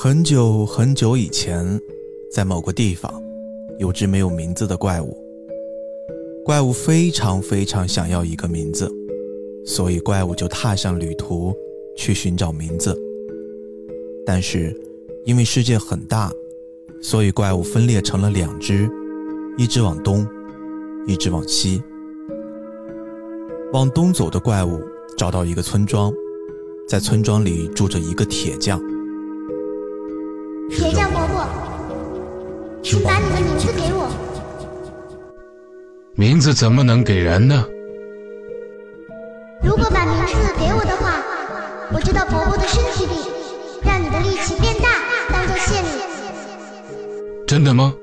很久很久以前，在某个地方，有只没有名字的怪物。怪物非常非常想要一个名字，所以怪物就踏上旅途去寻找名字。但是，因为世界很大，所以怪物分裂成了两只，一只往东，一只往西。往东走的怪物找到一个村庄，在村庄里住着一个铁匠。铁匠伯伯，请把你的名字给我。名字怎么能给人呢？如果把名字给我的话，我就到伯伯的身体里，让你的力气变大，当做谢礼。真的吗？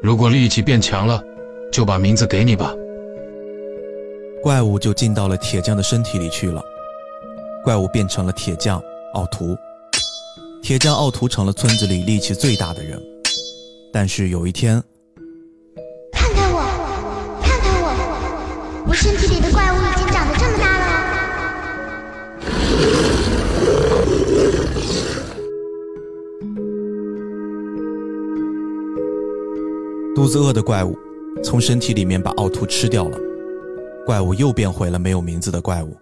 如果力气变强了，就把名字给你吧。怪物就进到了铁匠的身体里去了。怪物变成了铁匠奥图。铁匠奥图成了村子里力气最大的人，但是有一天，看看我，看看我，我身体里的怪物已经长得这么大了。肚子饿的怪物从身体里面把奥图吃掉了，怪物又变回了没有名字的怪物。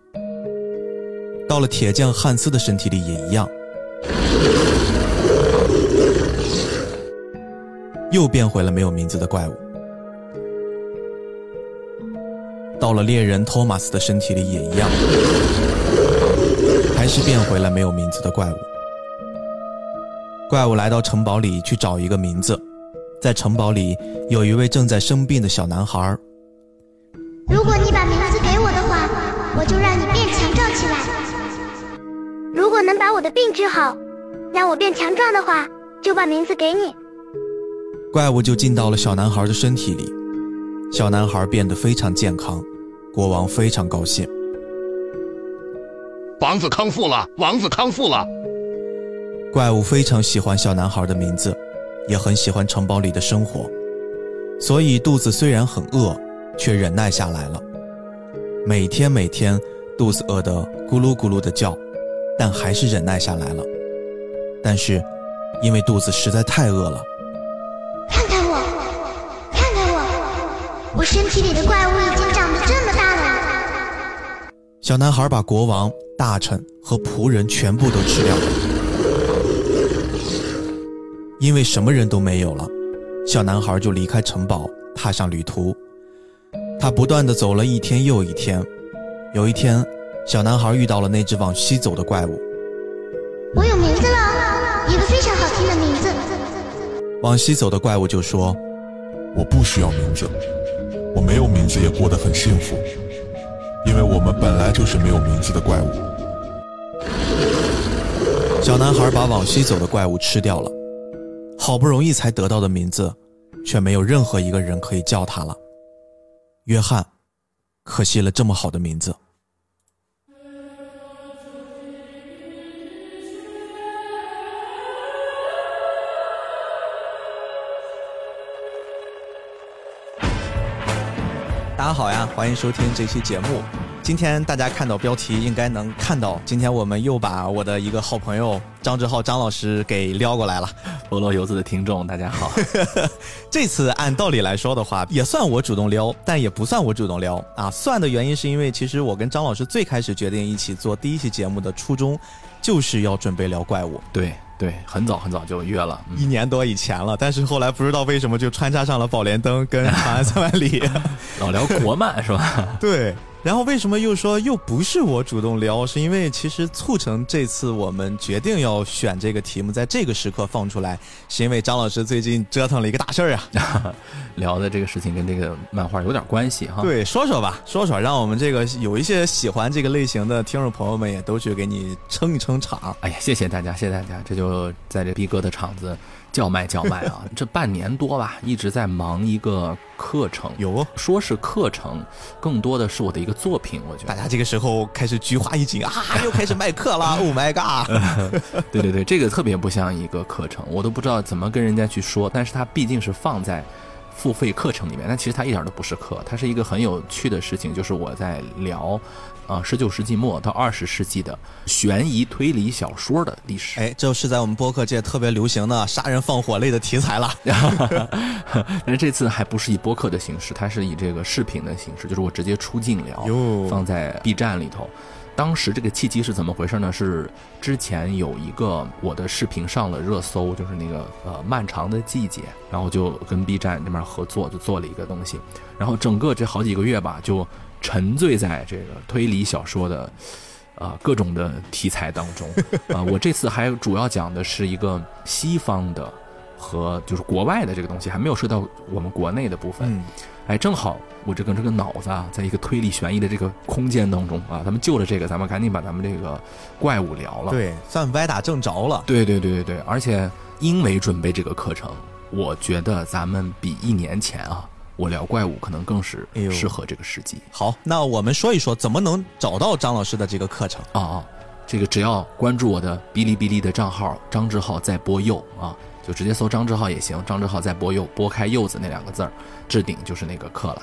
到了铁匠汉斯的身体里也一样。又变回了没有名字的怪物。到了猎人托马斯的身体里也一样，还是变回了没有名字的怪物。怪物来到城堡里去找一个名字，在城堡里有一位正在生病的小男孩。如果你把名字给我的话，我就让你变强壮起来。如果能把我的病治好，让我变强壮的话，就把名字给你。怪物就进到了小男孩的身体里，小男孩变得非常健康，国王非常高兴。王子康复了，王子康复了。怪物非常喜欢小男孩的名字，也很喜欢城堡里的生活，所以肚子虽然很饿，却忍耐下来了。每天每天肚子饿得咕噜咕噜的叫，但还是忍耐下来了。但是，因为肚子实在太饿了。看看我身体里的怪物已经长得这么大了。小男孩把国王、大臣和仆人全部都吃掉了，因为什么人都没有了，小男孩就离开城堡，踏上旅途。他不断的走了一天又一天。有一天，小男孩遇到了那只往西走的怪物。我有名字了，往西走的怪物就说：“我不需要名字。”我没有名字也过得很幸福，因为我们本来就是没有名字的怪物。小男孩把往西走的怪物吃掉了，好不容易才得到的名字，却没有任何一个人可以叫他了。约翰，可惜了这么好的名字。大家好呀，欢迎收听这期节目。今天大家看到标题应该能看到，今天我们又把我的一个好朋友张志浩张老师给撩过来了。菠萝油子的听众，大家好。这次按道理来说的话，也算我主动撩，但也不算我主动撩啊。算的原因是因为其实我跟张老师最开始决定一起做第一期节目的初衷，就是要准备聊怪物。对。对，很早很早就约了，一年多以前了。但是后来不知道为什么就穿插上了《宝莲灯》跟《长安三万里》，老聊国漫是吧？对。然后为什么又说又不是我主动聊？是因为其实促成这次我们决定要选这个题目，在这个时刻放出来，是因为张老师最近折腾了一个大事儿啊。聊的这个事情跟这个漫画有点关系哈。对，说说吧，说说，让我们这个有一些喜欢这个类型的听众朋友们也都去给你撑一撑场。哎呀，谢谢大家，谢谢大家，这就在这逼哥的场子。叫卖叫卖啊！这半年多吧，一直在忙一个课程。有说是课程，更多的是我的一个作品。我觉得大家这个时候开始菊花一紧啊，又开始卖课了。Oh my god！对对对，这个特别不像一个课程，我都不知道怎么跟人家去说。但是它毕竟是放在付费课程里面，但其实它一点都不是课，它是一个很有趣的事情，就是我在聊啊，十九世纪末到二十世纪的悬疑推理小说的历史。哎，这是在我们播客界特别流行的杀人放火类的题材了。但是这次还不是以播客的形式，它是以这个视频的形式，就是我直接出镜聊，放在 B 站里头。当时这个契机是怎么回事呢？是之前有一个我的视频上了热搜，就是那个呃漫长的季节，然后就跟 B 站那边合作，就做了一个东西，然后整个这好几个月吧，就沉醉在这个推理小说的啊各种的题材当中啊。我这次还主要讲的是一个西方的和就是国外的这个东西，还没有涉到我们国内的部分。哎，正好我这个这个脑子啊，在一个推理悬疑的这个空间当中啊，咱们就着这个，咱们赶紧把咱们这个怪物聊了。对，算歪打正着了。对对对对对，而且因为准备这个课程，我觉得咱们比一年前啊，我聊怪物可能更是适合这个时机。好，那我们说一说怎么能找到张老师的这个课程啊啊，这个只要关注我的哔哩哔哩的账号张志浩在播右啊。就直接搜张志浩也行，张志浩在播柚，拨开柚子那两个字儿，置顶就是那个课了，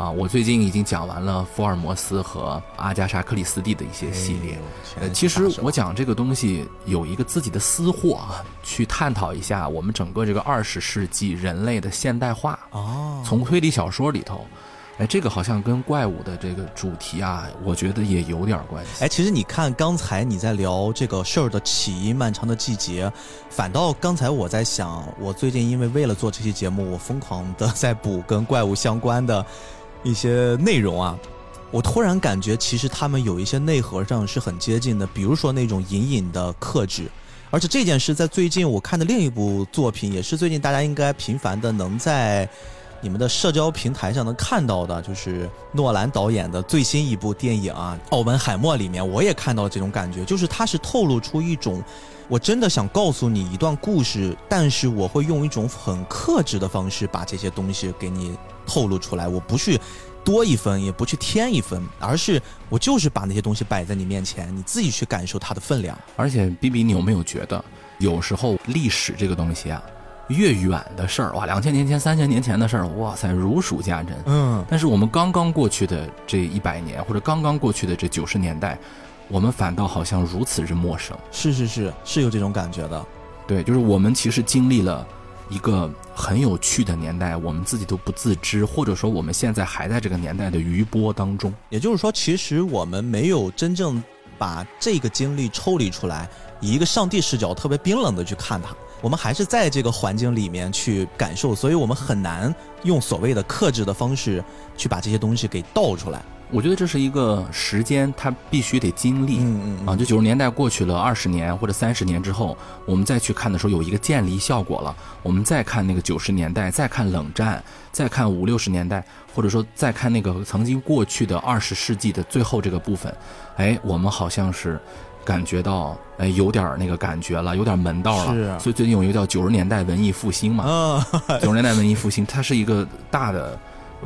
啊，我最近已经讲完了福尔摩斯和阿加莎克里斯蒂的一些系列，呃，其实我讲这个东西有一个自己的私货啊，去探讨一下我们整个这个二十世纪人类的现代化，哦，从推理小说里头。哎，这个好像跟怪物的这个主题啊，我觉得也有点关系。哎，其实你看，刚才你在聊这个事儿的起因，漫长的季节，反倒刚才我在想，我最近因为为了做这期节目，我疯狂的 在补跟怪物相关的一些内容啊，我突然感觉，其实他们有一些内核上是很接近的，比如说那种隐隐的克制，而且这件事在最近我看的另一部作品，也是最近大家应该频繁的能在。你们的社交平台上能看到的，就是诺兰导演的最新一部电影啊，《奥本海默》里面，我也看到了这种感觉，就是他是透露出一种，我真的想告诉你一段故事，但是我会用一种很克制的方式把这些东西给你透露出来，我不去多一分，也不去添一分，而是我就是把那些东西摆在你面前，你自己去感受它的分量。而且，B B，你有没有觉得，有时候历史这个东西啊？越远的事儿哇，两千年前、三千年前的事儿，哇塞，如数家珍。嗯，但是我们刚刚过去的这一百年，或者刚刚过去的这九十年代，我们反倒好像如此之陌生。是是是，是有这种感觉的。对，就是我们其实经历了一个很有趣的年代，我们自己都不自知，或者说我们现在还在这个年代的余波当中。也就是说，其实我们没有真正把这个经历抽离出来，以一个上帝视角特别冰冷的去看它。我们还是在这个环境里面去感受，所以我们很难用所谓的克制的方式去把这些东西给倒出来。我觉得这是一个时间，它必须得经历。嗯嗯啊，就九十年代过去了二十年或者三十年之后，我们再去看的时候，有一个渐离效果了。我们再看那个九十年代，再看冷战，再看五六十年代，或者说再看那个曾经过去的二十世纪的最后这个部分，哎，我们好像是。感觉到哎，有点那个感觉了，有点门道了。是，所以最近有一个叫“九十年代文艺复兴”嘛。嗯，九十年代文艺复兴，它是一个大的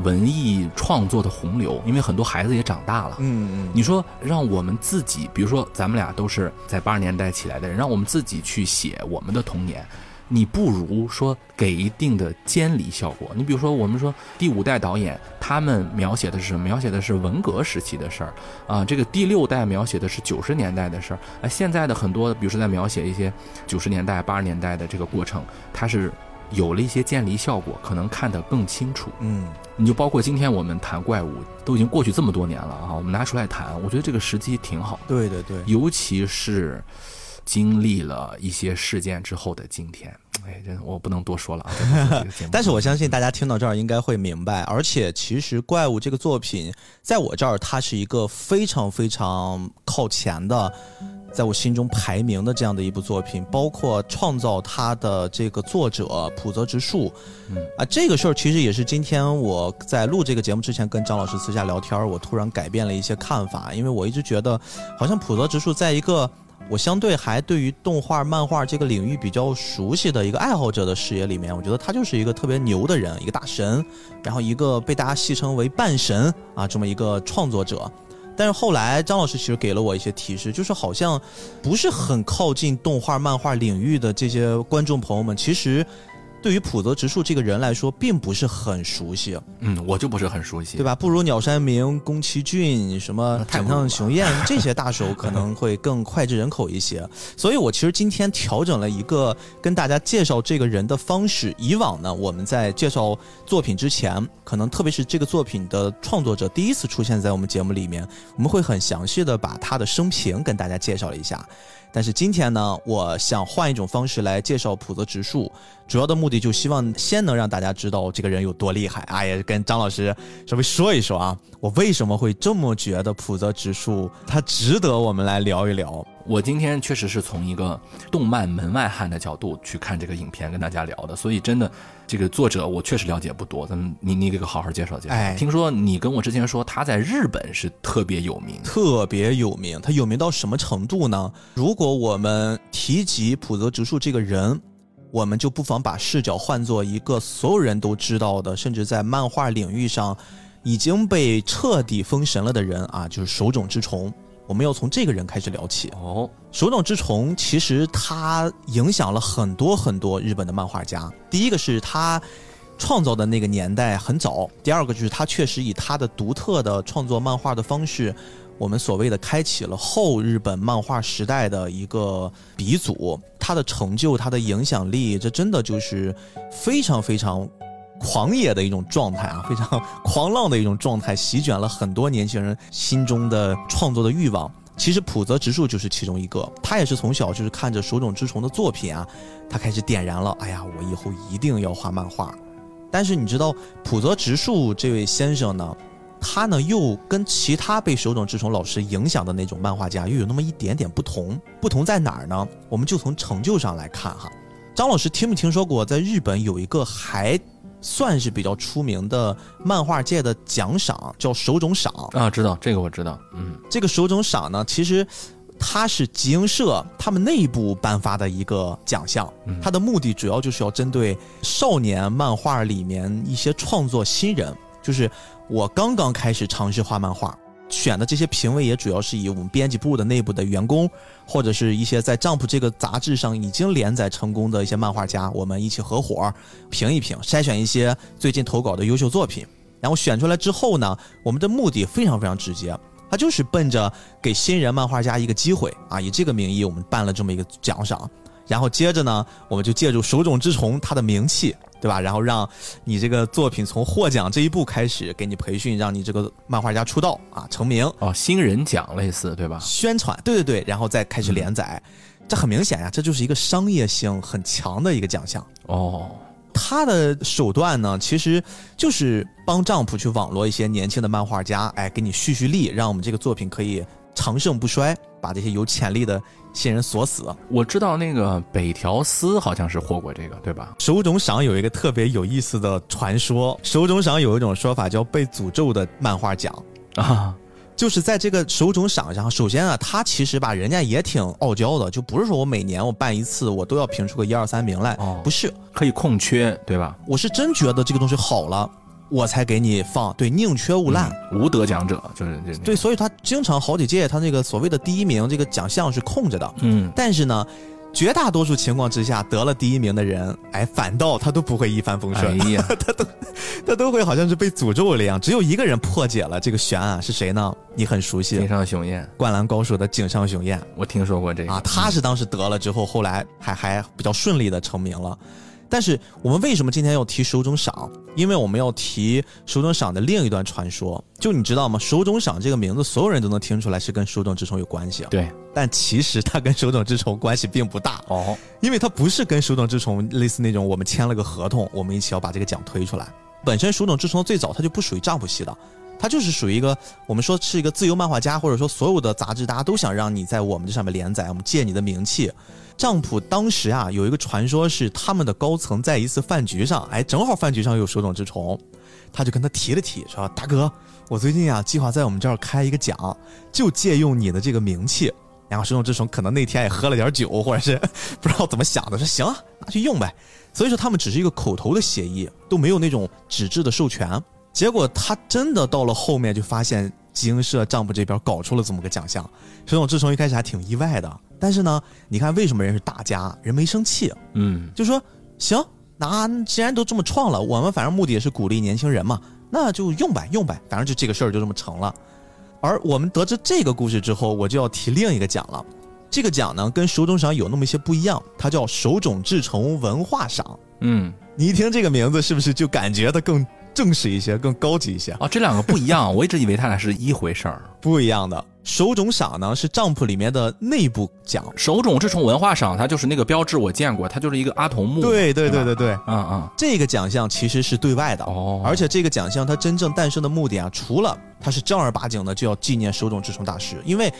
文艺创作的洪流，因为很多孩子也长大了。嗯嗯。你说让我们自己，比如说咱们俩都是在八十年代起来的人，让我们自己去写我们的童年。你不如说给一定的监理效果。你比如说，我们说第五代导演，他们描写的是什么？描写的是文革时期的事儿啊。这个第六代描写的是九十年代的事儿啊。现在的很多，比如说在描写一些九十年代、八十年代的这个过程，它是有了一些渐离效果，可能看得更清楚。嗯，你就包括今天我们谈怪物，都已经过去这么多年了啊，我们拿出来谈，我觉得这个时机挺好。对对对，尤其是。经历了一些事件之后的今天，哎，这我不能多说了啊。但是我相信大家听到这儿应该会明白，而且其实《怪物》这个作品，在我这儿它是一个非常非常靠前的，在我心中排名的这样的一部作品。包括创造它的这个作者浦泽直树，啊，这个事儿其实也是今天我在录这个节目之前跟张老师私下聊天，我突然改变了一些看法，因为我一直觉得好像浦泽直树在一个。我相对还对于动画、漫画这个领域比较熟悉的一个爱好者的视野里面，我觉得他就是一个特别牛的人，一个大神，然后一个被大家戏称为半神啊这么一个创作者。但是后来张老师其实给了我一些提示，就是好像不是很靠近动画、漫画领域的这些观众朋友们，其实对于浦泽直树这个人来说，并不是很熟悉。嗯，我就不是很熟悉，对吧？不如鸟山明、宫崎骏、什么井上雄彦 这些大手可能会更脍炙人口一些。所以我其实今天调整了一个跟大家介绍这个人的方式。以往呢，我们在介绍作品之前，可能特别是这个作品的创作者第一次出现在我们节目里面，我们会很详细的把他的生平跟大家介绍了一下。但是今天呢，我想换一种方式来介绍普泽直树，主要的目的就希望先能让大家知道这个人有多厉害。哎呀，跟张老师稍微说一说啊，我为什么会这么觉得普泽直树他值得我们来聊一聊。我今天确实是从一个动漫门外汉的角度去看这个影片，跟大家聊的，所以真的这个作者我确实了解不多。咱们你你给个好好介绍介绍。哎，听说你跟我之前说他在日本是特别有名，特别有名。他有名到什么程度呢？如果我们提及浦泽直树这个人，我们就不妨把视角换做一个所有人都知道的，甚至在漫画领域上已经被彻底封神了的人啊，就是手冢治虫。我们要从这个人开始聊起哦。手冢治虫其实他影响了很多很多日本的漫画家。第一个是他创造的那个年代很早，第二个就是他确实以他的独特的创作漫画的方式，我们所谓的开启了后日本漫画时代的一个鼻祖。他的成就，他的影响力，这真的就是非常非常。狂野的一种状态啊，非常狂浪的一种状态，席卷了很多年轻人心中的创作的欲望。其实浦泽直树就是其中一个，他也是从小就是看着手冢治虫的作品啊，他开始点燃了，哎呀，我以后一定要画漫画。但是你知道浦泽直树这位先生呢，他呢又跟其他被手冢治虫老师影响的那种漫画家又有那么一点点不同。不同在哪儿呢？我们就从成就上来看哈。张老师听没听说过，在日本有一个还。算是比较出名的漫画界的奖赏，叫手冢赏啊，知道这个我知道。嗯，这个手冢赏呢，其实它是集英社他们内部颁发的一个奖项，它的目的主要就是要针对少年漫画里面一些创作新人，就是我刚刚开始尝试画漫画。选的这些评委也主要是以我们编辑部的内部的员工，或者是一些在《Jump》这个杂志上已经连载成功的一些漫画家，我们一起合伙评一评，筛选一些最近投稿的优秀作品。然后选出来之后呢，我们的目的非常非常直接，它就是奔着给新人漫画家一个机会啊，以这个名义我们办了这么一个奖赏。然后接着呢，我们就借助手冢治虫他的名气。对吧？然后让你这个作品从获奖这一步开始，给你培训，让你这个漫画家出道啊，成名哦，新人奖类似，对吧？宣传，对对对，然后再开始连载，这很明显呀，这就是一个商业性很强的一个奖项哦。他的手段呢，其实就是帮丈夫去网络一些年轻的漫画家，哎，给你蓄蓄力，让我们这个作品可以长盛不衰，把这些有潜力的。新人锁死，我知道那个北条司好像是获过这个，对吧？手冢赏有一个特别有意思的传说，手冢赏有一种说法叫被诅咒的漫画奖啊，就是在这个手冢赏上，首先啊，他其实吧，人家也挺傲娇的，就不是说我每年我办一次，我都要评出个一二三名来，不是可以空缺，对吧？我是真觉得这个东西好了。我才给你放，对，宁缺毋滥，无得奖者就是这。对，所以他经常好几届，他那个所谓的第一名这个奖项是空着的。嗯，但是呢，绝大多数情况之下，得了第一名的人，哎，反倒他都不会一帆风顺，他都他都会好像是被诅咒了一样。只有一个人破解了这个悬案，是谁呢？你很熟悉，井上雄彦，灌篮高手的井上雄彦，我听说过这个啊，他是当时得了之后，后来还还比较顺利的成名了。但是我们为什么今天要提手冢赏？因为我们要提手冢赏的另一段传说。就你知道吗？手冢赏这个名字，所有人都能听出来是跟手冢治虫有关系啊。对，但其实它跟手冢治虫关系并不大哦，因为它不是跟手冢治虫类似那种我们签了个合同，我们一起要把这个奖推出来。本身手冢治虫最早它就不属于丈夫系的。他就是属于一个，我们说是一个自由漫画家，或者说所有的杂志大家都想让你在我们这上面连载，我们借你的名气。账普当时啊有一个传说是他们的高层在一次饭局上，哎，正好饭局上有手冢治虫，他就跟他提了提，说大哥，我最近啊计划在我们这儿开一个奖，就借用你的这个名气。然后手冢治虫可能那天也喝了点酒，或者是不知道怎么想的，说行，拿去用呗。所以说他们只是一个口头的协议，都没有那种纸质的授权。结果他真的到了后面就发现集英社账簿这边搞出了这么个奖项，手冢治虫一开始还挺意外的。但是呢，你看为什么人是大家人没生气？嗯，就说行，那既然都这么创了，我们反正目的也是鼓励年轻人嘛，那就用呗，用呗，反正就这个事儿就这么成了。而我们得知这个故事之后，我就要提另一个奖了。这个奖呢，跟手冢赏有那么一些不一样，它叫手冢治虫文化赏。嗯，你一听这个名字，是不是就感觉它更正式一些，更高级一些？哦，这两个不一样，我一直以为它俩是一回事儿。不一样的，手冢赏呢是帐篷里面的内部奖，手冢治虫文化赏它就是那个标志，我见过，它就是一个阿童木。对对对对对，嗯嗯，这个奖项其实是对外的哦，而且这个奖项它真正诞生的目的啊，除了它是正儿八经的就要纪念手冢治虫大师，因为。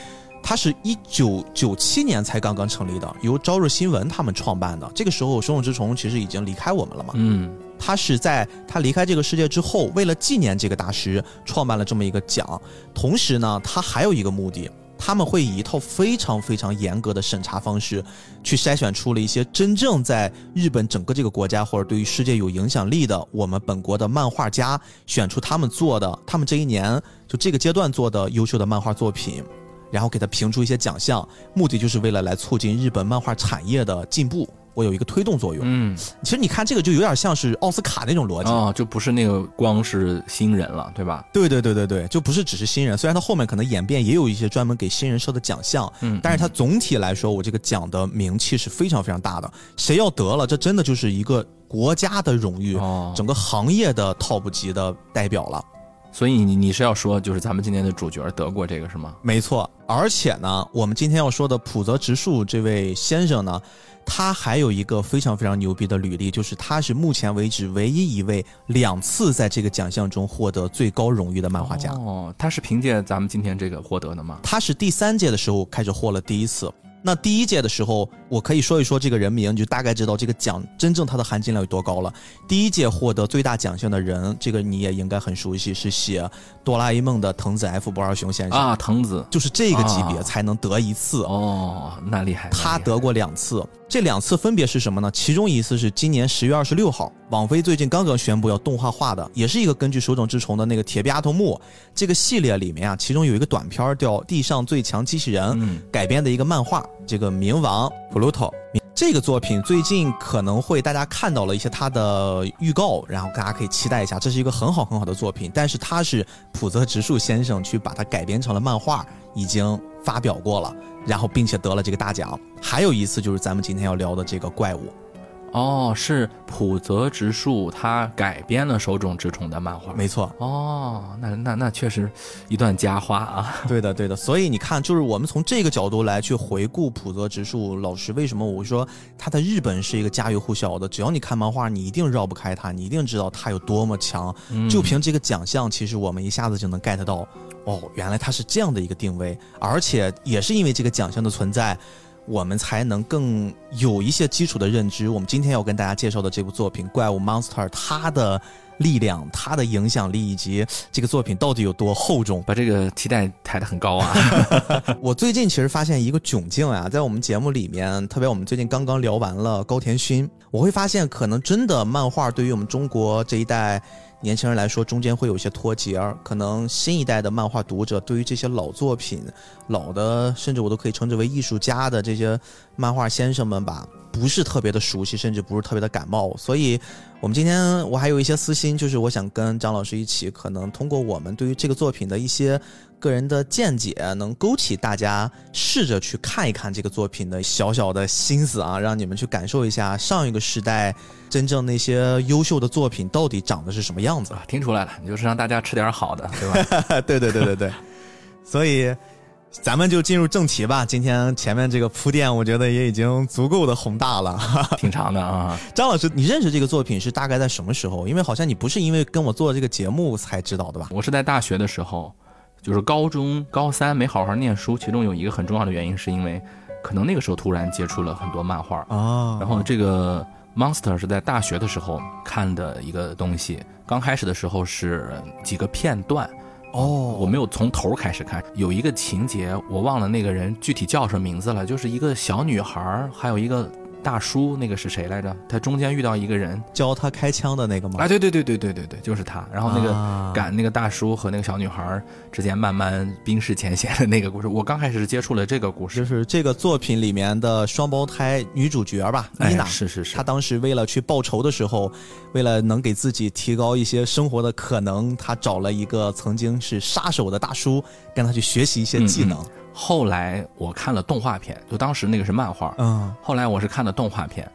它是一九九七年才刚刚成立的，由朝日新闻他们创办的。这个时候，手冢治虫其实已经离开我们了嘛。嗯，他是在他离开这个世界之后，为了纪念这个大师，创办了这么一个奖。同时呢，他还有一个目的，他们会以一套非常非常严格的审查方式，去筛选出了一些真正在日本整个这个国家或者对于世界有影响力的我们本国的漫画家，选出他们做的，他们这一年就这个阶段做的优秀的漫画作品。然后给他评出一些奖项，目的就是为了来促进日本漫画产业的进步，我有一个推动作用。嗯，其实你看这个就有点像是奥斯卡那种逻辑啊，就不是那个光是新人了，对吧？对对对对对，就不是只是新人。虽然他后面可能演变也有一些专门给新人设的奖项，嗯，但是他总体来说，我这个奖的名气是非常非常大的。谁要得了，这真的就是一个国家的荣誉，整个行业的 top 级的代表了。所以你你是要说，就是咱们今天的主角得过这个是吗？没错，而且呢，我们今天要说的浦泽直树这位先生呢，他还有一个非常非常牛逼的履历，就是他是目前为止唯一一位两次在这个奖项中获得最高荣誉的漫画家。哦，他是凭借咱们今天这个获得的吗？他是第三届的时候开始获了第一次。那第一届的时候，我可以说一说这个人名，你就大概知道这个奖真正它的含金量有多高了。第一届获得最大奖项的人，这个你也应该很熟悉，是写《哆啦 A 梦》的藤子 F 不二雄先生啊，藤子就是这个级别才能得一次哦，那厉害，他得过两次。这两次分别是什么呢？其中一次是今年十月二十六号，网飞最近刚刚宣布要动画化的，也是一个根据手冢治虫的那个铁臂阿童木这个系列里面啊，其中有一个短片叫《地上最强机器人》改编的一个漫画，这个冥王 Pluto。这个作品最近可能会大家看到了一些它的预告，然后大家可以期待一下，这是一个很好很好的作品。但是它是浦泽直树先生去把它改编成了漫画，已经发表过了，然后并且得了这个大奖。还有一次就是咱们今天要聊的这个怪物。哦，是浦泽直树他改编了手冢治虫的漫画，没错。哦，那那那确实一段佳话啊。对的，对的。所以你看，就是我们从这个角度来去回顾浦泽直树老师，为什么我说他在日本是一个家喻户晓的？只要你看漫画，你一定绕不开他，你一定知道他有多么强。就凭这个奖项，其实我们一下子就能 get 到，哦，原来他是这样的一个定位，而且也是因为这个奖项的存在。我们才能更有一些基础的认知。我们今天要跟大家介绍的这部作品《怪物 Monster》，它的力量、它的影响力以及这个作品到底有多厚重，把这个期待抬得很高啊！我最近其实发现一个窘境啊，在我们节目里面，特别我们最近刚刚聊完了高田勋，我会发现可能真的漫画对于我们中国这一代。年轻人来说，中间会有一些脱节，可能新一代的漫画读者对于这些老作品、老的，甚至我都可以称之为艺术家的这些漫画先生们吧。不是特别的熟悉，甚至不是特别的感冒，所以，我们今天我还有一些私心，就是我想跟张老师一起，可能通过我们对于这个作品的一些个人的见解，能勾起大家试着去看一看这个作品的小小的心思啊，让你们去感受一下上一个时代真正那些优秀的作品到底长得是什么样子。听出来了，你就是让大家吃点好的，对吧？对对对对对，所以。咱们就进入正题吧。今天前面这个铺垫，我觉得也已经足够的宏大了，挺长的啊。张老师，你认识这个作品是大概在什么时候？因为好像你不是因为跟我做这个节目才知道的吧？我是在大学的时候，就是高中高三没好好念书，其中有一个很重要的原因，是因为可能那个时候突然接触了很多漫画啊。然后这个 Monster 是在大学的时候看的一个东西，刚开始的时候是几个片段。哦，我没有从头开始看，有一个情节我忘了那个人具体叫什么名字了，就是一个小女孩，还有一个大叔，那个是谁来着？他中间遇到一个人教他开枪的那个吗？啊，对对对对对对对，就是他。然后那个赶那个大叔和那个小女孩之间慢慢冰释前嫌的那个故事，我刚开始是接触了这个故事，就是这个作品里面的双胞胎女主角吧，妮娜。是是是。她当时为了去报仇的时候，为了能给自己提高一些生活的可能，她找了一个曾经是杀手的大叔，跟他去学习一些技能。后来我看了动画片，就当时那个是漫画，嗯，后来我是看了动画片，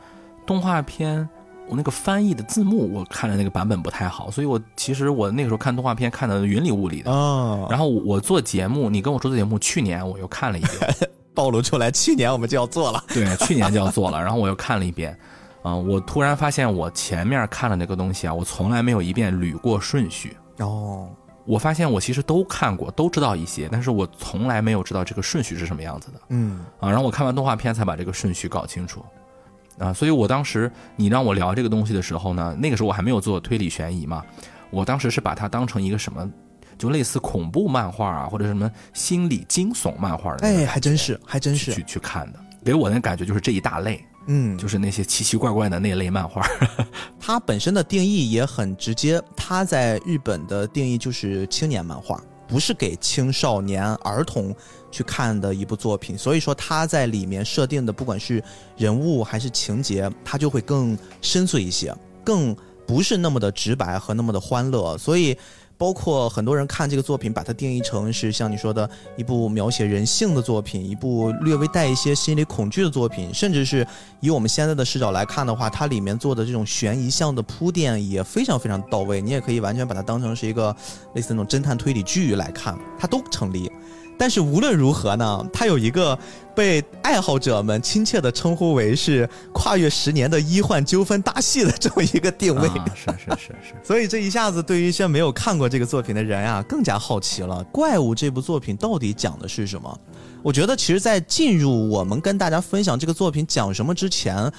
动画片我那个翻译的字幕我看的那个版本不太好，所以我其实我那个时候看动画片看的云里雾里的，哦，然后我做节目，你跟我说的节目，去年我又看了一遍，暴露出来，去年我们就要做了，对，去年就要做了，然后我又看了一遍，嗯，我突然发现我前面看的那个东西啊，我从来没有一遍捋过顺序，哦。我发现我其实都看过，都知道一些，但是我从来没有知道这个顺序是什么样子的。嗯啊，然后我看完动画片才把这个顺序搞清楚，啊，所以我当时你让我聊这个东西的时候呢，那个时候我还没有做推理悬疑嘛，我当时是把它当成一个什么，就类似恐怖漫画啊，或者什么心理惊悚漫画的，哎，还真是，还真是去去看的，给我的感觉就是这一大类。嗯，就是那些奇奇怪怪的那类漫画，它本身的定义也很直接。它在日本的定义就是青年漫画，不是给青少年儿童去看的一部作品。所以说，它在里面设定的不管是人物还是情节，它就会更深邃一些，更不是那么的直白和那么的欢乐。所以。包括很多人看这个作品，把它定义成是像你说的一部描写人性的作品，一部略微带一些心理恐惧的作品，甚至是以我们现在的视角来看的话，它里面做的这种悬疑向的铺垫也非常非常到位。你也可以完全把它当成是一个类似那种侦探推理剧来看，它都成立。但是无论如何呢，它有一个被爱好者们亲切的称呼为是跨越十年的医患纠纷大戏的这么一个定位。是是是是。所以这一下子对于一些没有看过这个作品的人啊，更加好奇了。怪物这部作品到底讲的是什么？我觉得其实，在进入我们跟大家分享这个作品讲什么之前。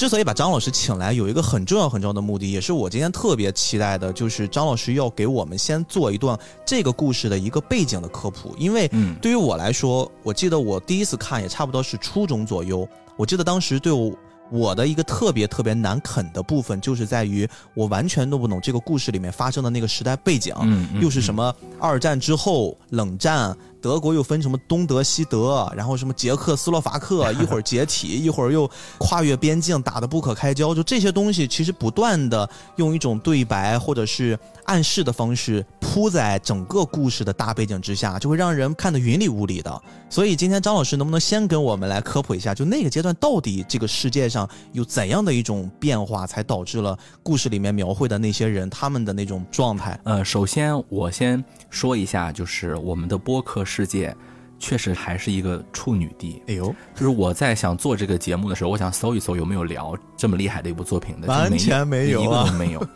之所以把张老师请来，有一个很重要很重要的目的，也是我今天特别期待的，就是张老师要给我们先做一段这个故事的一个背景的科普。因为对于我来说，我记得我第一次看也差不多是初中左右，我记得当时对我。我的一个特别特别难啃的部分，就是在于我完全弄不懂这个故事里面发生的那个时代背景，又是什么二战之后冷战，德国又分什么东德西德，然后什么捷克斯洛伐克 一会儿解体，一会儿又跨越边境打得不可开交，就这些东西其实不断的用一种对白或者是暗示的方式铺在整个故事的大背景之下，就会让人看得云里雾里的。所以今天张老师能不能先跟我们来科普一下，就那个阶段到底这个世界上？有怎样的一种变化，才导致了故事里面描绘的那些人他们的那种状态？呃，首先我先说一下，就是我们的播客世界确实还是一个处女地。哎呦，就是我在想做这个节目的时候，我想搜一搜有没有聊这么厉害的一部作品的，完全没有，一个都没有，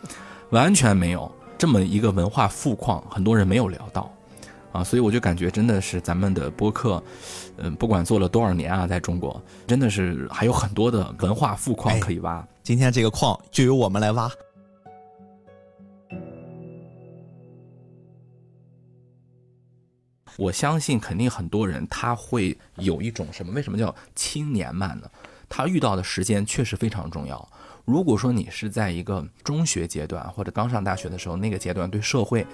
完全没有这么一个文化富矿，很多人没有聊到。啊，所以我就感觉真的是咱们的播客，嗯，不管做了多少年啊，在中国真的是还有很多的文化富矿可以挖。今天这个矿就由我们来挖。我相信肯定很多人他会有一种什么？为什么叫青年漫呢？他遇到的时间确实非常重要。如果说你是在一个中学阶段或者刚上大学的时候，那个阶段对社会。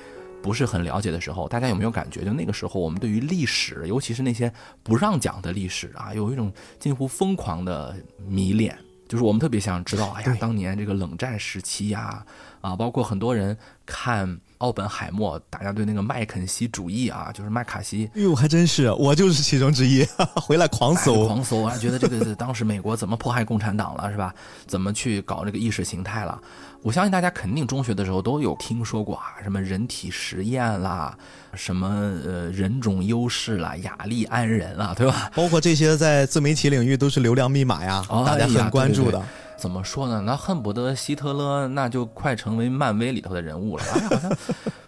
不是很了解的时候，大家有没有感觉？就那个时候，我们对于历史，尤其是那些不让讲的历史啊，有一种近乎疯狂的迷恋。就是我们特别想知道，哎呀，当年这个冷战时期呀，啊，包括很多人看奥本海默，大家对那个麦肯锡主义啊，就是麦卡锡，哎呦，还真是，我就是其中之一，回来狂搜，狂搜啊，觉得这个当时美国怎么迫害共产党了，是吧？怎么去搞这个意识形态了？我相信大家肯定中学的时候都有听说过啊，什么人体实验啦，什么呃人种优势啦，雅利安人啦，对吧？包括这些在自媒体领域都是流量密码呀，大家很关注的。怎么说呢？那恨不得希特勒那就快成为漫威里头的人物了。哎，好像。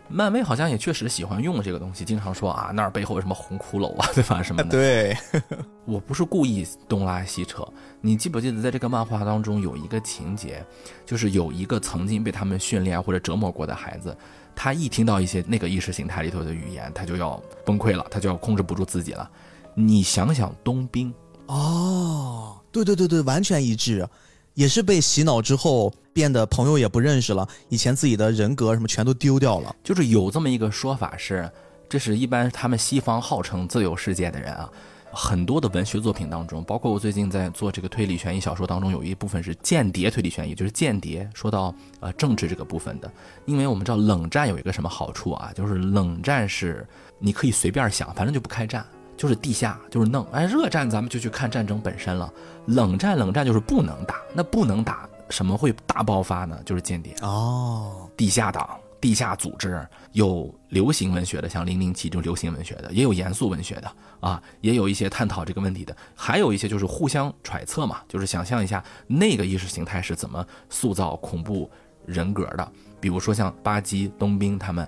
漫威好像也确实喜欢用这个东西，经常说啊，那儿背后有什么红骷髅啊，对吧？什么的。对，我不是故意东拉西扯。你记不记得在这个漫画当中有一个情节，就是有一个曾经被他们训练或者折磨过的孩子，他一听到一些那个意识形态里头的语言，他就要崩溃了，他就要控制不住自己了。你想想冬兵。哦，对对对对，完全一致，也是被洗脑之后变得朋友也不认识了，以前自己的人格什么全都丢掉了。就是有这么一个说法是，这是一般他们西方号称自由世界的人啊。很多的文学作品当中，包括我最近在做这个推理悬疑小说当中，有一部分是间谍推理悬疑，就是间谍说到呃政治这个部分的。因为我们知道冷战有一个什么好处啊，就是冷战是你可以随便想，反正就不开战，就是地下就是弄。哎，热战咱们就去看战争本身了，冷战冷战就是不能打，那不能打什么会大爆发呢？就是间谍哦，地下党。地下组织有流行文学的，像《零零七》这种流行文学的，也有严肃文学的啊，也有一些探讨这个问题的，还有一些就是互相揣测嘛，就是想象一下那个意识形态是怎么塑造恐怖人格的。比如说像巴基冬兵他们，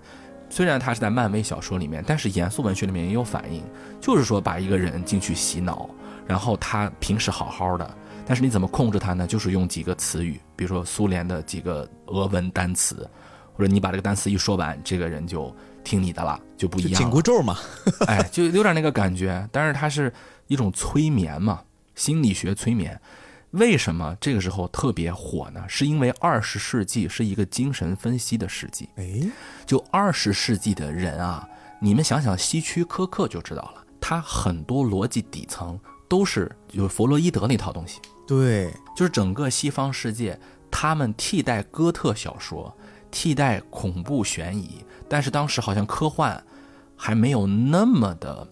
虽然他是在漫威小说里面，但是严肃文学里面也有反应，就是说把一个人进去洗脑，然后他平时好好的，但是你怎么控制他呢？就是用几个词语，比如说苏联的几个俄文单词。或者你把这个单词一说完，这个人就听你的了，就不一样。紧箍咒嘛，哎，就有点那个感觉。但是它是一种催眠嘛，心理学催眠。为什么这个时候特别火呢？是因为二十世纪是一个精神分析的世纪。哎，就二十世纪的人啊，你们想想希区柯克就知道了，他很多逻辑底层都是有弗洛伊德那套东西。对，就是整个西方世界，他们替代哥特小说。替代恐怖悬疑，但是当时好像科幻还没有那么的，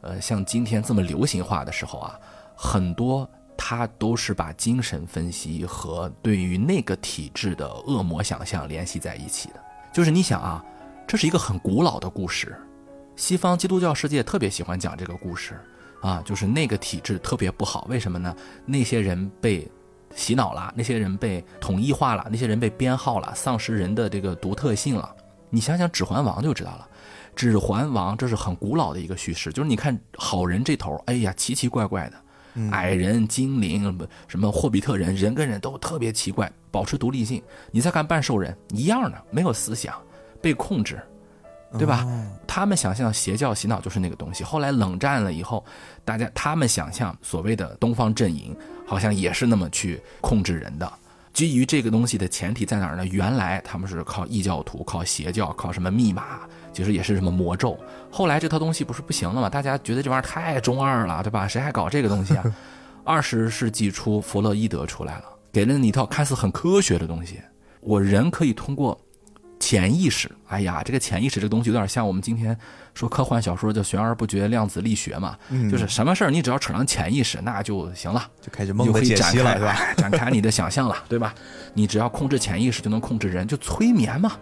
呃，像今天这么流行化的时候啊，很多他都是把精神分析和对于那个体质的恶魔想象联系在一起的。就是你想啊，这是一个很古老的故事，西方基督教世界特别喜欢讲这个故事啊，就是那个体质特别不好，为什么呢？那些人被。洗脑了，那些人被统一化了，那些人被编号了，丧失人的这个独特性了。你想想《指环王》就知道了，《指环王》这是很古老的一个叙事，就是你看好人这头，哎呀，奇奇怪怪的，矮人、精灵，什么霍比特人，人跟人都特别奇怪，保持独立性。你再看半兽人，一样的，没有思想，被控制。对吧？他们想象邪教洗脑就是那个东西。后来冷战了以后，大家他们想象所谓的东方阵营好像也是那么去控制人的。基于这个东西的前提在哪儿呢？原来他们是靠异教徒、靠邪教、靠什么密码，其实也是什么魔咒。后来这套东西不是不行了吗？大家觉得这玩意儿太中二了，对吧？谁还搞这个东西啊？二十世纪初，弗洛伊德出来了，给了你一套看似很科学的东西。我人可以通过。潜意识，哎呀，这个潜意识这个东西有点像我们今天说科幻小说叫悬而不决量子力学嘛，就是什么事儿你只要扯上潜意识，那就行了，就开始梦的解析了，是吧？展开你的想象了，对吧？你只要控制潜意识，就能控制人，就催眠嘛。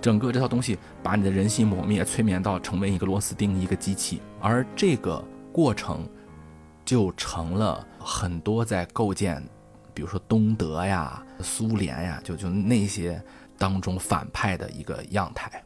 整个这套东西把你的人心磨灭，催眠到成为一个螺丝钉，一个机器，而这个过程就成了很多在构建，比如说东德呀、苏联呀，就就那些。当中反派的一个样态，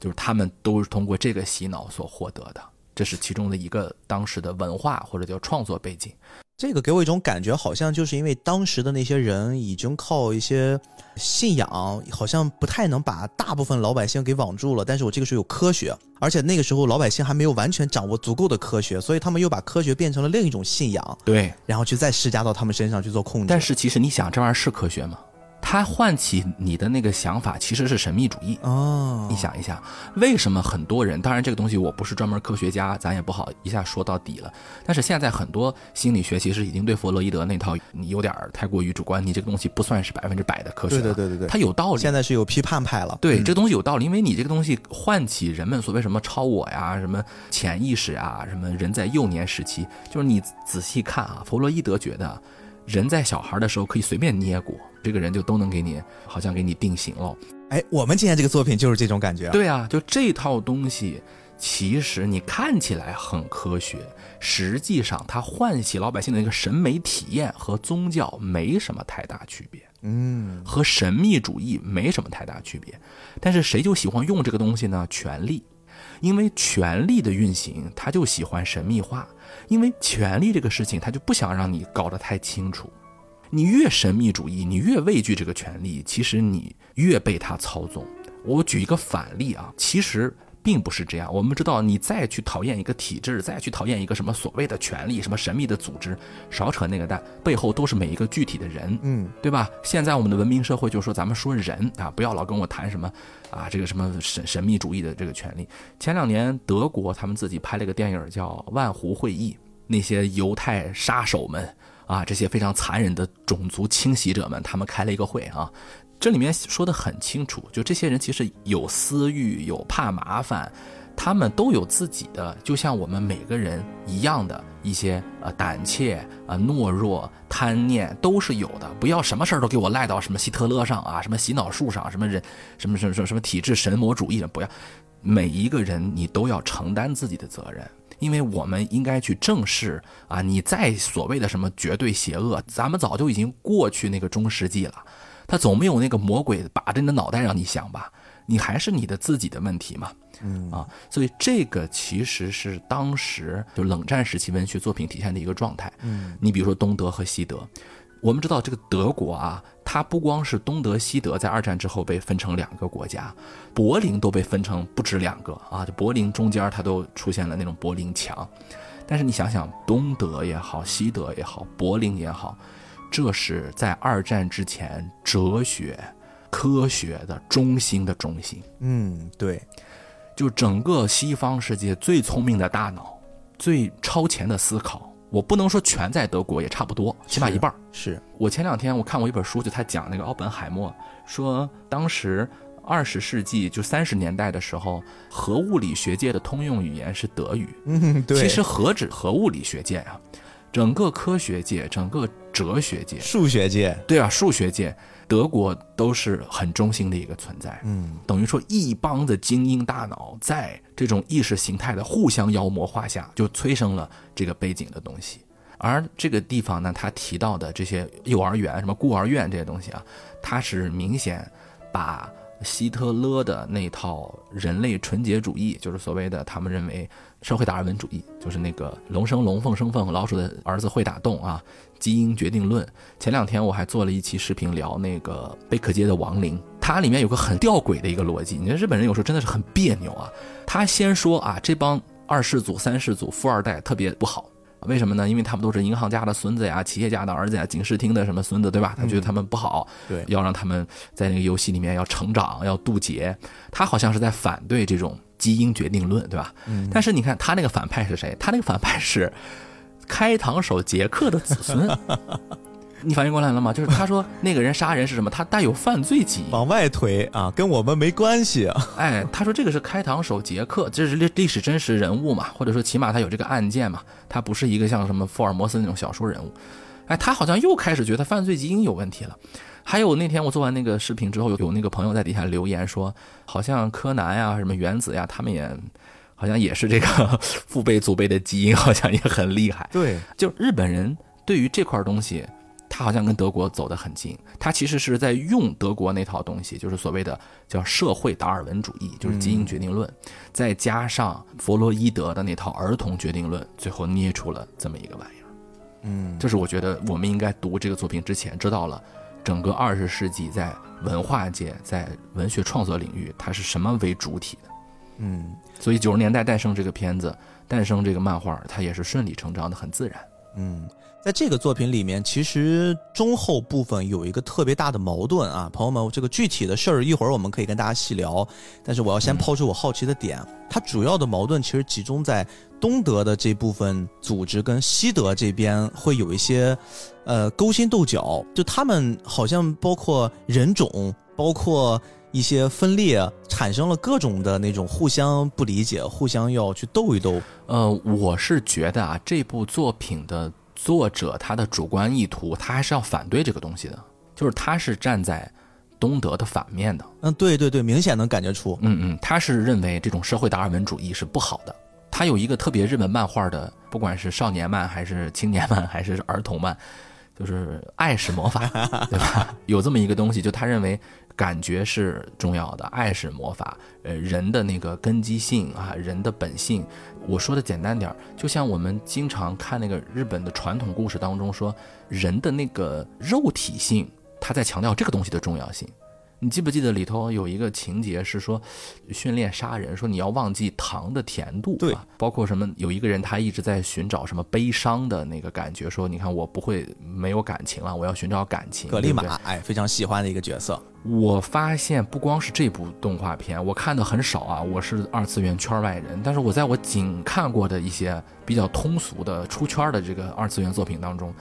就是他们都是通过这个洗脑所获得的，这是其中的一个当时的文化或者叫创作背景。这个给我一种感觉，好像就是因为当时的那些人已经靠一些信仰，好像不太能把大部分老百姓给网住了。但是我这个时候有科学，而且那个时候老百姓还没有完全掌握足够的科学，所以他们又把科学变成了另一种信仰。对，然后去再施加到他们身上去做控制。但是其实你想，这玩意儿是科学吗？它唤起你的那个想法其实是神秘主义哦。你想一下，为什么很多人？当然，这个东西我不是专门科学家，咱也不好一下说到底了。但是现在很多心理学其实已经对弗洛伊德那套你有点太过于主观，你这个东西不算是百分之百的科学。对对对对对，它有道理。现在是有批判派了。对，这个东西有道理，因为你这个东西唤起人们所谓什么超我呀、什么潜意识啊、什么人在幼年时期，就是你仔细看啊，弗洛伊德觉得。人在小孩的时候可以随便捏过，这个人就都能给你，好像给你定型了。哎，我们今天这个作品就是这种感觉。对啊，就这套东西，其实你看起来很科学，实际上它唤起老百姓的一个审美体验和宗教没什么太大区别。嗯，和神秘主义没什么太大区别。但是谁就喜欢用这个东西呢？权力，因为权力的运行，他就喜欢神秘化。因为权力这个事情，他就不想让你搞得太清楚。你越神秘主义，你越畏惧这个权利，其实你越被他操纵。我举一个反例啊，其实并不是这样。我们知道，你再去讨厌一个体制，再去讨厌一个什么所谓的权利、什么神秘的组织，少扯那个蛋，背后都是每一个具体的人，嗯，对吧？现在我们的文明社会就是说，咱们说人啊，不要老跟我谈什么啊，这个什么神神秘主义的这个权利。前两年德国他们自己拍了个电影叫《万湖会议》，那些犹太杀手们啊，这些非常残忍的种族清洗者们，他们开了一个会啊。这里面说的很清楚，就这些人其实有私欲，有怕麻烦，他们都有自己的，就像我们每个人一样的一些呃胆怯呃、懦弱、贪念都是有的。不要什么事儿都给我赖到什么希特勒上啊，什么洗脑术上，什么人，什么什么什么什么体制神魔主义，不要。每一个人你都要承担自己的责任，因为我们应该去正视啊，你再所谓的什么绝对邪恶，咱们早就已经过去那个中世纪了。他总没有那个魔鬼把着你的脑袋让你想吧？你还是你的自己的问题嘛？嗯啊，所以这个其实是当时就冷战时期文学作品体现的一个状态。嗯，你比如说东德和西德，我们知道这个德国啊，它不光是东德西德在二战之后被分成两个国家，柏林都被分成不止两个啊，就柏林中间它都出现了那种柏林墙。但是你想想，东德也好，西德也好，柏林也好。这是在二战之前哲学、科学的中心的中心。嗯，对，就整个西方世界最聪明的大脑、最超前的思考，我不能说全在德国，也差不多，起码一半。是我前两天我看过一本书，就他讲那个奥本海默，说当时二十世纪就三十年代的时候，核物理学界的通用语言是德语。嗯，对。其实何止核物理学界呀？整个科学界、整个哲学界、数学界，对啊，数学界，德国都是很中心的一个存在。嗯，等于说一帮的精英大脑在这种意识形态的互相妖魔化下，就催生了这个背景的东西。而这个地方呢，他提到的这些幼儿园、什么孤儿院这些东西啊，它是明显把。希特勒的那套人类纯洁主义，就是所谓的他们认为社会达尔文主义，就是那个龙生龙，凤生凤，老鼠的儿子会打洞啊，基因决定论。前两天我还做了一期视频聊那个贝克街的亡灵，它里面有个很吊诡的一个逻辑，你说日本人有时候真的是很别扭啊。他先说啊，这帮二世祖、三世祖、富二代特别不好。为什么呢？因为他们都是银行家的孙子呀，企业家的儿子呀，警视厅的什么孙子，对吧？他觉得他们不好，对，要让他们在那个游戏里面要成长，要渡劫。他好像是在反对这种基因决定论，对吧？嗯。但是你看他那个反派是谁？他那个反派是开膛手杰克的子孙。你反应过来了吗？就是他说那个人杀人是什么？他带有犯罪基因，往外推啊，跟我们没关系。哎，他说这个是开膛手杰克，这是历历史真实人物嘛，或者说起码他有这个案件嘛，他不是一个像什么福尔摩斯那种小说人物。哎，他好像又开始觉得犯罪基因有问题了。还有那天我做完那个视频之后，有有那个朋友在底下留言说，好像柯南呀、什么原子呀，他们也好像也是这个 父辈祖辈的基因，好像也很厉害。对，就日本人对于这块东西。他好像跟德国走得很近，他其实是在用德国那套东西，就是所谓的叫社会达尔文主义，就是基因决定论，再加上弗洛伊德的那套儿童决定论，最后捏出了这么一个玩意儿。嗯，就是我觉得我们应该读这个作品之前，知道了整个二十世纪在文化界、在文学创作领域，它是什么为主体的。嗯，所以九十年代诞生这个片子，诞生这个漫画，它也是顺理成章的，很自然。嗯。在这个作品里面，其实中后部分有一个特别大的矛盾啊，朋友们，这个具体的事儿一会儿我们可以跟大家细聊。但是我要先抛出我好奇的点，它主要的矛盾其实集中在东德的这部分组织跟西德这边会有一些，呃，勾心斗角，就他们好像包括人种，包括一些分裂，产生了各种的那种互相不理解，互相要去斗一斗。呃，我是觉得啊，这部作品的。作者他的主观意图，他还是要反对这个东西的，就是他是站在东德的反面的。嗯，对对对，明显能感觉出。嗯嗯，他是认为这种社会达尔文主义是不好的。他有一个特别日本漫画的，不管是少年漫还是青年漫还是儿童漫，就是爱是魔法，对吧？有这么一个东西，就他认为。感觉是重要的，爱是魔法。呃，人的那个根基性啊，人的本性，我说的简单点儿，就像我们经常看那个日本的传统故事当中说，人的那个肉体性，他在强调这个东西的重要性。你记不记得里头有一个情节是说，训练杀人，说你要忘记糖的甜度，对，包括什么？有一个人他一直在寻找什么悲伤的那个感觉，说你看我不会没有感情了，我要寻找感情。格利玛，哎，非常喜欢的一个角色。我发现不光是这部动画片，我看的很少啊，我是二次元圈外人，但是我在我仅看过的一些比较通俗的出圈的这个二次元作品当中。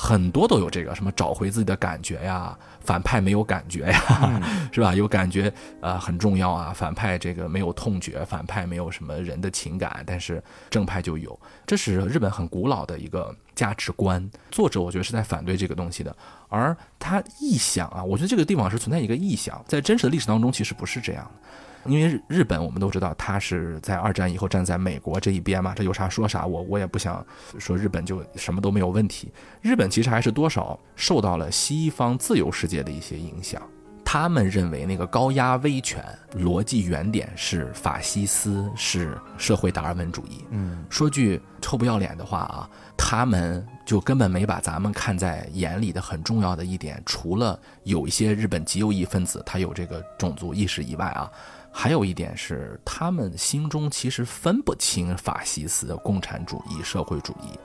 很多都有这个什么找回自己的感觉呀，反派没有感觉呀，是吧？有感觉啊很重要啊，反派这个没有痛觉，反派没有什么人的情感，但是正派就有，这是日本很古老的一个价值观。作者我觉得是在反对这个东西的，而他臆想啊，我觉得这个地方是存在一个臆想，在真实的历史当中其实不是这样的。因为日本，我们都知道，他是在二战以后站在美国这一边嘛，这有啥说啥。我我也不想说日本就什么都没有问题。日本其实还是多少受到了西方自由世界的一些影响。他们认为那个高压威权逻辑原点是法西斯，是社会达尔文主义。嗯，说句臭不要脸的话啊，他们就根本没把咱们看在眼里的很重要的一点，除了有一些日本极右翼分子他有这个种族意识以外啊。还有一点是，他们心中其实分不清法西斯、共产主义、社会主义，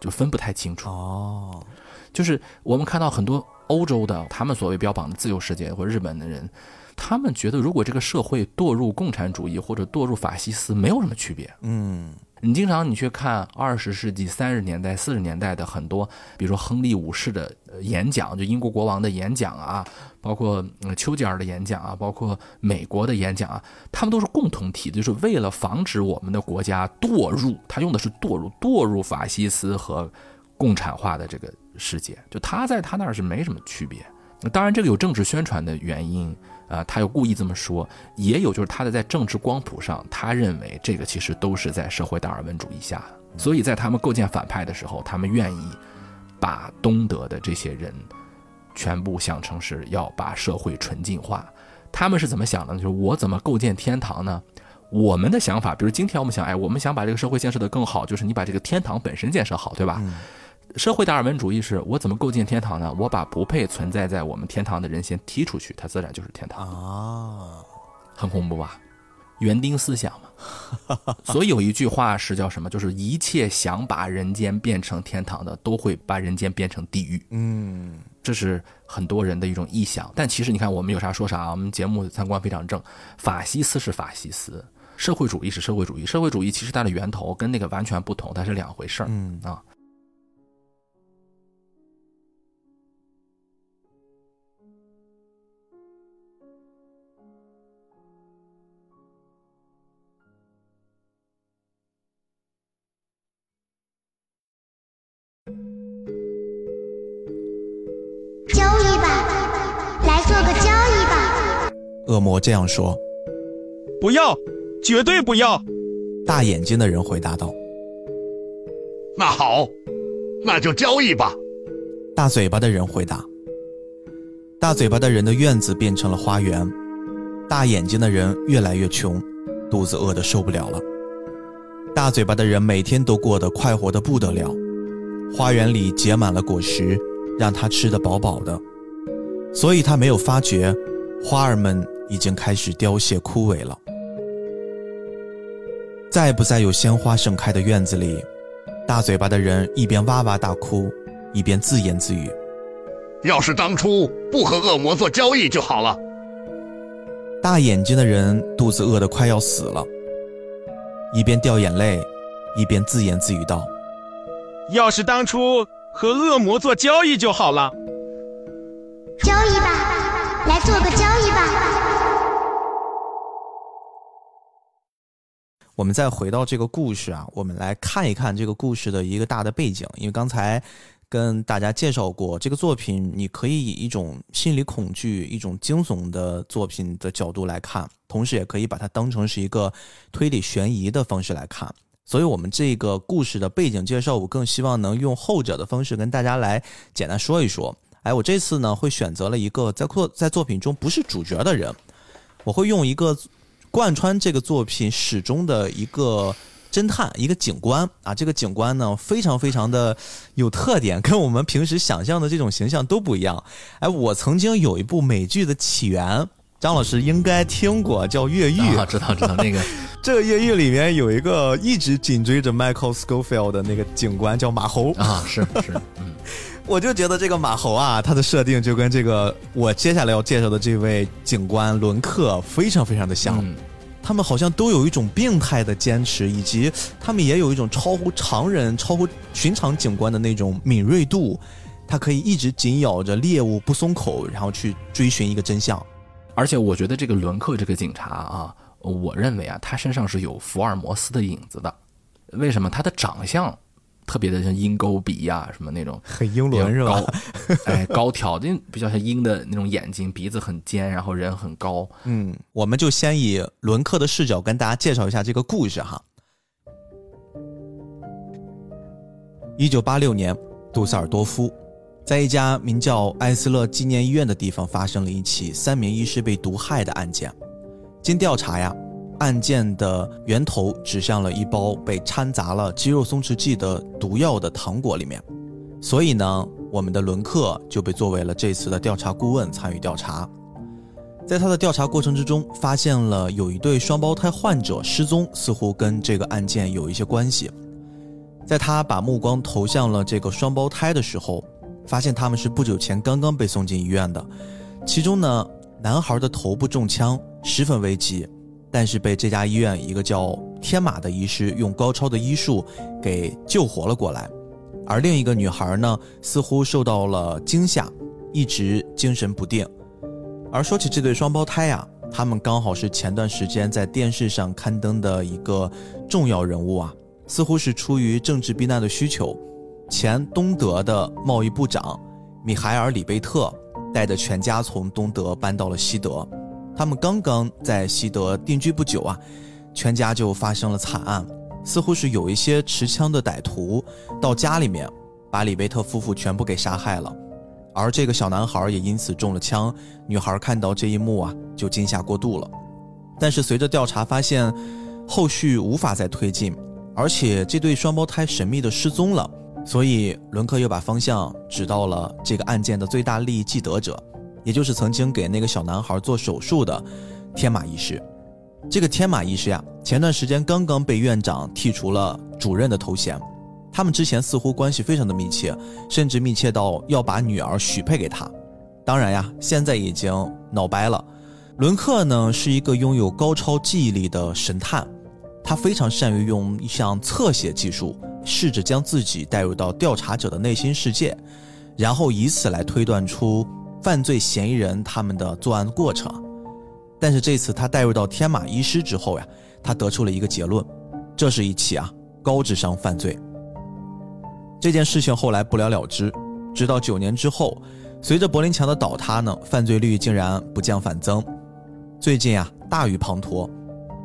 就分不太清楚。哦，就是我们看到很多欧洲的，他们所谓标榜的自由世界或者日本的人，他们觉得如果这个社会堕入共产主义或者堕入法西斯，没有什么区别。嗯。你经常你去看二十世纪三十年代、四十年代的很多，比如说亨利五世的演讲，就英国国王的演讲啊，包括丘吉尔的演讲啊，包括美国的演讲啊，他们都是共同体，就是为了防止我们的国家堕入，他用的是堕入，堕入法西斯和共产化的这个世界，就他在他那儿是没什么区别。当然，这个有政治宣传的原因。啊，他又故意这么说，也有就是他的在政治光谱上，他认为这个其实都是在社会达尔文主义下，所以在他们构建反派的时候，他们愿意把东德的这些人全部想成是要把社会纯净化。他们是怎么想的呢？就是我怎么构建天堂呢？我们的想法，比如今天我们想，哎，我们想把这个社会建设的更好，就是你把这个天堂本身建设好，对吧？社会达尔文主义是我怎么构建天堂呢？我把不配存在在我们天堂的人先踢出去，它自然就是天堂啊，很恐怖吧？园丁思想嘛。所以有一句话是叫什么？就是一切想把人间变成天堂的，都会把人间变成地狱。嗯，这是很多人的一种臆想。但其实你看，我们有啥说啥，我们节目三观非常正。法西斯是法西斯，社会主义是社会主义。社会主义其实它的源头跟那个完全不同，它是两回事儿。嗯啊。恶魔这样说：“不要，绝对不要。”大眼睛的人回答道：“那好，那就交易吧。”大嘴巴的人回答：“大嘴巴的人的院子变成了花园。”大眼睛的人越来越穷，肚子饿得受不了了。大嘴巴的人每天都过得快活的不得了，花园里结满了果实，让他吃得饱饱的，所以他没有发觉花儿们。已经开始凋谢枯萎了。再不再有鲜花盛开的院子里，大嘴巴的人一边哇哇大哭，一边自言自语：“要是当初不和恶魔做交易就好了。”大眼睛的人肚子饿得快要死了，一边掉眼泪，一边自言自语道：“要是当初和恶魔做交易就好了。”交易吧，来做个交我们再回到这个故事啊，我们来看一看这个故事的一个大的背景。因为刚才跟大家介绍过这个作品，你可以以一种心理恐惧、一种惊悚的作品的角度来看，同时也可以把它当成是一个推理悬疑的方式来看。所以，我们这个故事的背景介绍，我更希望能用后者的方式跟大家来简单说一说。哎，我这次呢会选择了一个在作在作品中不是主角的人，我会用一个。贯穿这个作品始终的一个侦探，一个警官啊。这个警官呢，非常非常的有特点，跟我们平时想象的这种形象都不一样。哎，我曾经有一部美剧的起源，张老师应该听过，叫《越狱》。啊，知道知道那个。这个《越狱》里面有一个一直紧追着 Michael Scofield 的那个警官，叫马猴啊，是是，嗯。我就觉得这个马猴啊，他的设定就跟这个我接下来要介绍的这位警官伦克非常非常的像。他们好像都有一种病态的坚持，以及他们也有一种超乎常人、超乎寻常警官的那种敏锐度。他可以一直紧咬着猎物不松口，然后去追寻一个真相。而且我觉得这个伦克这个警察啊，我认为啊，他身上是有福尔摩斯的影子的。为什么？他的长相。特别的像鹰钩鼻呀，什么那种很英伦是吧？哎，高挑，就，比较像鹰的那种眼睛，鼻子很尖，然后人很高。嗯，我们就先以伦克的视角跟大家介绍一下这个故事哈。一九八六年，杜塞尔多夫在一家名叫艾斯勒纪念医院的地方发生了一起三名医师被毒害的案件。经调查呀。案件的源头指向了一包被掺杂了肌肉松弛剂的毒药的糖果里面，所以呢，我们的伦克就被作为了这次的调查顾问参与调查。在他的调查过程之中，发现了有一对双胞胎患者失踪，似乎跟这个案件有一些关系。在他把目光投向了这个双胞胎的时候，发现他们是不久前刚刚被送进医院的，其中呢，男孩的头部中枪，十分危急。但是被这家医院一个叫天马的医师用高超的医术给救活了过来，而另一个女孩呢，似乎受到了惊吓，一直精神不定。而说起这对双胞胎呀，他们刚好是前段时间在电视上刊登的一个重要人物啊，似乎是出于政治避难的需求，前东德的贸易部长米海尔·里贝特带着全家从东德搬到了西德。他们刚刚在西德定居不久啊，全家就发生了惨案，似乎是有一些持枪的歹徒到家里面，把里贝特夫妇全部给杀害了，而这个小男孩也因此中了枪。女孩看到这一幕啊，就惊吓过度了。但是随着调查发现，后续无法再推进，而且这对双胞胎神秘的失踪了，所以伦克又把方向指到了这个案件的最大利益既得者。也就是曾经给那个小男孩做手术的天马医师，这个天马医师呀，前段时间刚刚被院长剔除了主任的头衔。他们之前似乎关系非常的密切，甚至密切到要把女儿许配给他。当然呀，现在已经闹掰了。伦克呢是一个拥有高超记忆力的神探，他非常善于用一项侧写技术，试着将自己带入到调查者的内心世界，然后以此来推断出。犯罪嫌疑人他们的作案过程，但是这次他带入到天马医师之后呀，他得出了一个结论，这是一起啊高智商犯罪。这件事情后来不了了之，直到九年之后，随着柏林墙的倒塌呢，犯罪率竟然不降反增。最近啊，大雨滂沱，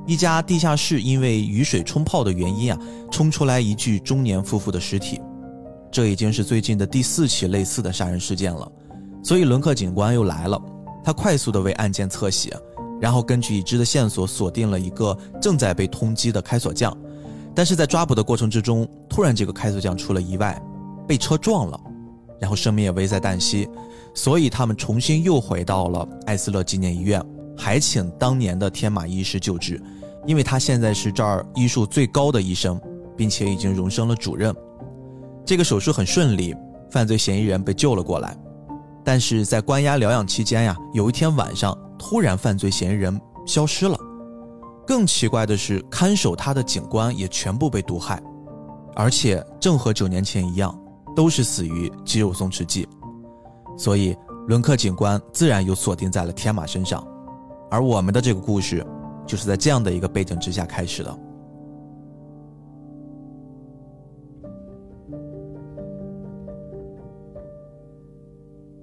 一家地下室因为雨水冲泡的原因啊，冲出来一具中年夫妇的尸体，这已经是最近的第四起类似的杀人事件了。所以伦克警官又来了，他快速的为案件侧写，然后根据已知的线索锁定了一个正在被通缉的开锁匠，但是在抓捕的过程之中，突然这个开锁匠出了意外，被车撞了，然后生命也危在旦夕，所以他们重新又回到了艾斯勒纪念医院，还请当年的天马医师救治，因为他现在是这儿医术最高的医生，并且已经荣升了主任。这个手术很顺利，犯罪嫌疑人被救了过来。但是在关押疗养期间呀，有一天晚上，突然犯罪嫌疑人消失了。更奇怪的是，看守他的警官也全部被毒害，而且正和九年前一样，都是死于肌肉松弛剂。所以，伦克警官自然又锁定在了天马身上。而我们的这个故事，就是在这样的一个背景之下开始的。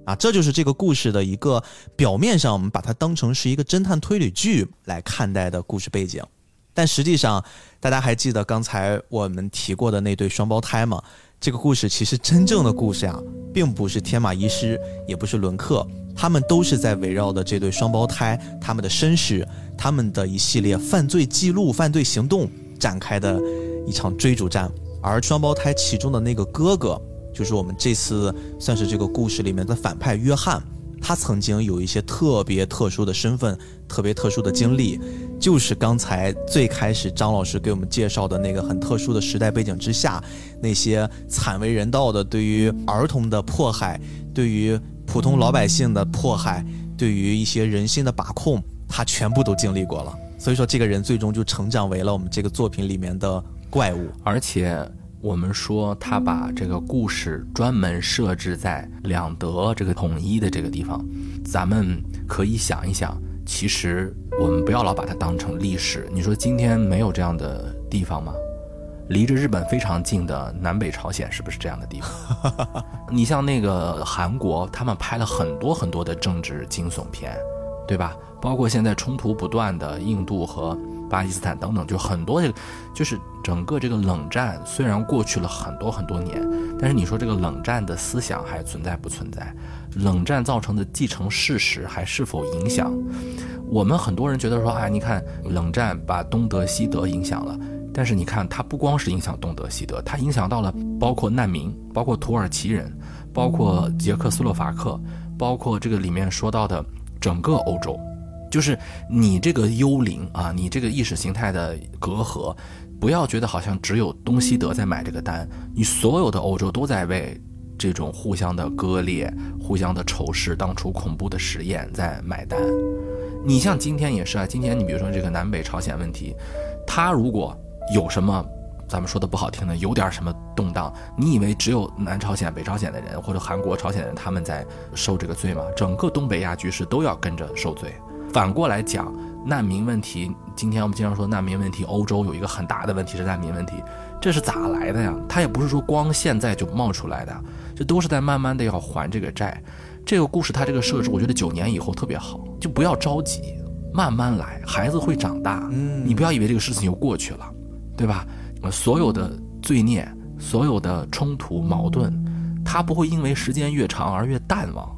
啊，这就是这个故事的一个表面上，我们把它当成是一个侦探推理剧来看待的故事背景。但实际上，大家还记得刚才我们提过的那对双胞胎吗？这个故事其实真正的故事呀，并不是天马医师，也不是伦克，他们都是在围绕的这对双胞胎他们的身世、他们的一系列犯罪记录、犯罪行动展开的一场追逐战。而双胞胎其中的那个哥哥，就是我们这次算是这个故事里面的反派约翰。他曾经有一些特别特殊的身份，特别特殊的经历，就是刚才最开始张老师给我们介绍的那个很特殊的时代背景之下，那些惨为人道的对于儿童的迫害，对于普通老百姓的迫害，对于一些人心的把控，他全部都经历过了。所以说，这个人最终就成长为了我们这个作品里面的怪物，而且。我们说他把这个故事专门设置在两德这个统一的这个地方，咱们可以想一想，其实我们不要老把它当成历史。你说今天没有这样的地方吗？离着日本非常近的南北朝鲜是不是这样的地方？你像那个韩国，他们拍了很多很多的政治惊悚片，对吧？包括现在冲突不断的印度和。巴基斯坦等等，就很多这个，就是整个这个冷战虽然过去了很多很多年，但是你说这个冷战的思想还存在不存在？冷战造成的继承事实还是否影响？我们很多人觉得说，哎，你看冷战把东德西德影响了，但是你看它不光是影响东德西德，它影响到了包括难民，包括土耳其人，包括捷克斯洛伐克，包括这个里面说到的整个欧洲。就是你这个幽灵啊，你这个意识形态的隔阂，不要觉得好像只有东西德在买这个单，你所有的欧洲都在为这种互相的割裂、互相的仇视、当初恐怖的实验在买单。你像今天也是啊，今天你比如说这个南北朝鲜问题，他如果有什么，咱们说的不好听的，有点什么动荡，你以为只有南朝鲜、北朝鲜的人或者韩国、朝鲜人他们在受这个罪吗？整个东北亚局势都要跟着受罪。反过来讲，难民问题，今天我们经常说难民问题，欧洲有一个很大的问题是难民问题，这是咋来的呀？它也不是说光现在就冒出来的，这都是在慢慢的要还这个债。这个故事它这个设置，我觉得九年以后特别好，就不要着急，慢慢来，孩子会长大。嗯，你不要以为这个事情就过去了，对吧？所有的罪孽，所有的冲突矛盾，它不会因为时间越长而越淡忘。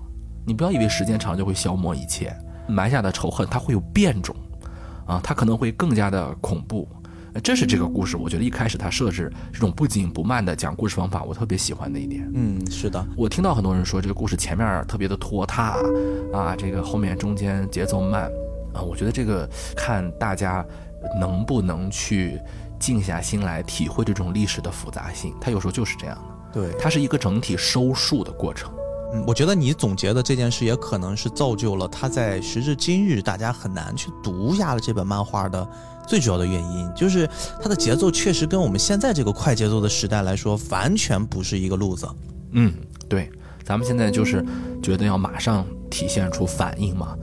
你不要以为时间长就会消磨一切。埋下的仇恨，它会有变种，啊，它可能会更加的恐怖。这是这个故事，我觉得一开始它设置这种不紧不慢的讲故事方法，我特别喜欢的一点。嗯，是的，我听到很多人说这个故事前面特别的拖沓，啊，这个后面中间节奏慢，啊，我觉得这个看大家能不能去静下心来体会这种历史的复杂性，它有时候就是这样的。对，它是一个整体收束的过程。我觉得你总结的这件事也可能是造就了他在时至今日大家很难去读下了这本漫画的最主要的原因，就是它的节奏确实跟我们现在这个快节奏的时代来说完全不是一个路子。嗯，对，咱们现在就是觉得要马上体现出反应嘛，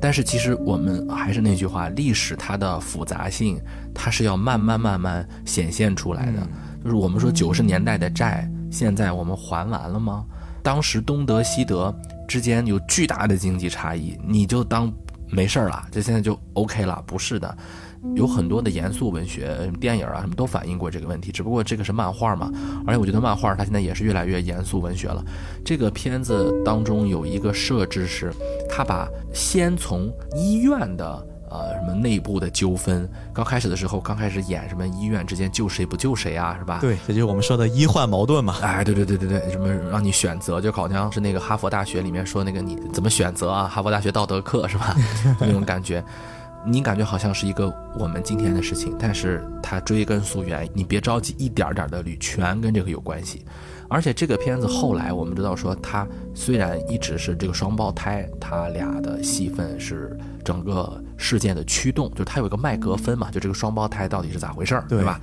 但是其实我们还是那句话，历史它的复杂性，它是要慢慢慢慢显现出来的。就是我们说九十年代的债，现在我们还完了吗？当时东德西德之间有巨大的经济差异，你就当没事儿了，这现在就 OK 了？不是的，有很多的严肃文学、电影啊什么都反映过这个问题。只不过这个是漫画嘛，而且我觉得漫画它现在也是越来越严肃文学了。这个片子当中有一个设置是，他把先从医院的。呃，什么内部的纠纷？刚开始的时候，刚开始演什么医院之间救谁不救谁啊，是吧？对，这就是我们说的医患矛盾嘛。哎，对对对对对，什么让你选择，就好像是那个哈佛大学里面说那个你怎么选择啊？哈佛大学道德课是吧？那种感觉，你感觉好像是一个我们今天的事情，但是它追根溯源，你别着急，一点点的捋，全跟这个有关系。而且这个片子后来我们知道说，他虽然一直是这个双胞胎，他俩的戏份是整个事件的驱动，就是它有一个麦格芬嘛，就这个双胞胎到底是咋回事儿，对吧？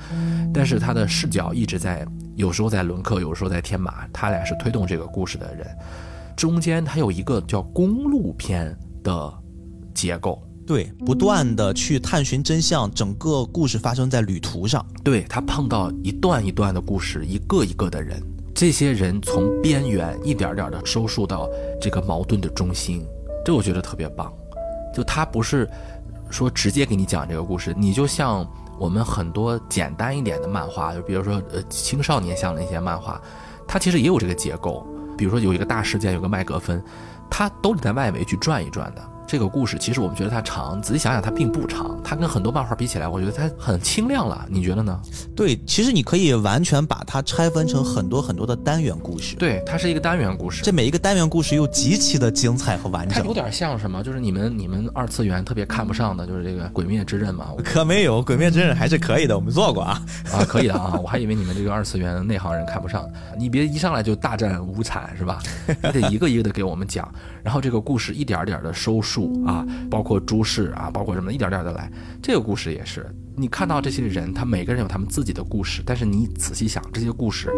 但是他的视角一直在，有时候在伦克，有时候在天马，他俩是推动这个故事的人。中间他有一个叫公路片的结构，对，不断的去探寻真相，整个故事发生在旅途上，对他碰到一段一段的故事，一个一个的人。这些人从边缘一点点的收束到这个矛盾的中心，这我觉得特别棒。就他不是说直接给你讲这个故事，你就像我们很多简单一点的漫画，就比如说呃青少年向的一些漫画，它其实也有这个结构。比如说有一个大事件，有个麦格芬，它都得在外围去转一转的。这个故事其实我们觉得它长，仔细想想它并不长，它跟很多漫画比起来，我觉得它很清亮了。你觉得呢？对，其实你可以完全把它拆分成很多很多的单元故事。对，它是一个单元故事，这每一个单元故事又极其的精彩和完整。它有点像什么？就是你们你们二次元特别看不上的，就是这个《鬼灭之刃》嘛。可没有，《鬼灭之刃》还是可以的，我们做过啊 啊，可以的啊。我还以为你们这个二次元内行人看不上，你别一上来就大战无惨是吧？你得一个一个的给我们讲，然后这个故事一点点的收束啊。包括诸事啊，包括什么，一点点的来。这个故事也是，你看到这些人，他每个人有他们自己的故事，但是你仔细想，这些故事，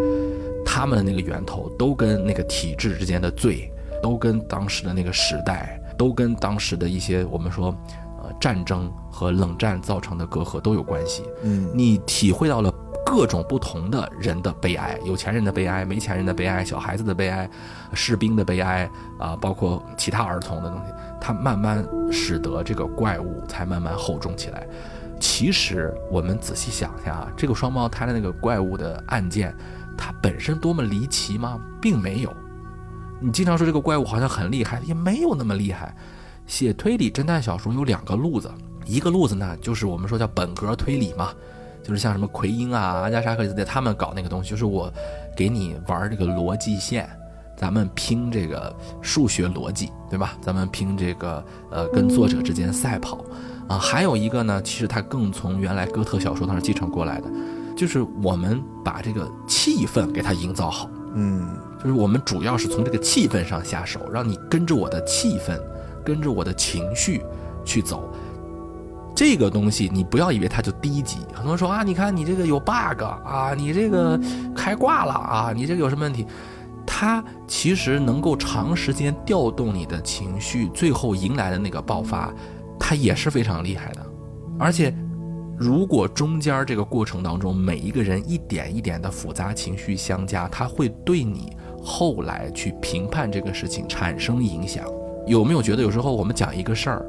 他们的那个源头都跟那个体制之间的罪，都跟当时的那个时代，都跟当时的一些我们说，呃，战争和冷战造成的隔阂都有关系。嗯，你体会到了。各种不同的人的悲哀，有钱人的悲哀，没钱人的悲哀，小孩子的悲哀，士兵的悲哀啊，包括其他儿童的东西，它慢慢使得这个怪物才慢慢厚重起来。其实我们仔细想一下啊，这个双胞胎的那个怪物的案件，它本身多么离奇吗？并没有。你经常说这个怪物好像很厉害，也没有那么厉害。写推理侦探小说有两个路子，一个路子呢就是我们说叫本格推理嘛。就是像什么奎因啊、阿加莎克里斯蒂他们搞那个东西，就是我给你玩这个逻辑线，咱们拼这个数学逻辑，对吧？咱们拼这个呃跟作者之间赛跑啊。还有一个呢，其实它更从原来哥特小说当中继承过来的，就是我们把这个气氛给它营造好。嗯，就是我们主要是从这个气氛上下手，让你跟着我的气氛，跟着我的情绪去走。这个东西你不要以为它就低级，很多人说啊，你看你这个有 bug 啊，你这个开挂了啊，你这个有什么问题？它其实能够长时间调动你的情绪，最后迎来的那个爆发，它也是非常厉害的。而且，如果中间这个过程当中每一个人一点一点的复杂情绪相加，它会对你后来去评判这个事情产生影响。有没有觉得有时候我们讲一个事儿，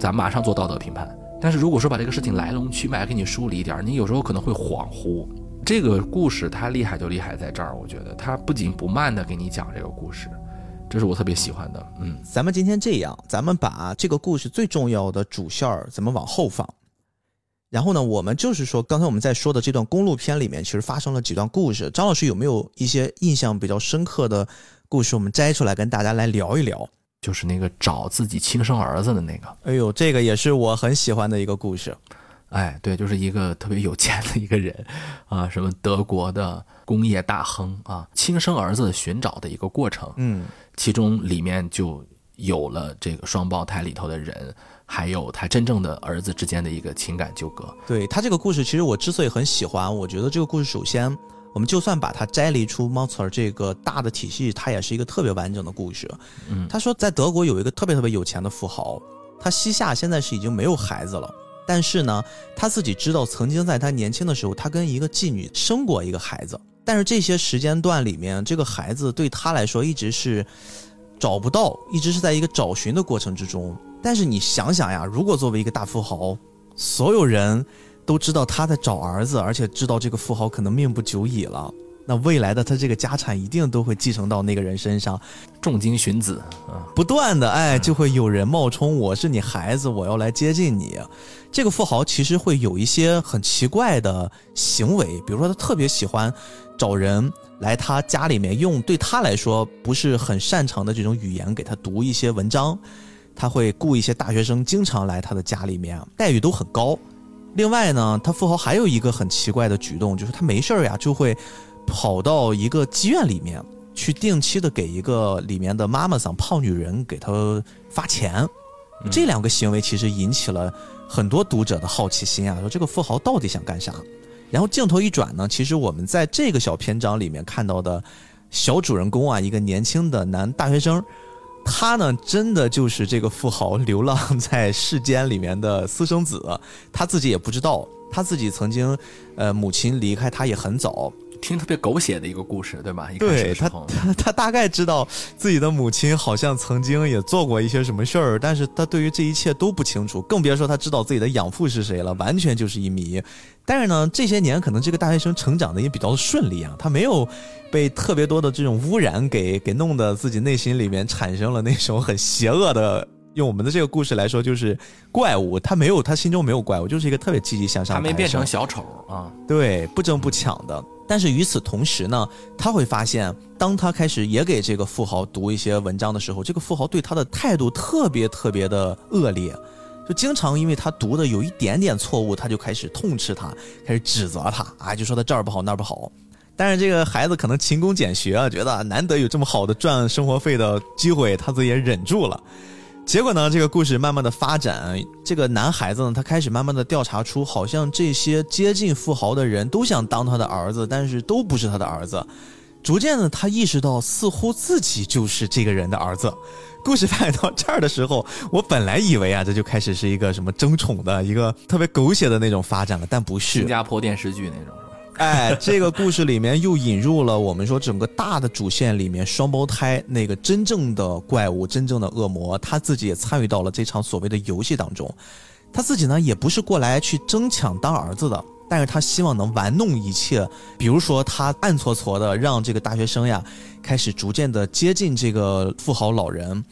咱马上做道德评判？但是如果说把这个事情来龙去脉给你梳理一点，你有时候可能会恍惚。这个故事它厉害就厉害在这儿，我觉得它不紧不慢的给你讲这个故事，这是我特别喜欢的。嗯，咱们今天这样，咱们把这个故事最重要的主线儿咱们往后放，然后呢，我们就是说刚才我们在说的这段公路片里面，其实发生了几段故事。张老师有没有一些印象比较深刻的故事，我们摘出来跟大家来聊一聊？就是那个找自己亲生儿子的那个，哎呦，这个也是我很喜欢的一个故事。哎，对，就是一个特别有钱的一个人，啊，什么德国的工业大亨啊，亲生儿子寻找的一个过程。嗯，其中里面就有了这个双胞胎里头的人，还有他真正的儿子之间的一个情感纠葛。对他这个故事，其实我之所以很喜欢，我觉得这个故事首先。我们就算把它摘离出猫词儿这个大的体系，它也是一个特别完整的故事。嗯，他说在德国有一个特别特别有钱的富豪，他膝下现在是已经没有孩子了，但是呢，他自己知道曾经在他年轻的时候，他跟一个妓女生过一个孩子，但是这些时间段里面，这个孩子对他来说一直是找不到，一直是在一个找寻的过程之中。但是你想想呀，如果作为一个大富豪，所有人。都知道他在找儿子，而且知道这个富豪可能命不久矣了。那未来的他这个家产一定都会继承到那个人身上，重金寻子啊，不断的哎，就会有人冒充我是你孩子，我要来接近你。这个富豪其实会有一些很奇怪的行为，比如说他特别喜欢找人来他家里面用对他来说不是很擅长的这种语言给他读一些文章，他会雇一些大学生经常来他的家里面，待遇都很高。另外呢，他富豪还有一个很奇怪的举动，就是他没事儿呀，就会跑到一个妓院里面去，定期的给一个里面的妈妈桑胖女人给他发钱。这两个行为其实引起了很多读者的好奇心啊，说这个富豪到底想干啥？然后镜头一转呢，其实我们在这个小篇章里面看到的小主人公啊，一个年轻的男大学生。他呢，真的就是这个富豪流浪在世间里面的私生子，他自己也不知道，他自己曾经，呃，母亲离开他也很早。听特别狗血的一个故事，对吧？对他，他他大概知道自己的母亲好像曾经也做过一些什么事儿，但是他对于这一切都不清楚，更别说他知道自己的养父是谁了，完全就是一谜。但是呢，这些年可能这个大学生成长的也比较顺利啊，他没有被特别多的这种污染给给弄得自己内心里面产生了那种很邪恶的。用我们的这个故事来说，就是怪物，他没有，他心中没有怪物，就是一个特别积极向上。他没变成小丑啊，对，不争不抢的。但是与此同时呢，他会发现，当他开始也给这个富豪读一些文章的时候，这个富豪对他的态度特别特别的恶劣，就经常因为他读的有一点点错误，他就开始痛斥他，开始指责他，啊，就说他这儿不好那儿不好。但是这个孩子可能勤工俭学啊，觉得难得有这么好的赚生活费的机会，他自己也忍住了。结果呢，这个故事慢慢的发展，这个男孩子呢，他开始慢慢的调查出，好像这些接近富豪的人都想当他的儿子，但是都不是他的儿子。逐渐的，他意识到似乎自己就是这个人的儿子。故事发展到这儿的时候，我本来以为啊，这就开始是一个什么争宠的一个特别狗血的那种发展了，但不是。新加坡电视剧那种。哎，这个故事里面又引入了我们说整个大的主线里面双胞胎那个真正的怪物、真正的恶魔，他自己也参与到了这场所谓的游戏当中。他自己呢也不是过来去争抢当儿子的，但是他希望能玩弄一切，比如说他暗搓搓的让这个大学生呀开始逐渐的接近这个富豪老人，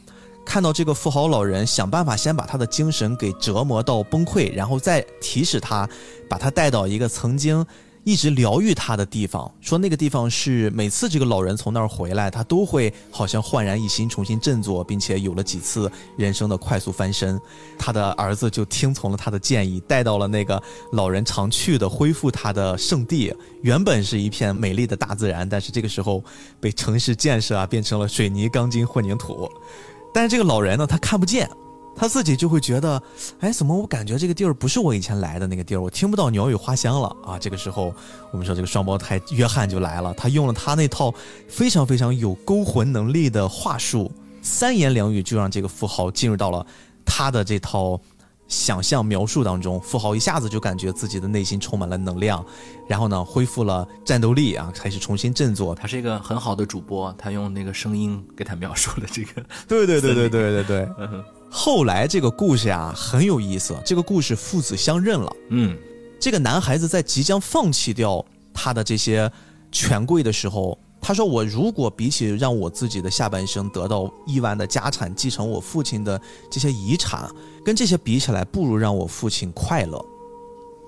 看到这个富豪老人想办法先把他的精神给折磨到崩溃，然后再提示他，把他带到一个曾经。一直疗愈他的地方，说那个地方是每次这个老人从那儿回来，他都会好像焕然一新，重新振作，并且有了几次人生的快速翻身。他的儿子就听从了他的建议，带到了那个老人常去的、恢复他的圣地。原本是一片美丽的大自然，但是这个时候被城市建设啊变成了水泥、钢筋、混凝土。但是这个老人呢，他看不见。他自己就会觉得，哎，怎么我感觉这个地儿不是我以前来的那个地儿？我听不到鸟语花香了啊！这个时候，我们说这个双胞胎约翰就来了，他用了他那套非常非常有勾魂能力的话术，三言两语就让这个富豪进入到了他的这套想象描述当中。富豪一下子就感觉自己的内心充满了能量，然后呢，恢复了战斗力啊，开始重新振作。他是一个很好的主播，他用那个声音给他描述了这个。对对对对对对对。后来这个故事呀很有意思，这个故事父子相认了。嗯，这个男孩子在即将放弃掉他的这些权贵的时候，他说：“我如果比起让我自己的下半生得到亿万的家产，继承我父亲的这些遗产，跟这些比起来，不如让我父亲快乐，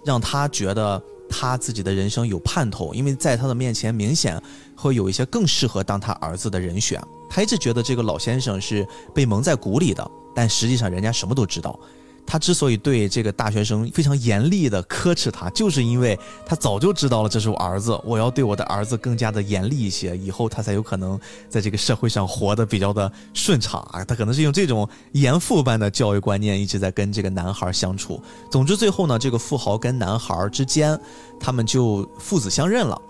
让他觉得他自己的人生有盼头，因为在他的面前明显会有一些更适合当他儿子的人选。他一直觉得这个老先生是被蒙在鼓里的。”但实际上，人家什么都知道。他之所以对这个大学生非常严厉的呵斥他，就是因为他早就知道了这是我儿子，我要对我的儿子更加的严厉一些，以后他才有可能在这个社会上活得比较的顺畅啊。他可能是用这种严父般的教育观念一直在跟这个男孩相处。总之，最后呢，这个富豪跟男孩之间，他们就父子相认了。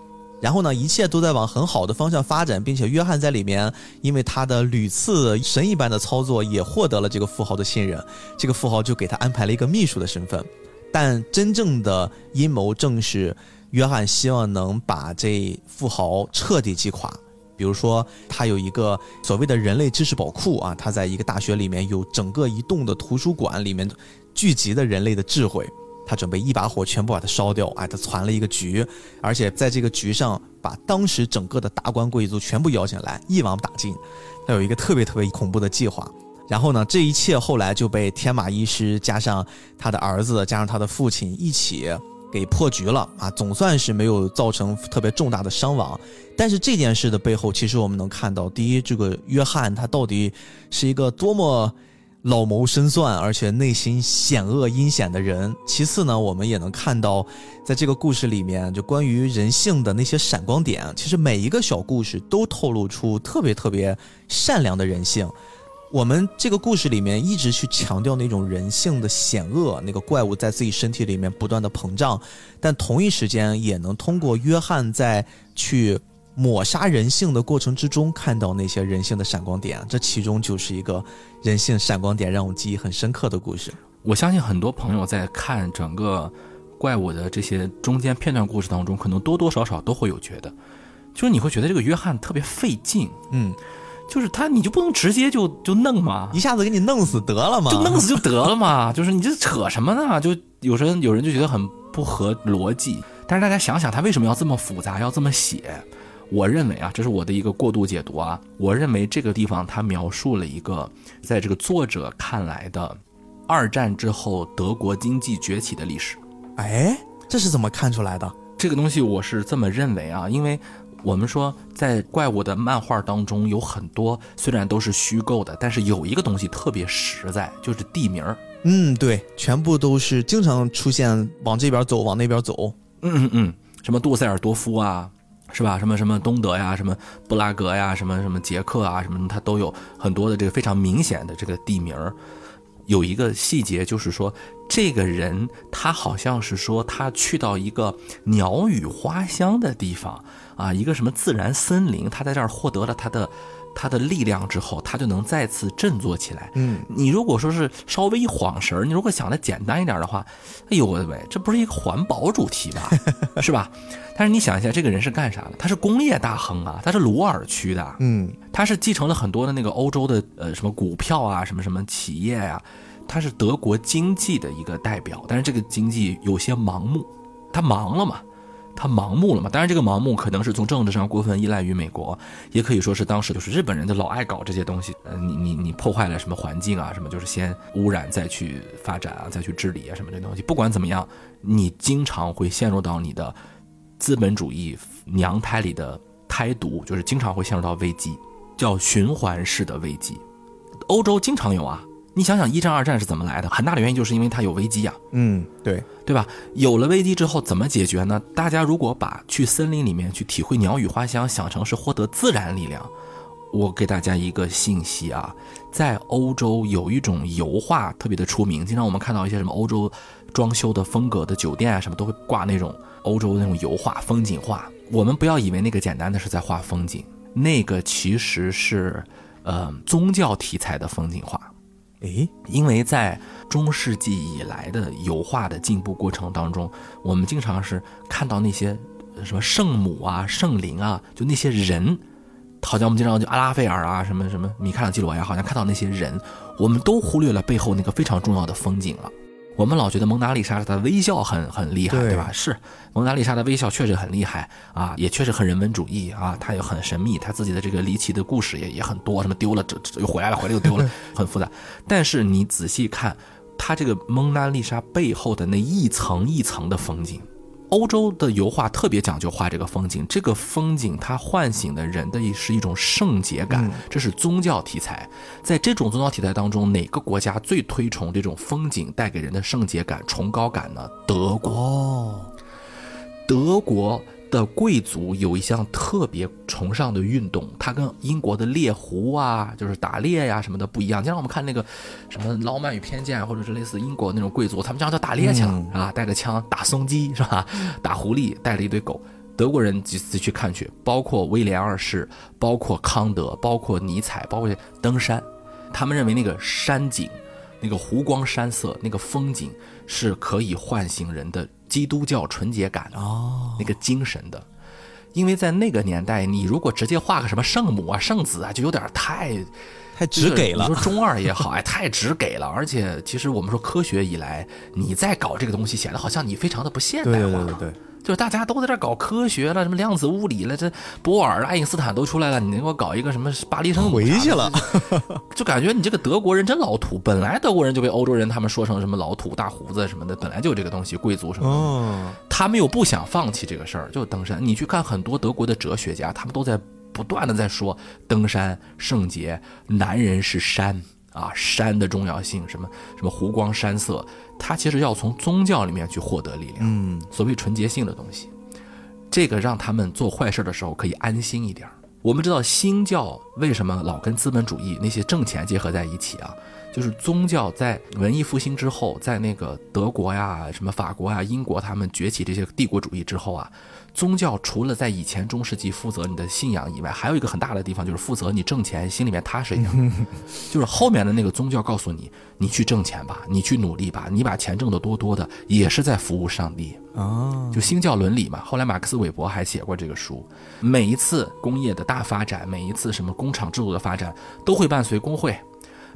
然后呢，一切都在往很好的方向发展，并且约翰在里面，因为他的屡次神一般的操作，也获得了这个富豪的信任。这个富豪就给他安排了一个秘书的身份。但真正的阴谋正是约翰希望能把这富豪彻底击垮。比如说，他有一个所谓的人类知识宝库啊，他在一个大学里面有整个一栋的图书馆，里面聚集的人类的智慧。他准备一把火全部把它烧掉，哎，他攒了一个局，而且在这个局上把当时整个的达官贵族全部邀请来，一网打尽。他有一个特别特别恐怖的计划。然后呢，这一切后来就被天马医师加上他的儿子加上他的父亲一起给破局了啊，总算是没有造成特别重大的伤亡。但是这件事的背后，其实我们能看到，第一，这个约翰他到底是一个多么。老谋深算，而且内心险恶阴险的人。其次呢，我们也能看到，在这个故事里面，就关于人性的那些闪光点。其实每一个小故事都透露出特别特别善良的人性。我们这个故事里面一直去强调那种人性的险恶，那个怪物在自己身体里面不断的膨胀，但同一时间也能通过约翰在去。抹杀人性的过程之中，看到那些人性的闪光点，这其中就是一个人性闪光点让我记忆很深刻的故事。我相信很多朋友在看整个怪物的这些中间片段故事当中，可能多多少少都会有觉得，就是你会觉得这个约翰特别费劲，嗯，就是他你就不能直接就就弄吗？一下子给你弄死得了吗？就弄死就得了嘛？就是你这扯什么呢？就有时候有人就觉得很不合逻辑，但是大家想想，他为什么要这么复杂，要这么写？我认为啊，这是我的一个过度解读啊。我认为这个地方它描述了一个，在这个作者看来的，二战之后德国经济崛起的历史。哎，这是怎么看出来的？这个东西我是这么认为啊，因为我们说在怪物的漫画当中有很多虽然都是虚构的，但是有一个东西特别实在，就是地名儿。嗯，对，全部都是经常出现往这边走，往那边走。嗯嗯嗯，什么杜塞尔多夫啊。是吧？什么什么东德呀，什么布拉格呀，什么什么捷克啊，什么他都有很多的这个非常明显的这个地名儿。有一个细节就是说，这个人他好像是说他去到一个鸟语花香的地方啊，一个什么自然森林，他在这儿获得了他的。他的力量之后，他就能再次振作起来。嗯，你如果说是稍微一晃神儿，你如果想的简单一点的话，哎呦喂喂，这不是一个环保主题吧？是吧？但是你想一下，这个人是干啥的？他是工业大亨啊，他是鲁尔区的。嗯，他是继承了很多的那个欧洲的呃什么股票啊，什么什么企业呀，他是德国经济的一个代表。但是这个经济有些盲目，他忙了嘛？他盲目了嘛？当然，这个盲目可能是从政治上过分依赖于美国，也可以说是当时就是日本人就老爱搞这些东西。呃，你你你破坏了什么环境啊？什么就是先污染再去发展啊，再去治理啊，什么这东西。不管怎么样，你经常会陷入到你的资本主义娘胎里的胎毒，就是经常会陷入到危机，叫循环式的危机。欧洲经常有啊。你想想，一战、二战是怎么来的？很大的原因就是因为它有危机呀。嗯，对，对吧？有了危机之后，怎么解决呢？大家如果把去森林里面去体会鸟语花香想成是获得自然力量，我给大家一个信息啊，在欧洲有一种油画特别的出名，经常我们看到一些什么欧洲装修的风格的酒店啊，什么都会挂那种欧洲那种油画、风景画。我们不要以为那个简单的是在画风景，那个其实是呃宗教题材的风景画。诶，因为在中世纪以来的油画的进步过程当中，我们经常是看到那些什么圣母啊、圣灵啊，就那些人，好像我们经常就阿拉斐尔啊、什么什么米开朗基罗呀，好像看到那些人，我们都忽略了背后那个非常重要的风景了。我们老觉得蒙娜丽莎的微笑很很厉害，对吧？是蒙娜丽莎的微笑确实很厉害啊，也确实很人文主义啊，她也很神秘，她自己的这个离奇的故事也也很多，什么丢了这这又回来了，回来又丢了，很复杂。但是你仔细看，她这个蒙娜丽莎背后的那一层一层的风景。欧洲的油画特别讲究画这个风景，这个风景它唤醒的人的是一种圣洁感，这是宗教题材。在这种宗教题材当中，哪个国家最推崇这种风景带给人的圣洁感、崇高感呢？德国，德国。的贵族有一项特别崇尚的运动，它跟英国的猎狐啊，就是打猎呀什么的不一样。经常我们看那个什么《傲慢与偏见》，或者是类似英国那种贵族，他们经常打猎去了啊，带着枪打松鸡是吧？打狐狸，带着一堆狗。德国人几次去看去，包括威廉二世，包括康德，包括尼采，包括登山，他们认为那个山景，那个湖光山色，那个风景是可以唤醒人的。基督教纯洁感哦，那个精神的，因为在那个年代，你如果直接画个什么圣母啊、圣子啊，就有点太太直给了。你说中二也好，哎，太直给了。而且，其实我们说科学以来，你在搞这个东西，显得好像你非常的不现代化。对对对对。就是大家都在这搞科学了，什么量子物理了，这波尔、爱因斯坦都出来了，你给我搞一个什么巴黎圣母？回去了，就感觉你这个德国人真老土。本来德国人就被欧洲人他们说成什么老土、大胡子什么的，本来就有这个东西，贵族什么的。他们又不想放弃这个事儿，就登山。你去看很多德国的哲学家，他们都在不断的在说登山圣洁，男人是山。啊，山的重要性，什么什么湖光山色，它其实要从宗教里面去获得力量。嗯，所谓纯洁性的东西，这个让他们做坏事的时候可以安心一点。我们知道新教为什么老跟资本主义那些挣钱结合在一起啊？就是宗教在文艺复兴之后，在那个德国呀、什么法国呀、英国他们崛起这些帝国主义之后啊。宗教除了在以前中世纪负责你的信仰以外，还有一个很大的地方就是负责你挣钱，心里面踏实一点。就是后面的那个宗教告诉你，你去挣钱吧，你去努力吧，你把钱挣得多多的，也是在服务上帝啊。就新教伦理嘛。后来马克思韦伯还写过这个书。每一次工业的大发展，每一次什么工厂制度的发展，都会伴随工会，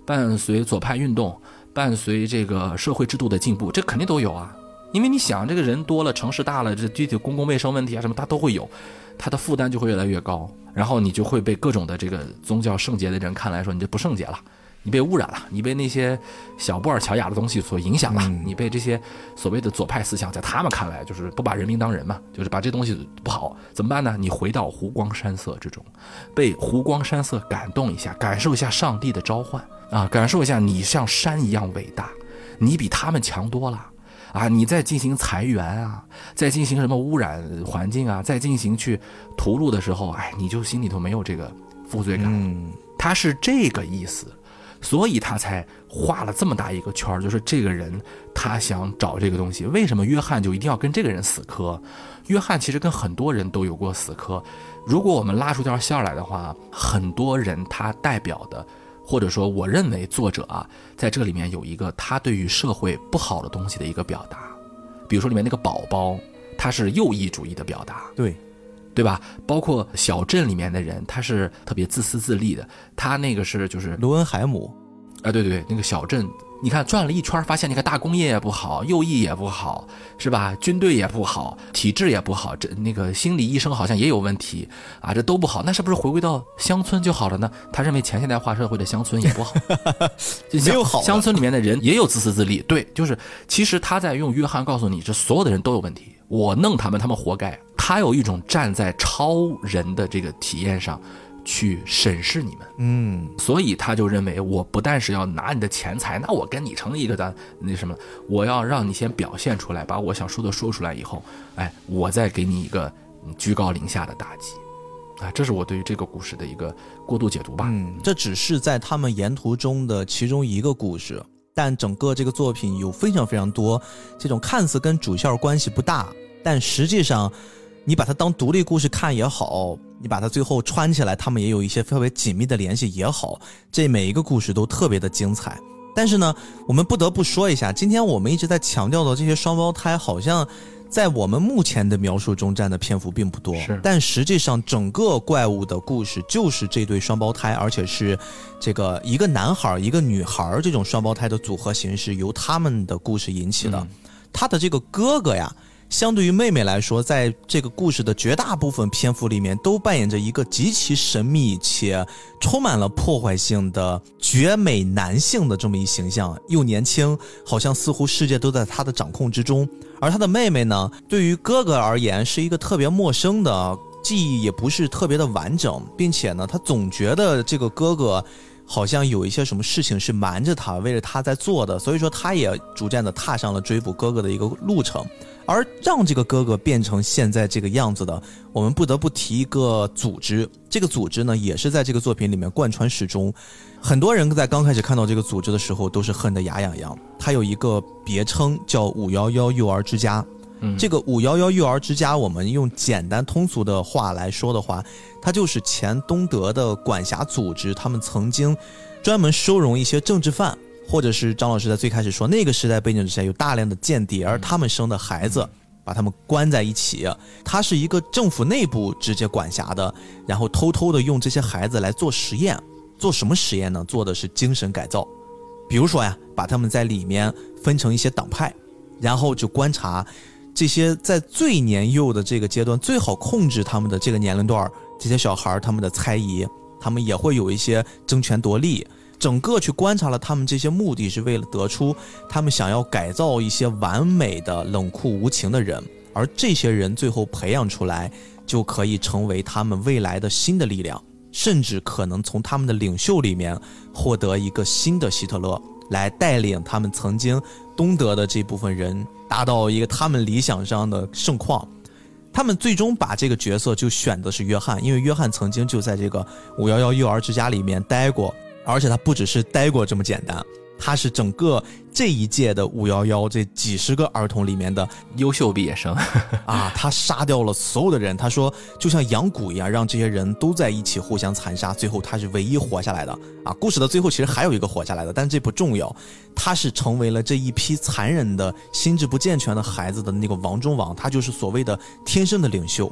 伴随左派运动，伴随这个社会制度的进步，这肯定都有啊。因为你想，这个人多了，城市大了，这具体公共卫生问题啊什么，他都会有，他的负担就会越来越高，然后你就会被各种的这个宗教圣洁的人看来说，你这不圣洁了。你被污染了，你被那些小布尔乔亚的东西所影响了，你被这些所谓的左派思想，在他们看来就是不把人民当人嘛，就是把这东西不好，怎么办呢？你回到湖光山色之中，被湖光山色感动一下，感受一下上帝的召唤啊，感受一下你像山一样伟大，你比他们强多了啊！你在进行裁员啊，在进行什么污染环境啊，在进行去屠戮的时候，哎，你就心里头没有这个负罪感，他是这个意思。所以他才画了这么大一个圈儿，就是这个人他想找这个东西。为什么约翰就一定要跟这个人死磕？约翰其实跟很多人都有过死磕。如果我们拉出条线来的话，很多人他代表的，或者说我认为作者啊，在这里面有一个他对于社会不好的东西的一个表达。比如说里面那个宝宝，他是右翼主义的表达，对，对吧？包括小镇里面的人，他是特别自私自利的。他那个是就是罗恩海姆。啊，对对对，那个小镇，你看转了一圈，发现你看大工业也不好，右翼也不好，是吧？军队也不好，体制也不好，这那个心理医生好像也有问题啊，这都不好，那是不是回归到乡村就好了呢？他认为前现代化社会的乡村也不好，没有好，乡村里面的人也有自私自利，对，就是其实他在用约翰告诉你，这所有的人都有问题，我弄他们，他们活该。他有一种站在超人的这个体验上。去审视你们，嗯，所以他就认为，我不但是要拿你的钱财，那我跟你成立一个单那什么，我要让你先表现出来，把我想说的说出来以后，哎，我再给你一个居高临下的打击，啊，这是我对于这个故事的一个过度解读吧。嗯，这只是在他们沿途中的其中一个故事，但整个这个作品有非常非常多这种看似跟主线关系不大，但实际上。你把它当独立故事看也好，你把它最后穿起来，他们也有一些特别紧密的联系也好，这每一个故事都特别的精彩。但是呢，我们不得不说一下，今天我们一直在强调的这些双胞胎，好像在我们目前的描述中占的篇幅并不多。是，但实际上整个怪物的故事就是这对双胞胎，而且是这个一个男孩一个女孩这种双胞胎的组合形式由他们的故事引起的。他的这个哥哥呀。相对于妹妹来说，在这个故事的绝大部分篇幅里面，都扮演着一个极其神秘且充满了破坏性的绝美男性的这么一形象，又年轻，好像似乎世界都在他的掌控之中。而他的妹妹呢，对于哥哥而言是一个特别陌生的，记忆也不是特别的完整，并且呢，他总觉得这个哥哥好像有一些什么事情是瞒着他，为了他在做的，所以说他也逐渐的踏上了追捕哥哥的一个路程。而让这个哥哥变成现在这个样子的，我们不得不提一个组织。这个组织呢，也是在这个作品里面贯穿始终。很多人在刚开始看到这个组织的时候，都是恨得牙痒痒。它有一个别称叫“五幺幺幼儿之家”。嗯，这个“五幺幺幼儿之家”，我们用简单通俗的话来说的话，它就是前东德的管辖组织。他们曾经专门收容一些政治犯。或者是张老师在最开始说，那个时代背景之下有大量的间谍，而他们生的孩子，把他们关在一起，它是一个政府内部直接管辖的，然后偷偷的用这些孩子来做实验，做什么实验呢？做的是精神改造，比如说呀，把他们在里面分成一些党派，然后就观察这些在最年幼的这个阶段最好控制他们的这个年龄段这些小孩他们的猜疑，他们也会有一些争权夺利。整个去观察了他们这些目的是为了得出他们想要改造一些完美的冷酷无情的人，而这些人最后培养出来就可以成为他们未来的新的力量，甚至可能从他们的领袖里面获得一个新的希特勒，来带领他们曾经东德的这部分人达到一个他们理想上的盛况。他们最终把这个角色就选的是约翰，因为约翰曾经就在这个五幺幺幼儿之家里面待过。而且他不只是待过这么简单，他是整个这一届的五幺幺这几十个儿童里面的优秀毕业生 啊！他杀掉了所有的人，他说就像养蛊一样，让这些人都在一起互相残杀，最后他是唯一活下来的啊！故事的最后其实还有一个活下来的，但这不重要，他是成为了这一批残忍的心智不健全的孩子的那个王中王，他就是所谓的天生的领袖，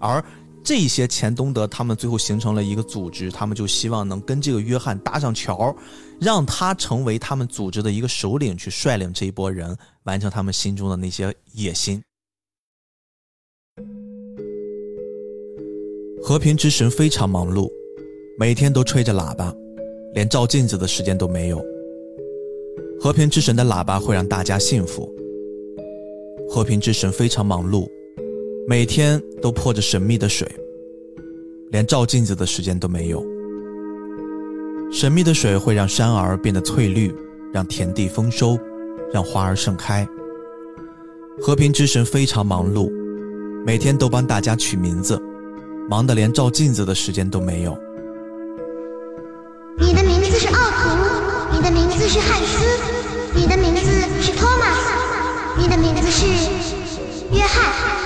而。这些前东德，他们最后形成了一个组织，他们就希望能跟这个约翰搭上桥，让他成为他们组织的一个首领，去率领这一波人完成他们心中的那些野心。和平之神非常忙碌，每天都吹着喇叭，连照镜子的时间都没有。和平之神的喇叭会让大家幸福。和平之神非常忙碌，每天都泼着神秘的水，连照镜子的时间都没有。神秘的水会让山儿变得翠绿，让田地丰收，让花儿盛开。和平之神非常忙碌，每天都帮大家取名字，忙得连照镜子的时间都没有。你的名字是奥图，你的名字是汉斯，你的名字是托马斯，你的名字是约翰。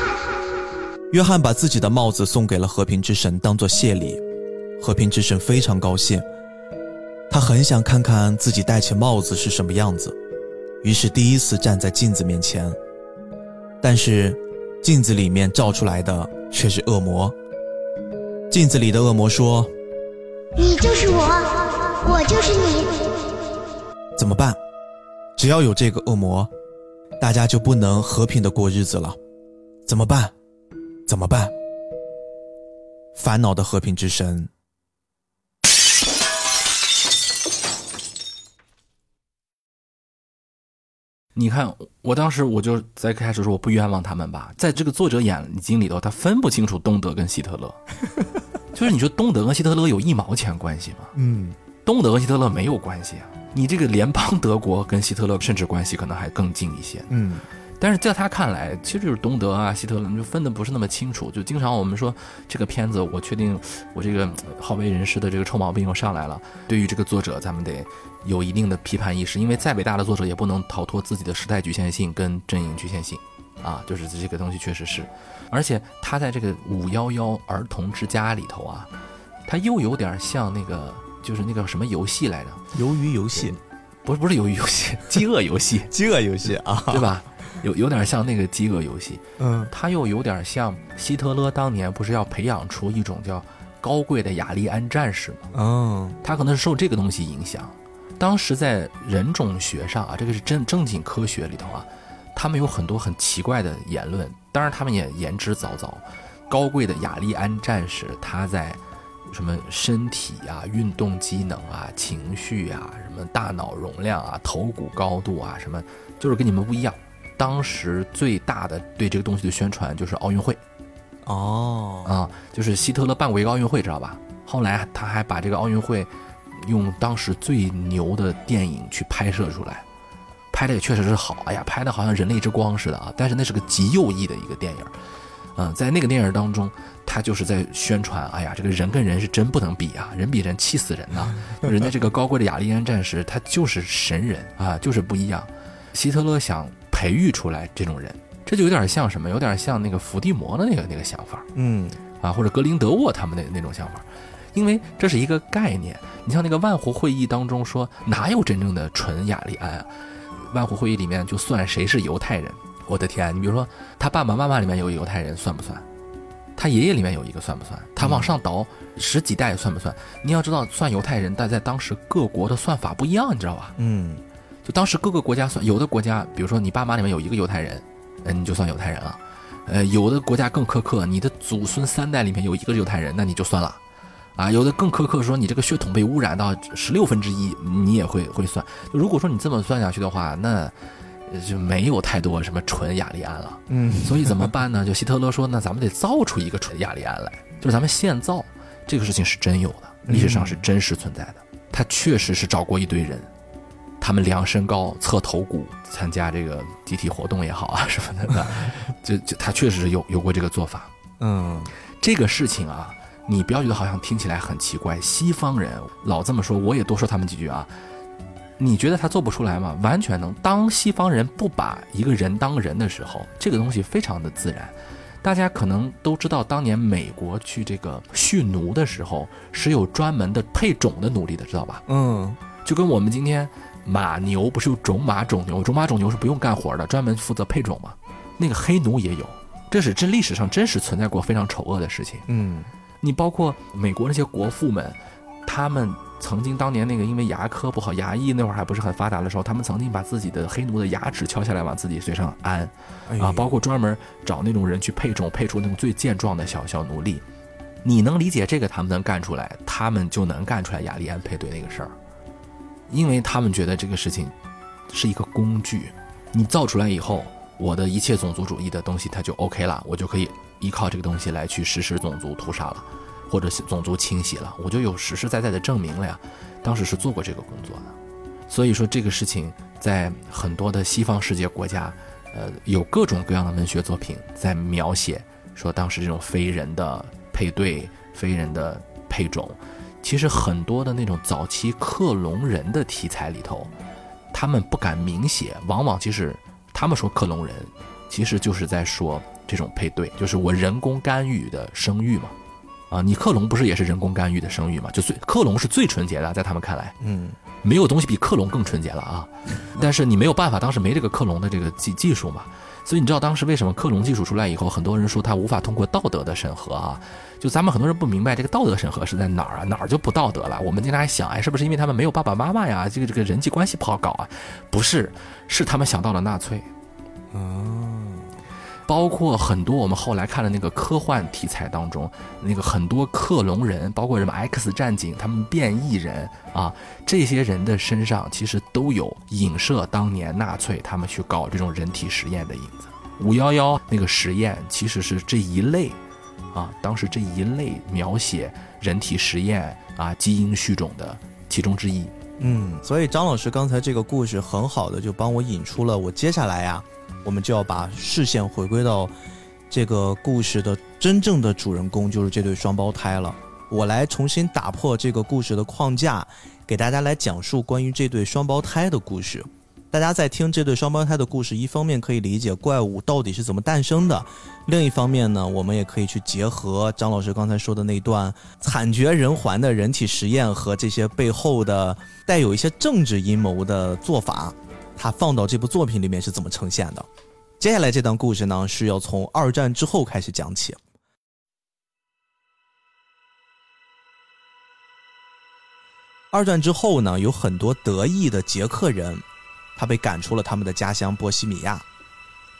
约翰把自己的帽子送给了和平之神，当做谢礼。和平之神非常高兴，他很想看看自己戴起帽子是什么样子，于是第一次站在镜子面前。但是，镜子里面照出来的却是恶魔。镜子里的恶魔说：“你就是我，我就是你。怎么办？只要有这个恶魔，大家就不能和平的过日子了。怎么办？怎么办？”烦恼的和平之神。你看，我当时我就在开始说我不冤枉他们吧，在这个作者眼睛里头，他分不清楚东德跟希特勒，就是你说东德跟希特勒有一毛钱关系吗？嗯，东德跟希特勒没有关系啊，你这个联邦德国跟希特勒甚至关系可能还更近一些。嗯。但是在他看来，其实就是东德啊、希特勒，就分的不是那么清楚。就经常我们说这个片子，我确定我这个好为人师的这个臭毛病又上来了。对于这个作者，咱们得有一定的批判意识，因为再伟大的作者也不能逃脱自己的时代局限性跟阵营局限性啊。就是这个东西确实是，而且他在这个五幺幺儿童之家里头啊，他又有点像那个就是那个什么游戏来着？鱿鱼游戏？不是不是鱿鱼游戏，饥饿游戏，饥饿游戏啊，对吧？有有点像那个饥饿游戏，嗯，他又有点像希特勒当年不是要培养出一种叫高贵的雅利安战士吗？嗯，他可能是受这个东西影响。当时在人种学上啊，这个是正正经科学里头啊，他们有很多很奇怪的言论。当然，他们也言之凿凿。高贵的雅利安战士，他在什么身体啊、运动机能啊、情绪啊、什么大脑容量啊、头骨高度啊，什么就是跟你们不一样。当时最大的对这个东西的宣传就是奥运会，哦，啊，就是希特勒办过一个奥运会，知道吧？后来他还把这个奥运会用当时最牛的电影去拍摄出来，拍的也确实是好，哎呀，拍的好像人类之光似的啊！但是那是个极右翼的一个电影，嗯，在那个电影当中，他就是在宣传，哎呀，这个人跟人是真不能比啊，人比人气死人呐！人家这个高贵的雅利安战士，他就是神人啊，就是不一样。希特勒想。培育出来这种人，这就有点像什么？有点像那个伏地魔的那个那个想法，嗯，啊，或者格林德沃他们那那种想法，因为这是一个概念。你像那个万湖会议当中说，哪有真正的纯雅利安啊？万湖会议里面就算谁是犹太人，我的天，你比如说他爸爸妈妈里面有犹太人算不算？他爷爷里面有一个算不算？他往上倒十几代算不算？你要知道，算犹太人，但在当时各国的算法不一样，你知道吧？嗯。就当时各个国家算，有的国家，比如说你爸妈里面有一个犹太人，嗯，你就算犹太人了。呃，有的国家更苛刻，你的祖孙三代里面有一个犹太人，那你就算了。啊，有的更苛刻，说你这个血统被污染到十六分之一，你也会会算。如果说你这么算下去的话，那就没有太多什么纯雅利安了。嗯，所以怎么办呢？就希特勒说，那咱们得造出一个纯雅利安来，就是咱们现造。这个事情是真有的，历史上是真实存在的。他确实是找过一堆人。他们量身高、测头骨、参加这个集体活动也好啊什么的，就就他确实是有有过这个做法。嗯，这个事情啊，你不要觉得好像听起来很奇怪。西方人老这么说，我也多说他们几句啊。你觉得他做不出来吗？完全能。当西方人不把一个人当人的时候，这个东西非常的自然。大家可能都知道，当年美国去这个蓄奴的时候，是有专门的配种的奴隶的，知道吧？嗯，就跟我们今天。马牛不是有种马种牛，种马种牛是不用干活的，专门负责配种嘛。那个黑奴也有，这是真历史上真实存在过非常丑恶的事情。嗯，你包括美国那些国父们，他们曾经当年那个因为牙科不好，牙医那会儿还不是很发达的时候，他们曾经把自己的黑奴的牙齿敲下来往自己嘴上安，啊，包括专门找那种人去配种，配出那种最健壮的小小奴隶。你能理解这个，他们能干出来，他们就能干出来雅利安配对那个事儿，因为他们觉得这个事情是一个工具，你造出来以后，我的一切种族主义的东西它就 OK 了，我就可以依靠这个东西来去实施种族屠杀了。或者是种族清洗了，我就有实实在在的证明了呀。当时是做过这个工作的，所以说这个事情在很多的西方世界国家，呃，有各种各样的文学作品在描写说当时这种非人的配对、非人的配种。其实很多的那种早期克隆人的题材里头，他们不敢明写，往往其实他们说克隆人，其实就是在说这种配对，就是我人工干预的生育嘛。啊，你克隆不是也是人工干预的生育嘛？就最克隆是最纯洁的，在他们看来，嗯，没有东西比克隆更纯洁了啊。但是你没有办法，当时没这个克隆的这个技技术嘛。所以你知道当时为什么克隆技术出来以后，很多人说它无法通过道德的审核啊？就咱们很多人不明白这个道德审核是在哪儿啊？哪儿就不道德了？我们经常还想，哎，是不是因为他们没有爸爸妈妈呀？这个这个人际关系不好搞啊？不是，是他们想到了纳粹。嗯。包括很多我们后来看的那个科幻题材当中，那个很多克隆人，包括什么 X 战警，他们变异人啊，这些人的身上其实都有影射当年纳粹他们去搞这种人体实验的影子。五幺幺那个实验其实是这一类，啊，当时这一类描写人体实验啊，基因序种的其中之一。嗯，所以张老师刚才这个故事很好的就帮我引出了我接下来呀。我们就要把视线回归到这个故事的真正的主人公，就是这对双胞胎了。我来重新打破这个故事的框架，给大家来讲述关于这对双胞胎的故事。大家在听这对双胞胎的故事，一方面可以理解怪物到底是怎么诞生的，另一方面呢，我们也可以去结合张老师刚才说的那段惨绝人寰的人体实验和这些背后的带有一些政治阴谋的做法。他放到这部作品里面是怎么呈现的？接下来这段故事呢，是要从二战之后开始讲起。二战之后呢，有很多得意的捷克人，他被赶出了他们的家乡波西米亚。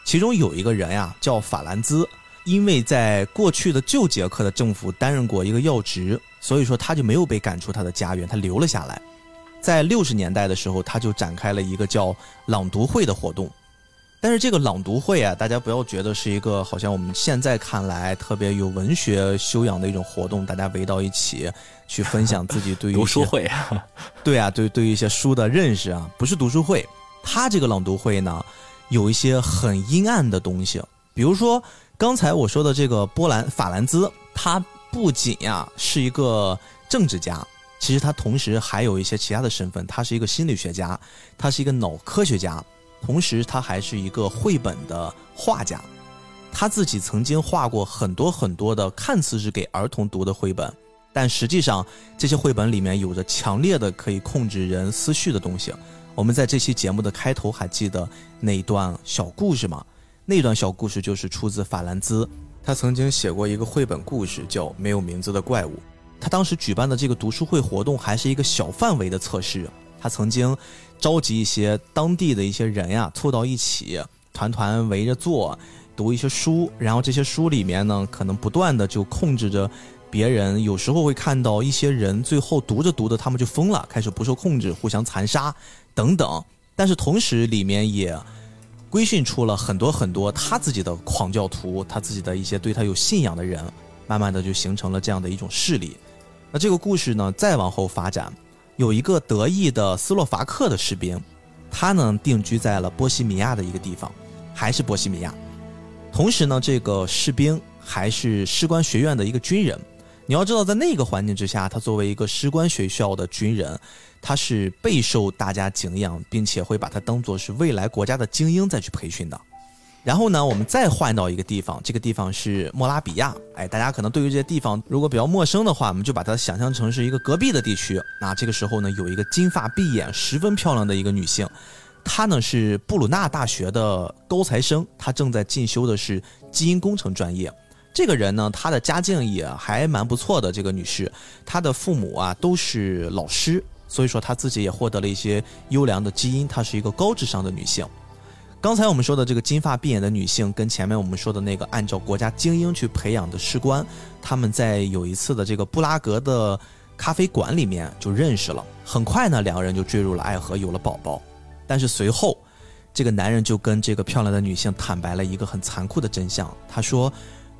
其中有一个人呀，叫法兰兹，因为在过去的旧捷克的政府担任过一个要职，所以说他就没有被赶出他的家园，他留了下来。在六十年代的时候，他就展开了一个叫朗读会的活动。但是这个朗读会啊，大家不要觉得是一个好像我们现在看来特别有文学修养的一种活动，大家围到一起去分享自己对于 读书会，对啊，对对于一些书的认识啊，不是读书会。他这个朗读会呢，有一些很阴暗的东西，比如说刚才我说的这个波兰法兰兹，他不仅呀是一个政治家。其实他同时还有一些其他的身份，他是一个心理学家，他是一个脑科学家，同时他还是一个绘本的画家。他自己曾经画过很多很多的看似是给儿童读的绘本，但实际上这些绘本里面有着强烈的可以控制人思绪的东西。我们在这期节目的开头还记得那一段小故事吗？那段小故事就是出自法兰兹，他曾经写过一个绘本故事，叫《没有名字的怪物》。他当时举办的这个读书会活动还是一个小范围的测试。他曾经召集一些当地的一些人呀，凑到一起，团团围着坐，读一些书。然后这些书里面呢，可能不断的就控制着别人。有时候会看到一些人最后读着读着，他们就疯了，开始不受控制，互相残杀等等。但是同时里面也规训出了很多很多他自己的狂教徒，他自己的一些对他有信仰的人，慢慢的就形成了这样的一种势力。那这个故事呢，再往后发展，有一个得意的斯洛伐克的士兵，他呢定居在了波西米亚的一个地方，还是波西米亚。同时呢，这个士兵还是士官学院的一个军人。你要知道，在那个环境之下，他作为一个士官学校的军人，他是备受大家敬仰，并且会把他当做是未来国家的精英再去培训的。然后呢，我们再换到一个地方，这个地方是莫拉比亚。哎，大家可能对于这些地方如果比较陌生的话，我们就把它想象成是一个隔壁的地区。那这个时候呢，有一个金发碧眼、十分漂亮的一个女性，她呢是布鲁纳大学的高材生，她正在进修的是基因工程专业。这个人呢，她的家境也还蛮不错的。这个女士，她的父母啊都是老师，所以说她自己也获得了一些优良的基因，她是一个高智商的女性。刚才我们说的这个金发碧眼的女性，跟前面我们说的那个按照国家精英去培养的士官，他们在有一次的这个布拉格的咖啡馆里面就认识了。很快呢，两个人就坠入了爱河，有了宝宝。但是随后，这个男人就跟这个漂亮的女性坦白了一个很残酷的真相，他说。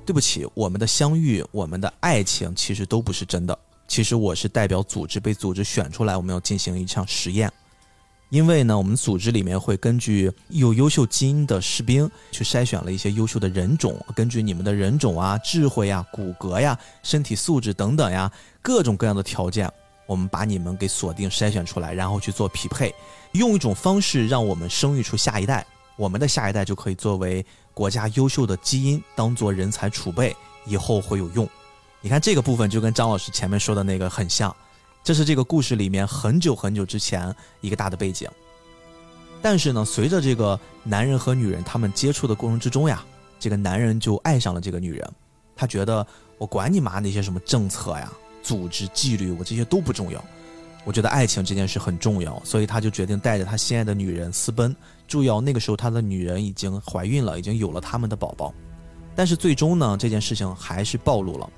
对不起，我们的相遇，我们的爱情其实都不是真的。其实我是代表组织被组织选出来，我们要进行一场实验。因为呢，我们组织里面会根据有优秀基因的士兵去筛选了一些优秀的人种，根据你们的人种啊、智慧呀、骨骼呀、身体素质等等呀各种各样的条件，我们把你们给锁定筛选出来，然后去做匹配，用一种方式让我们生育出下一代，我们的下一代就可以作为。国家优秀的基因当做人才储备，以后会有用。你看这个部分就跟张老师前面说的那个很像，这是这个故事里面很久很久之前一个大的背景。但是呢，随着这个男人和女人他们接触的过程之中呀，这个男人就爱上了这个女人，他觉得我管你妈那些什么政策呀、组织纪律，我这些都不重要。我觉得爱情这件事很重要，所以他就决定带着他心爱的女人私奔。注意哦，那个时候他的女人已经怀孕了，已经有了他们的宝宝。但是最终呢，这件事情还是暴露了，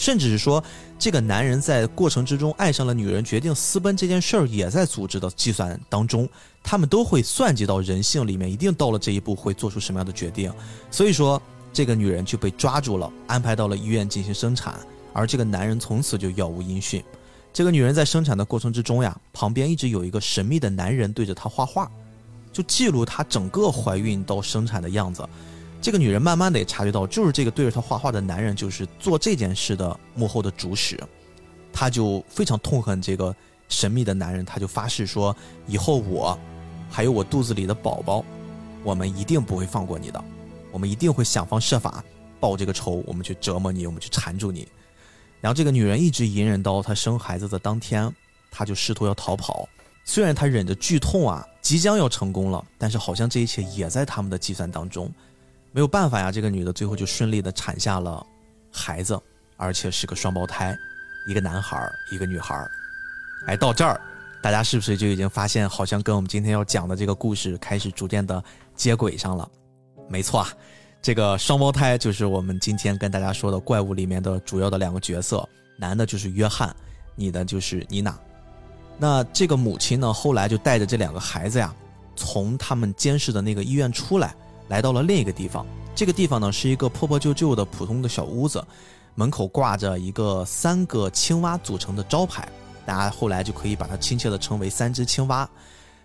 甚至是说，这个男人在过程之中爱上了女人，决定私奔这件事儿也在组织的计算当中。他们都会算计到人性里面，一定到了这一步会做出什么样的决定。所以说，这个女人就被抓住了，安排到了医院进行生产，而这个男人从此就杳无音讯。这个女人在生产的过程之中呀，旁边一直有一个神秘的男人对着她画画，就记录她整个怀孕到生产的样子。这个女人慢慢的也察觉到，就是这个对着她画画的男人，就是做这件事的幕后的主使。她就非常痛恨这个神秘的男人，她就发誓说，以后我，还有我肚子里的宝宝，我们一定不会放过你的，我们一定会想方设法报这个仇，我们去折磨你，我们去缠住你。然后这个女人一直隐忍到她生孩子的当天，她就试图要逃跑。虽然她忍着剧痛啊，即将要成功了，但是好像这一切也在他们的计算当中。没有办法呀，这个女的最后就顺利的产下了孩子，而且是个双胞胎，一个男孩一个女孩哎，到这儿，大家是不是就已经发现，好像跟我们今天要讲的这个故事开始逐渐的接轨上了？没错啊。这个双胞胎就是我们今天跟大家说的怪物里面的主要的两个角色，男的就是约翰，女的就是妮娜。那这个母亲呢，后来就带着这两个孩子呀，从他们监视的那个医院出来，来到了另一个地方。这个地方呢，是一个破破旧旧的普通的小屋子，门口挂着一个三个青蛙组成的招牌，大家后来就可以把它亲切的称为三只青蛙。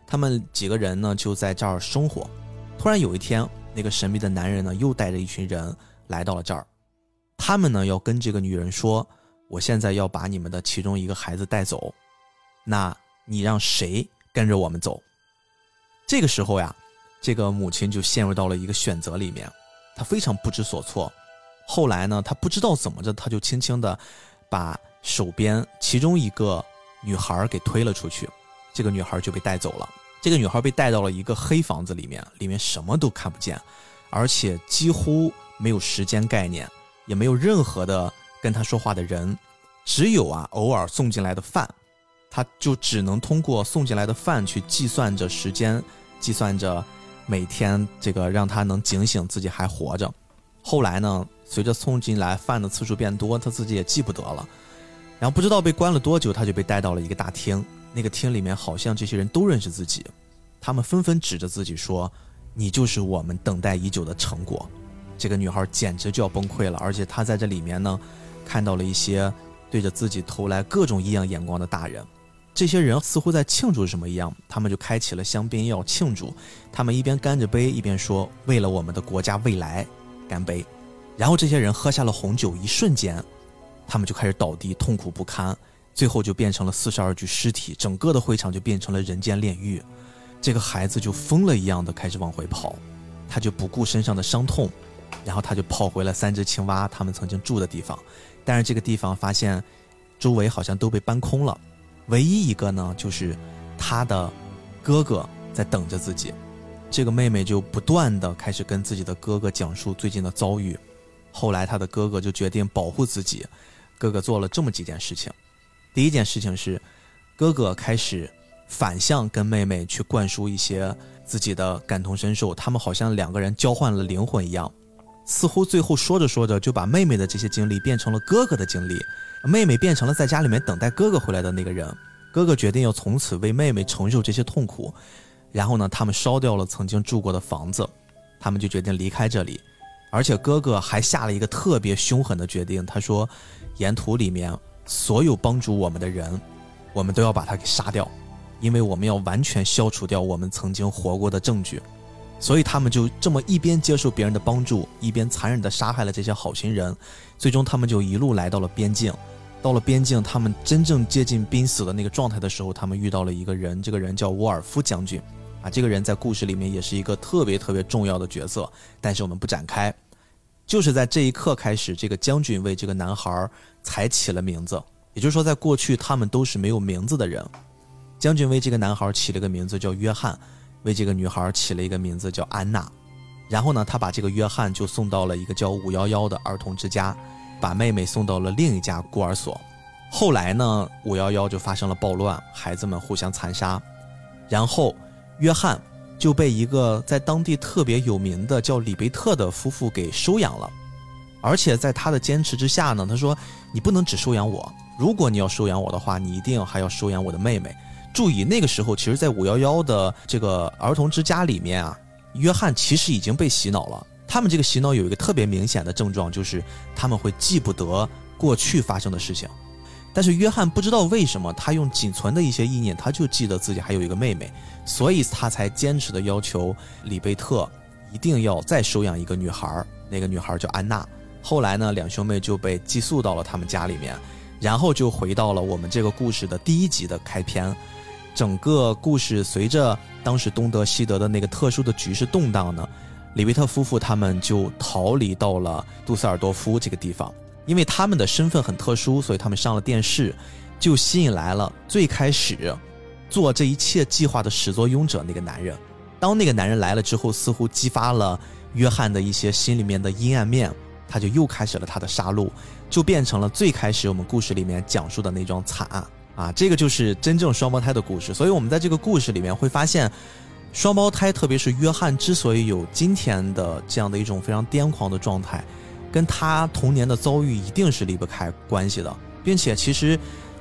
他们几个人呢，就在这儿生活。突然有一天。那个神秘的男人呢，又带着一群人来到了这儿。他们呢，要跟这个女人说：“我现在要把你们的其中一个孩子带走，那你让谁跟着我们走？”这个时候呀，这个母亲就陷入到了一个选择里面，她非常不知所措。后来呢，她不知道怎么着，她就轻轻的把手边其中一个女孩给推了出去，这个女孩就被带走了。这个女孩被带到了一个黑房子里面，里面什么都看不见，而且几乎没有时间概念，也没有任何的跟她说话的人，只有啊偶尔送进来的饭，她就只能通过送进来的饭去计算着时间，计算着每天这个让她能警醒自己还活着。后来呢，随着送进来饭的次数变多，她自己也记不得了，然后不知道被关了多久，她就被带到了一个大厅。那个厅里面好像这些人都认识自己，他们纷纷指着自己说：“你就是我们等待已久的成果。”这个女孩简直就要崩溃了，而且她在这里面呢，看到了一些对着自己投来各种异样眼光的大人。这些人似乎在庆祝什么一样，他们就开启了香槟要庆祝。他们一边干着杯，一边说：“为了我们的国家未来，干杯！”然后这些人喝下了红酒，一瞬间，他们就开始倒地，痛苦不堪。最后就变成了四十二具尸体，整个的会场就变成了人间炼狱。这个孩子就疯了一样的开始往回跑，他就不顾身上的伤痛，然后他就跑回了三只青蛙他们曾经住的地方。但是这个地方发现，周围好像都被搬空了，唯一一个呢，就是他的哥哥在等着自己。这个妹妹就不断的开始跟自己的哥哥讲述最近的遭遇。后来他的哥哥就决定保护自己，哥哥做了这么几件事情。第一件事情是，哥哥开始反向跟妹妹去灌输一些自己的感同身受，他们好像两个人交换了灵魂一样，似乎最后说着说着就把妹妹的这些经历变成了哥哥的经历，妹妹变成了在家里面等待哥哥回来的那个人。哥哥决定要从此为妹妹承受这些痛苦，然后呢，他们烧掉了曾经住过的房子，他们就决定离开这里。而且哥哥还下了一个特别凶狠的决定，他说：“沿途里面所有帮助我们的人，我们都要把他给杀掉，因为我们要完全消除掉我们曾经活过的证据。”所以他们就这么一边接受别人的帮助，一边残忍地杀害了这些好心人。最终，他们就一路来到了边境。到了边境，他们真正接近濒死的那个状态的时候，他们遇到了一个人，这个人叫沃尔夫将军。啊，这个人在故事里面也是一个特别特别重要的角色，但是我们不展开。就是在这一刻开始，这个将军为这个男孩才起了名字。也就是说，在过去他们都是没有名字的人。将军为这个男孩起了个名字叫约翰，为这个女孩起了一个名字叫安娜。然后呢，他把这个约翰就送到了一个叫五幺幺的儿童之家，把妹妹送到了另一家孤儿所。后来呢，五幺幺就发生了暴乱，孩子们互相残杀。然后，约翰。就被一个在当地特别有名的叫里贝特的夫妇给收养了，而且在他的坚持之下呢，他说：“你不能只收养我，如果你要收养我的话，你一定还要收养我的妹妹。”注意，那个时候其实，在五幺幺的这个儿童之家里面啊，约翰其实已经被洗脑了。他们这个洗脑有一个特别明显的症状，就是他们会记不得过去发生的事情。但是约翰不知道为什么，他用仅存的一些意念，他就记得自己还有一个妹妹，所以他才坚持的要求里贝特一定要再收养一个女孩。那个女孩叫安娜。后来呢，两兄妹就被寄宿到了他们家里面，然后就回到了我们这个故事的第一集的开篇。整个故事随着当时东德西德的那个特殊的局势动荡呢，里维特夫妇他们就逃离到了杜塞尔多夫这个地方。因为他们的身份很特殊，所以他们上了电视，就吸引来了最开始做这一切计划的始作俑者那个男人。当那个男人来了之后，似乎激发了约翰的一些心里面的阴暗面，他就又开始了他的杀戮，就变成了最开始我们故事里面讲述的那桩惨案啊！这个就是真正双胞胎的故事。所以我们在这个故事里面会发现，双胞胎，特别是约翰之所以有今天的这样的一种非常癫狂的状态。跟他童年的遭遇一定是离不开关系的，并且其实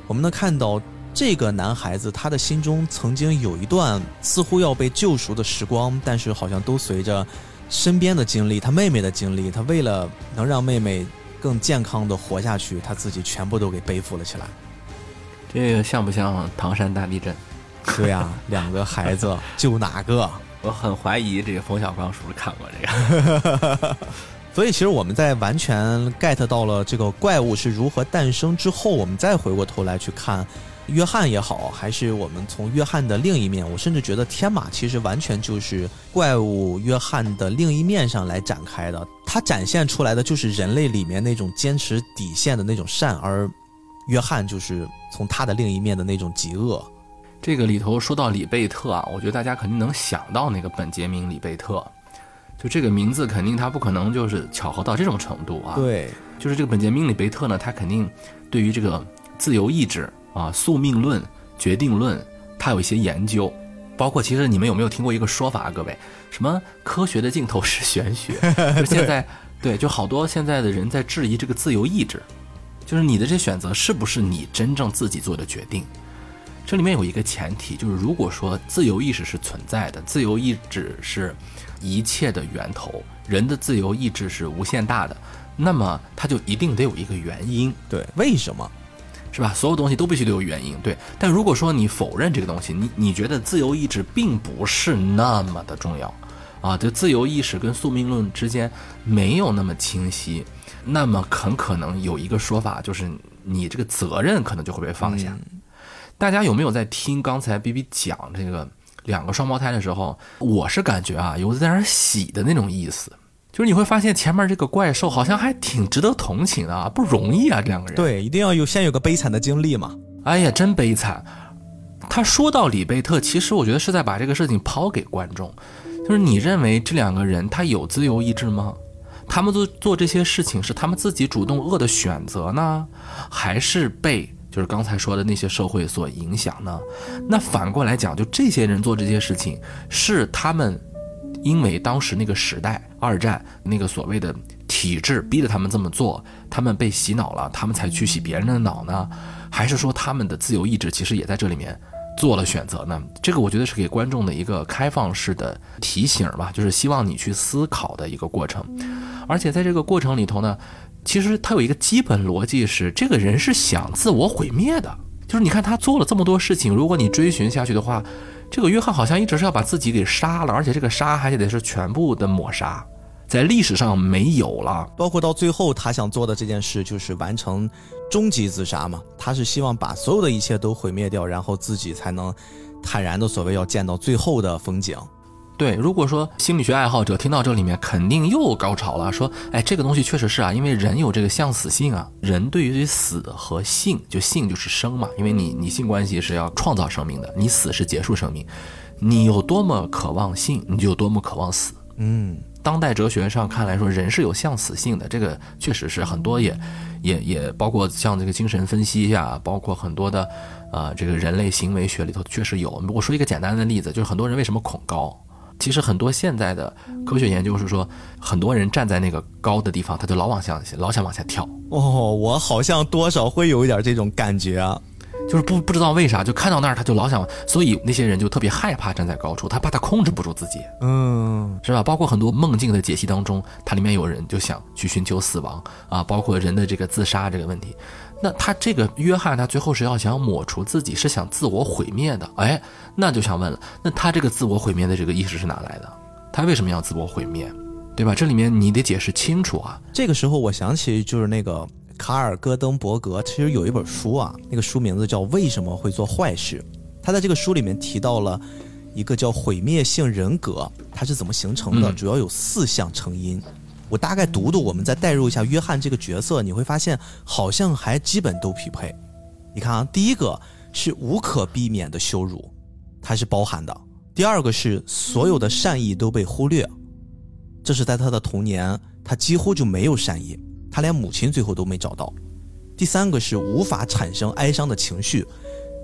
我们能看到这个男孩子他的心中曾经有一段似乎要被救赎的时光，但是好像都随着身边的经历，他妹妹的经历，他为了能让妹妹更健康的活下去，他自己全部都给背负了起来。这个像不像唐山大地震？对呀，两个孩子救哪个？我很怀疑这个冯小刚是不是看过这个。所以，其实我们在完全 get 到了这个怪物是如何诞生之后，我们再回过头来去看约翰也好，还是我们从约翰的另一面，我甚至觉得天马其实完全就是怪物约翰的另一面上来展开的。它展现出来的就是人类里面那种坚持底线的那种善，而约翰就是从他的另一面的那种极恶。这个里头说到里贝特啊，我觉得大家肯定能想到那个本杰明·里贝特。就这个名字，肯定他不可能就是巧合到这种程度啊。对，就是这个本杰明·里贝特呢，他肯定对于这个自由意志啊、宿命论、决定论，他有一些研究。包括其实你们有没有听过一个说法，各位，什么科学的尽头是玄学？就现在，对，就好多现在的人在质疑这个自由意志，就是你的这选择是不是你真正自己做的决定？这里面有一个前提，就是如果说自由意识是存在的，自由意志是。一切的源头，人的自由意志是无限大的，那么它就一定得有一个原因，对，为什么，是吧？所有东西都必须得有原因，对。但如果说你否认这个东西，你你觉得自由意志并不是那么的重要，啊，就自由意识跟宿命论之间没有那么清晰，那么很可能有一个说法，就是你这个责任可能就会被放下。大家有没有在听刚才 B B 讲这个？两个双胞胎的时候，我是感觉啊，有在那儿喜的那种意思，就是你会发现前面这个怪兽好像还挺值得同情的啊，不容易啊，这两个人。对，一定要有先有个悲惨的经历嘛。哎呀，真悲惨。他说到里贝特，其实我觉得是在把这个事情抛给观众，就是你认为这两个人他有自由意志吗？他们做做这些事情是他们自己主动恶的选择呢，还是被就是刚才说的那些社会所影响呢？那反过来讲，就这些人做这些事情，是他们因为当时那个时代，二战那个所谓的体制逼着他们这么做，他们被洗脑了，他们才去洗别人的脑呢？还是说他们的自由意志其实也在这里面？做了选择呢，这个我觉得是给观众的一个开放式的提醒吧，就是希望你去思考的一个过程。而且在这个过程里头呢，其实他有一个基本逻辑是，这个人是想自我毁灭的。就是你看他做了这么多事情，如果你追寻下去的话，这个约翰好像一直是要把自己给杀了，而且这个杀还得是全部的抹杀。在历史上没有了，包括到最后他想做的这件事，就是完成终极自杀嘛。他是希望把所有的一切都毁灭掉，然后自己才能坦然的所谓要见到最后的风景。对，如果说心理学爱好者听到这里面，肯定又高潮了，说，哎，这个东西确实是啊，因为人有这个向死性啊，人对于死和性，就性就是生嘛，因为你你性关系是要创造生命的，你死是结束生命，你有多么渴望性，你就有多么渴望死。嗯。当代哲学上看来说，人是有向死性的，这个确实是很多也，也也包括像这个精神分析呀，包括很多的，呃，这个人类行为学里头确实有。我说一个简单的例子，就是很多人为什么恐高？其实很多现在的科学研究是说，很多人站在那个高的地方，他就老往下，老想往下跳。哦，我好像多少会有一点这种感觉啊。就是不不知道为啥，就看到那儿他就老想，所以那些人就特别害怕站在高处，他怕他控制不住自己，嗯，是吧？包括很多梦境的解析当中，它里面有人就想去寻求死亡啊，包括人的这个自杀这个问题。那他这个约翰，他最后是要想抹除自己，是想自我毁灭的。哎，那就想问了，那他这个自我毁灭的这个意识是哪来的？他为什么要自我毁灭？对吧？这里面你得解释清楚啊。这个时候我想起就是那个。卡尔戈登伯格其实有一本书啊，那个书名字叫《为什么会做坏事》。他在这个书里面提到了一个叫毁灭性人格，它是怎么形成的？主要有四项成因。我大概读读，我们再代入一下约翰这个角色，你会发现好像还基本都匹配。你看啊，第一个是无可避免的羞辱，它是包含的；第二个是所有的善意都被忽略，这是在他的童年，他几乎就没有善意。他连母亲最后都没找到。第三个是无法产生哀伤的情绪，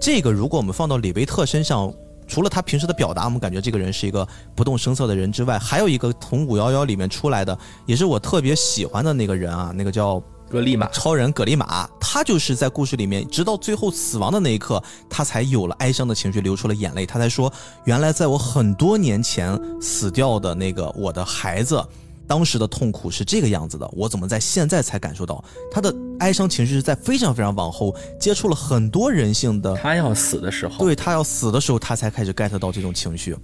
这个如果我们放到李维特身上，除了他平时的表达，我们感觉这个人是一个不动声色的人之外，还有一个从五幺幺里面出来的，也是我特别喜欢的那个人啊，那个叫格利玛超人格利玛，他就是在故事里面，直到最后死亡的那一刻，他才有了哀伤的情绪，流出了眼泪，他才说，原来在我很多年前死掉的那个我的孩子。当时的痛苦是这个样子的，我怎么在现在才感受到他的哀伤情绪是在非常非常往后接触了很多人性的。他要死的时候，对他要死的时候，他才开始 get 到这种情绪。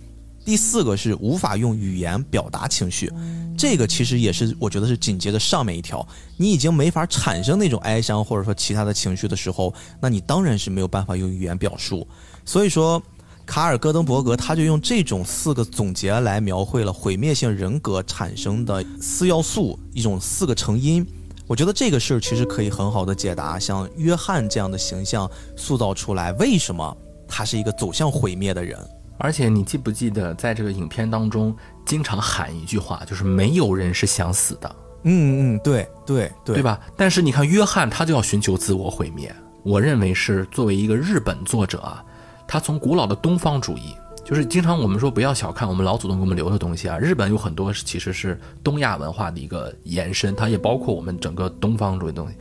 第四个是无法用语言表达情绪，这个其实也是我觉得是紧接着上面一条，你已经没法产生那种哀伤或者说其他的情绪的时候，那你当然是没有办法用语言表述。所以说。卡尔戈登伯格他就用这种四个总结来描绘了毁灭性人格产生的四要素，一种四个成因。我觉得这个事儿其实可以很好的解答，像约翰这样的形象塑造出来，为什么他是一个走向毁灭的人？而且你记不记得，在这个影片当中，经常喊一句话，就是没有人是想死的。嗯嗯，对对对，对吧？但是你看约翰，他就要寻求自我毁灭。我认为是作为一个日本作者啊。他从古老的东方主义，就是经常我们说不要小看我们老祖宗给我们留的东西啊。日本有很多其实是东亚文化的一个延伸，它也包括我们整个东方主义东西。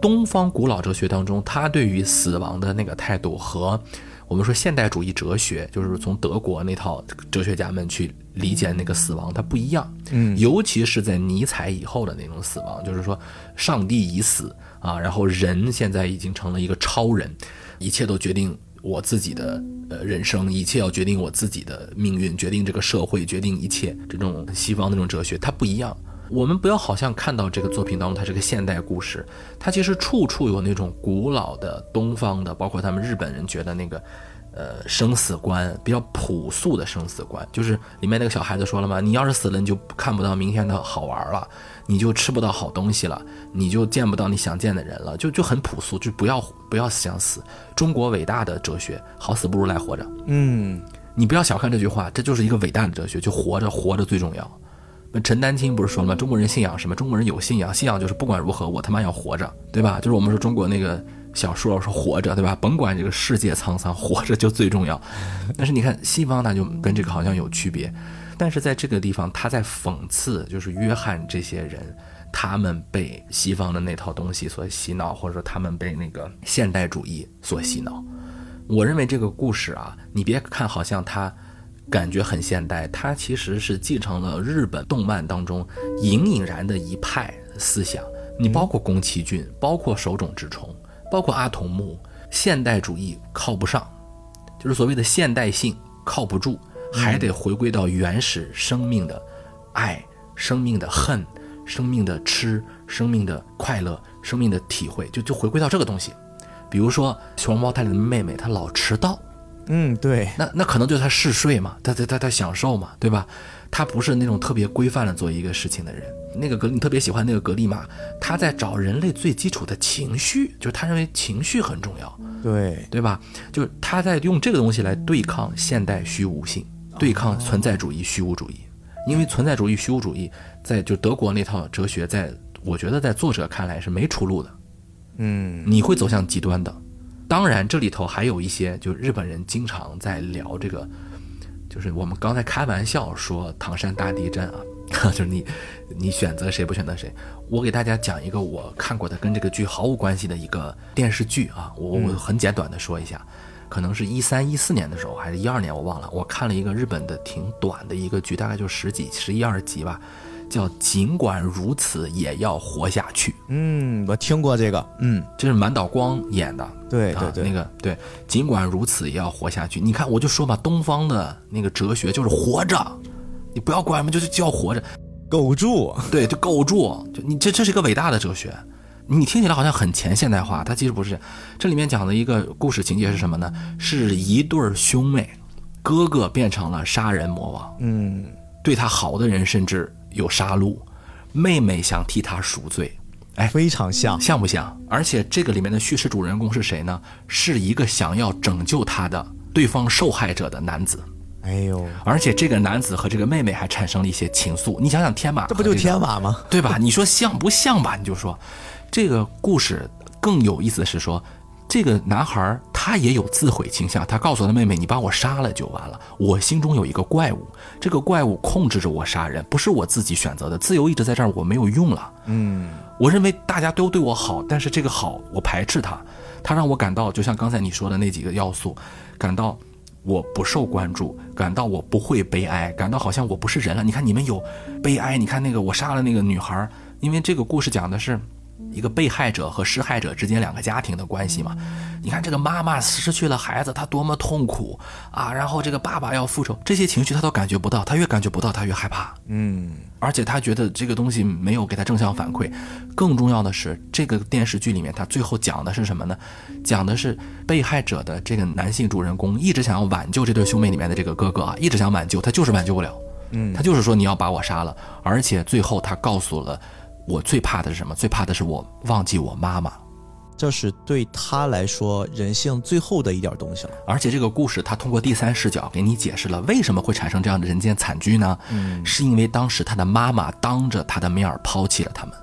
东方古老哲学当中，他对于死亡的那个态度和我们说现代主义哲学，就是从德国那套哲学家们去理解那个死亡，它不一样。嗯，尤其是在尼采以后的那种死亡，就是说上帝已死啊，然后人现在已经成了一个超人，一切都决定。我自己的呃人生，一切要决定我自己的命运，决定这个社会，决定一切。这种西方那种哲学，它不一样。我们不要好像看到这个作品当中，它是个现代故事，它其实处处有那种古老的东方的，包括他们日本人觉得那个。呃，生死观比较朴素的生死观，就是里面那个小孩子说了嘛，你要是死了，你就看不到明天的好玩了，你就吃不到好东西了，你就见不到你想见的人了，就就很朴素，就不要不要想死。中国伟大的哲学，好死不如赖活着。嗯，你不要小看这句话，这就是一个伟大的哲学，就活着，活着最重要。那陈丹青不是说了吗？中国人信仰什么？中国人有信仰，信仰就是不管如何，我他妈要活着，对吧？就是我们说中国那个小说说活着，对吧？甭管这个世界沧桑，活着就最重要。但是你看西方，那就跟这个好像有区别。但是在这个地方，他在讽刺，就是约翰这些人，他们被西方的那套东西所洗脑，或者说他们被那个现代主义所洗脑。我认为这个故事啊，你别看好像他。感觉很现代，它其实是继承了日本动漫当中隐隐然的一派思想。你包括宫崎骏，包括手冢治虫，包括阿童木，现代主义靠不上，就是所谓的现代性靠不住，还得回归到原始生命的爱、生命的恨、生命的吃、生命的快乐、生命的体会，就就回归到这个东西。比如说熊猫太里的妹妹，她老迟到。嗯，对，那那可能就是他嗜睡嘛，他他他他享受嘛，对吧？她不是那种特别规范的做一个事情的人。那个格，你特别喜欢那个格利玛，他在找人类最基础的情绪，就是他认为情绪很重要，对对吧？就是他在用这个东西来对抗现代虚无性，对抗存在主义虚无主义。因为存在主义虚无主义在就德国那套哲学，在我觉得在作者看来是没出路的，嗯，你会走向极端的。当然，这里头还有一些，就日本人经常在聊这个，就是我们刚才开玩笑说唐山大地震啊，就是你，你选择谁不选择谁。我给大家讲一个我看过的跟这个剧毫无关系的一个电视剧啊，我我很简短的说一下，可能是一三一四年的时候，还是一二年我忘了，我看了一个日本的挺短的一个剧，大概就十几、十一二集吧。叫尽管如此也要活下去。嗯，我听过这个。嗯，这是满岛光演的。对对对，那个对，尽管如此也要活下去。你看，我就说吧，东方的那个哲学就是活着，你不要管什么，就是就要活着，苟住。对，就苟住。就你这这是一个伟大的哲学。你听起来好像很前现代化，它其实不是。这里面讲的一个故事情节是什么呢？是一对兄妹，哥哥变成了杀人魔王。嗯，对他好的人甚至。有杀戮，妹妹想替他赎罪，哎，非常像，像不像？而且这个里面的叙事主人公是谁呢？是一个想要拯救他的对方受害者的男子。哎呦，而且这个男子和这个妹妹还产生了一些情愫。你想想，天马，这不就天马吗？对吧？你说像不像吧？你就说，这个故事更有意思的是说。这个男孩他也有自毁倾向，他告诉他妹妹：“你把我杀了就完了。我心中有一个怪物，这个怪物控制着我杀人，不是我自己选择的。自由一直在这儿我没有用了。嗯，我认为大家都对我好，但是这个好我排斥他，他让我感到就像刚才你说的那几个要素，感到我不受关注，感到我不会悲哀，感到好像我不是人了。你看你们有悲哀，你看那个我杀了那个女孩，因为这个故事讲的是。”一个被害者和施害者之间两个家庭的关系嘛，你看这个妈妈失去了孩子，她多么痛苦啊！然后这个爸爸要复仇，这些情绪他都感觉不到，他越感觉不到，他越害怕。嗯，而且他觉得这个东西没有给他正向反馈。更重要的是，这个电视剧里面他最后讲的是什么呢？讲的是被害者的这个男性主人公一直想要挽救这对兄妹里面的这个哥哥啊，一直想挽救他，就是挽救不了。嗯，他就是说你要把我杀了，而且最后他告诉了。我最怕的是什么？最怕的是我忘记我妈妈，这是对他来说人性最后的一点东西了。而且这个故事他通过第三视角给你解释了为什么会产生这样的人间惨剧呢？嗯，是因为当时他的妈妈当着他的面抛弃了他们。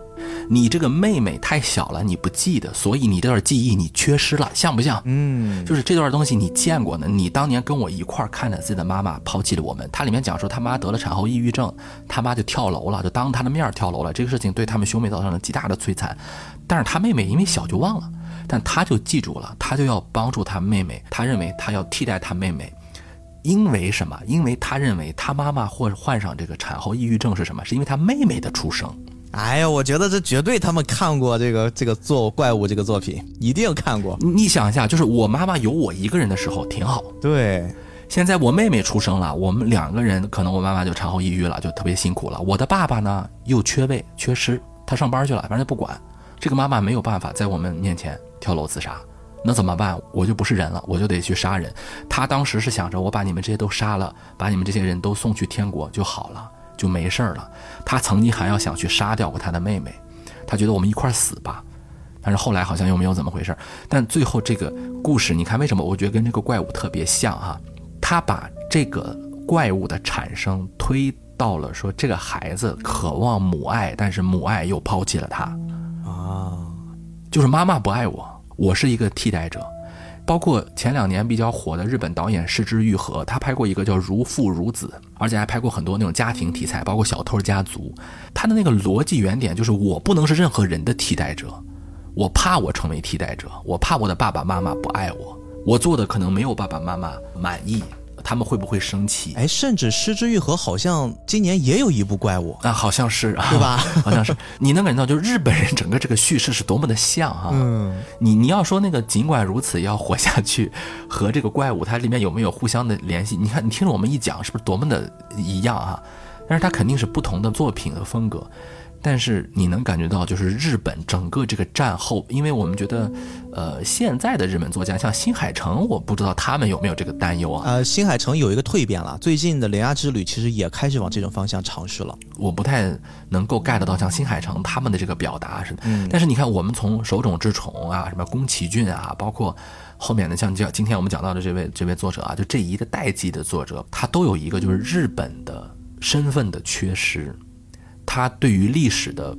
你这个妹妹太小了，你不记得，所以你这段记忆你缺失了，像不像？嗯，就是这段东西你见过呢。你当年跟我一块儿看着自己的妈妈抛弃了我们，它里面讲说他妈得了产后抑郁症，他妈就跳楼了，就当他的面跳楼了。这个事情对他们兄妹造成了极大的摧残，但是他妹妹因为小就忘了，但他就记住了，他就要帮助他妹妹，他认为他要替代他妹妹，因为什么？因为他认为他妈妈或患上这个产后抑郁症是什么？是因为他妹妹的出生。哎呀，我觉得这绝对他们看过这个这个做怪物这个作品，一定看过。你想一下，就是我妈妈有我一个人的时候挺好。对，现在我妹妹出生了，我们两个人可能我妈妈就产后抑郁了，就特别辛苦了。我的爸爸呢又缺位缺失，他上班去了，反正就不管。这个妈妈没有办法在我们面前跳楼自杀，那怎么办？我就不是人了，我就得去杀人。他当时是想着，我把你们这些都杀了，把你们这些人都送去天国就好了。就没事儿了。他曾经还要想去杀掉过他的妹妹，他觉得我们一块死吧。但是后来好像又没有怎么回事。但最后这个故事，你看为什么？我觉得跟这个怪物特别像哈。他把这个怪物的产生推到了说这个孩子渴望母爱，但是母爱又抛弃了他啊，就是妈妈不爱我，我是一个替代者。包括前两年比较火的日本导演失之愈合，他拍过一个叫《如父如子》，而且还拍过很多那种家庭题材，包括《小偷家族》。他的那个逻辑原点就是我不能是任何人的替代者，我怕我成为替代者，我怕我的爸爸妈妈不爱我，我做的可能没有爸爸妈妈满意。他们会不会生气？哎，甚至失之愈合好像今年也有一部怪物啊，好像是，对吧？好像是。你能感觉到，就是日本人整个这个叙事是多么的像啊！嗯，你你要说那个尽管如此要活下去，和这个怪物它里面有没有互相的联系？你看，你听着我们一讲，是不是多么的一样啊？但是它肯定是不同的作品和风格。但是你能感觉到，就是日本整个这个战后，因为我们觉得，呃，现在的日本作家像新海诚，我不知道他们有没有这个担忧啊？呃，新海诚有一个蜕变了，最近的《铃芽之旅》其实也开始往这种方向尝试了。我不太能够 get 到像新海诚他们的这个表达似的。嗯。但是你看，我们从手冢治虫啊，什么宫崎骏啊，包括后面的像叫今天我们讲到的这位这位作者啊，就这一个代际的作者，他都有一个就是日本的身份的缺失。他对于历史的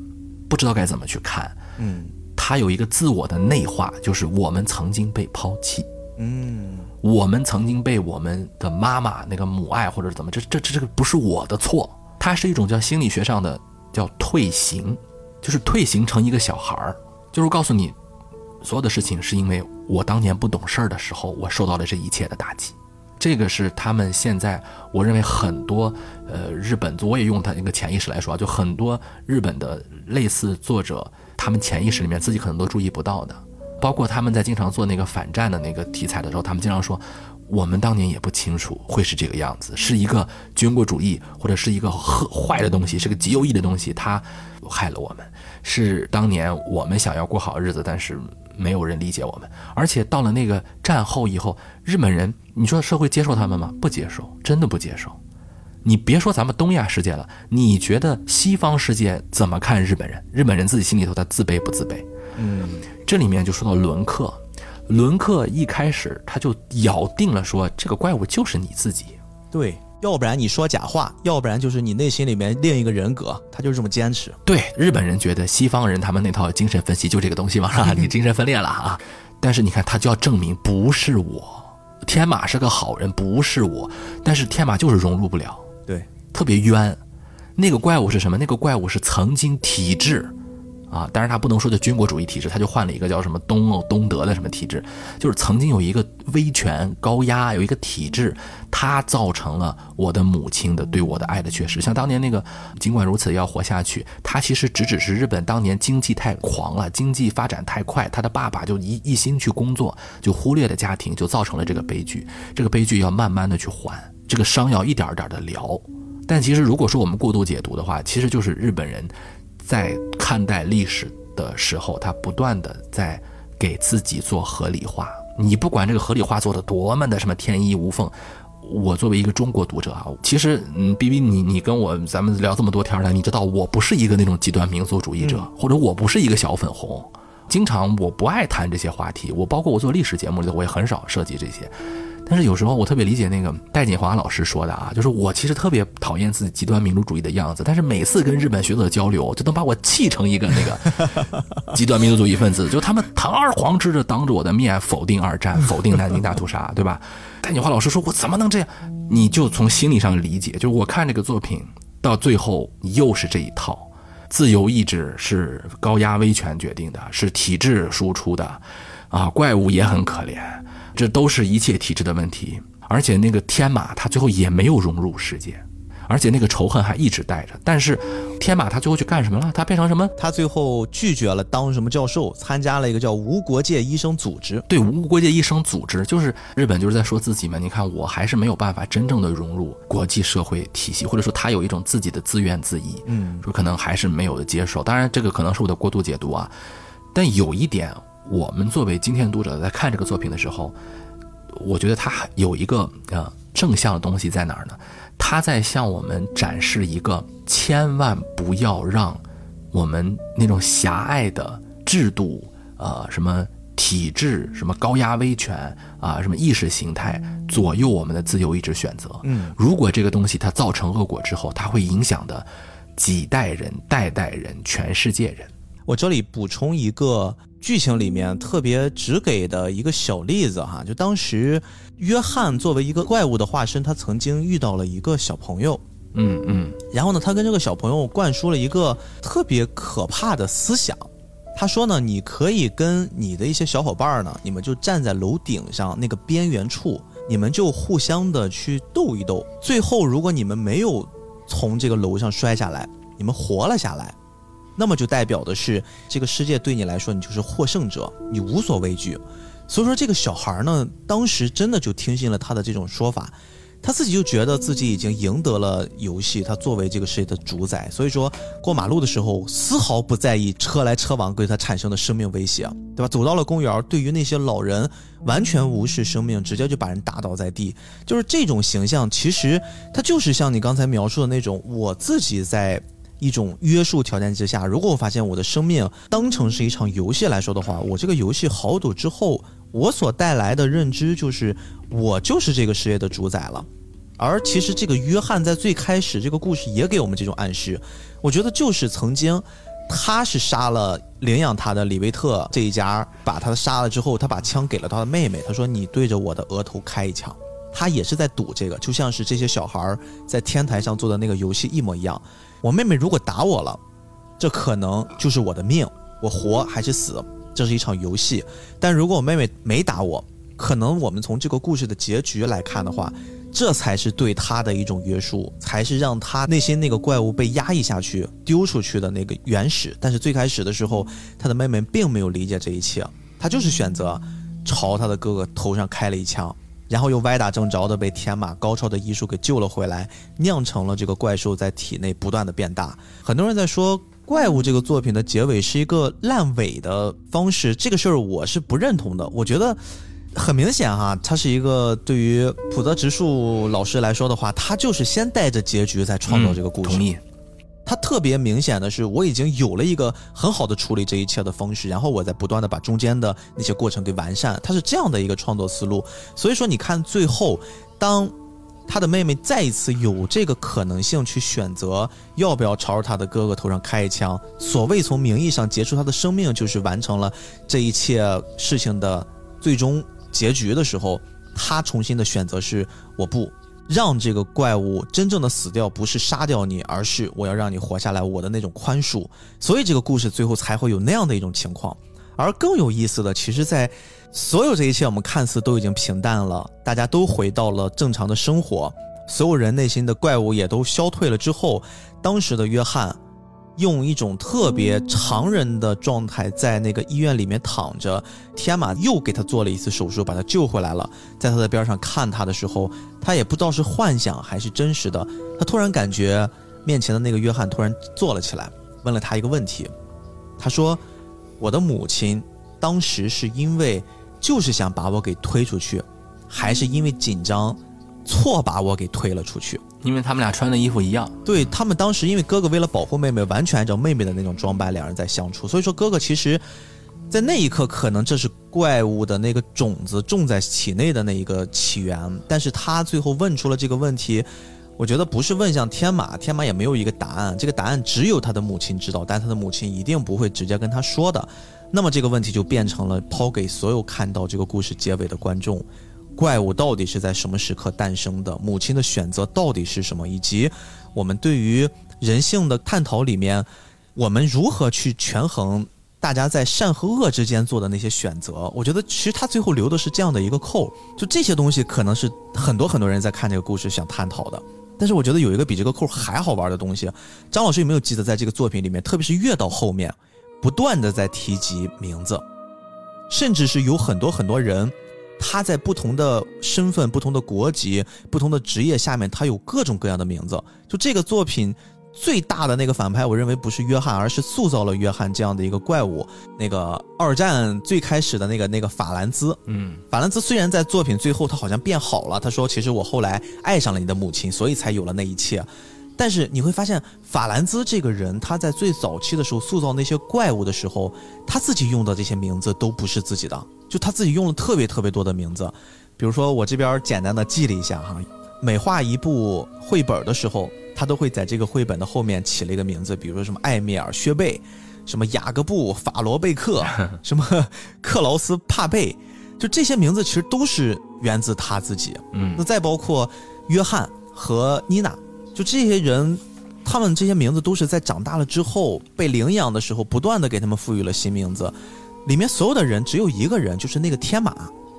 不知道该怎么去看，嗯，他有一个自我的内化，就是我们曾经被抛弃，嗯，我们曾经被我们的妈妈那个母爱或者怎么，这这这这个不是我的错，它是一种叫心理学上的叫退行，就是退行成一个小孩儿，就是告诉你，所有的事情是因为我当年不懂事儿的时候，我受到了这一切的打击。这个是他们现在，我认为很多，呃，日本，我也用他那个潜意识来说啊，就很多日本的类似作者，他们潜意识里面自己可能都注意不到的，包括他们在经常做那个反战的那个题材的时候，他们经常说，我们当年也不清楚会是这个样子，是一个军国主义或者是一个坏的东西，是个极右翼的东西，它害了我们，是当年我们想要过好日子，但是。没有人理解我们，而且到了那个战后以后，日本人，你说社会接受他们吗？不接受，真的不接受。你别说咱们东亚世界了，你觉得西方世界怎么看日本人？日本人自己心里头他自卑不自卑？嗯，这里面就说到伦克，伦克一开始他就咬定了说，这个怪物就是你自己。对。要不然你说假话，要不然就是你内心里面另一个人格，他就是这么坚持。对，日本人觉得西方人他们那套精神分析就这个东西嘛？你精神分裂了啊！但是你看他就要证明不是我，天马是个好人，不是我，但是天马就是融入不了，对，特别冤。那个怪物是什么？那个怪物是曾经体制。啊，但是他不能说的军国主义体制，他就换了一个叫什么东欧东德的什么体制，就是曾经有一个威权高压，有一个体制，它造成了我的母亲的对我的爱的缺失。像当年那个，尽管如此要活下去，他其实只只是日本当年经济太狂了，经济发展太快，他的爸爸就一一心去工作，就忽略了家庭，就造成了这个悲剧。这个悲剧要慢慢的去还，这个伤要一点点的疗。但其实如果说我们过度解读的话，其实就是日本人。在看待历史的时候，他不断的在给自己做合理化。你不管这个合理化做的多么的什么天衣无缝，我作为一个中国读者啊，其实嗯，B B 你你跟我咱们聊这么多天了，你知道我不是一个那种极端民族主义者，或者我不是一个小粉红，经常我不爱谈这些话题。我包括我做历史节目里头，我也很少涉及这些。但是有时候我特别理解那个戴锦华老师说的啊，就是我其实特别讨厌自己极端民族主义的样子，但是每次跟日本学者交流，就能把我气成一个那个 极端民族主义分子，就他们堂而皇之的当着我的面否定二战，否定南京大屠杀，对吧？戴锦华老师说，我怎么能这样？你就从心理上理解，就是我看这个作品到最后又是这一套，自由意志是高压威权决定的，是体制输出的，啊，怪物也很可怜。这都是一切体制的问题，而且那个天马他最后也没有融入世界，而且那个仇恨还一直带着。但是天马他最后去干什么了？他变成什么？他最后拒绝了当什么教授，参加了一个叫无国界医生组织。对，无国界医生组织就是日本就是在说自己嘛。你看我还是没有办法真正的融入国际社会体系，或者说他有一种自己的自怨自艾。嗯，说可能还是没有的接受。当然这个可能是我的过度解读啊，但有一点。我们作为今天的读者在看这个作品的时候，我觉得他有一个呃正向的东西在哪儿呢？它在向我们展示一个千万不要让我们那种狭隘的制度，呃，什么体制、什么高压威权啊、什么意识形态左右我们的自由意志选择。嗯，如果这个东西它造成恶果之后，它会影响的几代人、代代人、全世界人。我这里补充一个剧情里面特别只给的一个小例子哈，就当时约翰作为一个怪物的化身，他曾经遇到了一个小朋友。嗯嗯，然后呢，他跟这个小朋友灌输了一个特别可怕的思想。他说呢，你可以跟你的一些小伙伴呢，你们就站在楼顶上那个边缘处，你们就互相的去斗一斗。最后，如果你们没有从这个楼上摔下来，你们活了下来，那么就代表的是这个世界对你来说，你就是获胜者，你无所畏惧。所以说，这个小孩呢，当时真的就听信了他的这种说法。他自己就觉得自己已经赢得了游戏，他作为这个世界的主宰，所以说过马路的时候丝毫不在意车来车往对他产生的生命威胁，对吧？走到了公园，对于那些老人完全无视生命，直接就把人打倒在地，就是这种形象，其实他就是像你刚才描述的那种，我自己在一种约束条件之下，如果我发现我的生命当成是一场游戏来说的话，我这个游戏豪赌之后。我所带来的认知就是，我就是这个世界的主宰了。而其实这个约翰在最开始这个故事也给我们这种暗示，我觉得就是曾经他是杀了领养他的李维特这一家，把他杀了之后，他把枪给了他的妹妹，他说：“你对着我的额头开一枪。”他也是在赌这个，就像是这些小孩在天台上做的那个游戏一模一样。我妹妹如果打我了，这可能就是我的命，我活还是死？这是一场游戏，但如果我妹妹没打我，可能我们从这个故事的结局来看的话，这才是对他的一种约束，才是让他内心那个怪物被压抑下去、丢出去的那个原始。但是最开始的时候，他的妹妹并没有理解这一切，他就是选择朝他的哥哥头上开了一枪，然后又歪打正着的被天马高超的医术给救了回来，酿成了这个怪兽在体内不断的变大。很多人在说。怪物这个作品的结尾是一个烂尾的方式，这个事儿我是不认同的。我觉得很明显哈，它是一个对于普泽直树老师来说的话，他就是先带着结局在创造这个故事。同意。他特别明显的是，我已经有了一个很好的处理这一切的方式，然后我在不断的把中间的那些过程给完善。他是这样的一个创作思路。所以说，你看最后当。他的妹妹再一次有这个可能性去选择要不要朝着他的哥哥头上开一枪。所谓从名义上结束他的生命，就是完成了这一切事情的最终结局的时候，他重新的选择是：我不让这个怪物真正的死掉，不是杀掉你，而是我要让你活下来。我的那种宽恕，所以这个故事最后才会有那样的一种情况。而更有意思的，其实，在。所有这一切，我们看似都已经平淡了，大家都回到了正常的生活，所有人内心的怪物也都消退了之后，当时的约翰用一种特别常人的状态在那个医院里面躺着，天马又给他做了一次手术，把他救回来了。在他的边上看他的时候，他也不知道是幻想还是真实的，他突然感觉面前的那个约翰突然坐了起来，问了他一个问题，他说：“我的母亲当时是因为。”就是想把我给推出去，还是因为紧张，错把我给推了出去？因为他们俩穿的衣服一样。对他们当时，因为哥哥为了保护妹妹，完全按照妹妹的那种装扮，两人在相处。所以说，哥哥其实，在那一刻，可能这是怪物的那个种子种在体内的那一个起源。但是他最后问出了这个问题，我觉得不是问向天马，天马也没有一个答案。这个答案只有他的母亲知道，但他的母亲一定不会直接跟他说的。那么这个问题就变成了抛给所有看到这个故事结尾的观众：怪物到底是在什么时刻诞生的？母亲的选择到底是什么？以及我们对于人性的探讨里面，我们如何去权衡大家在善和恶之间做的那些选择？我觉得其实他最后留的是这样的一个扣，就这些东西可能是很多很多人在看这个故事想探讨的。但是我觉得有一个比这个扣还好玩的东西，张老师有没有记得在这个作品里面，特别是越到后面？不断的在提及名字，甚至是有很多很多人，他在不同的身份、不同的国籍、不同的职业下面，他有各种各样的名字。就这个作品最大的那个反派，我认为不是约翰，而是塑造了约翰这样的一个怪物。那个二战最开始的那个那个法兰兹，嗯，法兰兹虽然在作品最后他好像变好了，他说其实我后来爱上了你的母亲，所以才有了那一切。但是你会发现，法兰兹这个人，他在最早期的时候塑造那些怪物的时候，他自己用的这些名字都不是自己的，就他自己用了特别特别多的名字。比如说，我这边简单的记了一下哈，每画一部绘本的时候，他都会在这个绘本的后面起了一个名字，比如说什么艾米尔·薛贝，什么雅各布·法罗贝克，什么克劳斯·帕贝，就这些名字其实都是源自他自己。嗯，那再包括约翰和妮娜。就这些人，他们这些名字都是在长大了之后被领养的时候，不断的给他们赋予了新名字。里面所有的人只有一个人，就是那个天马。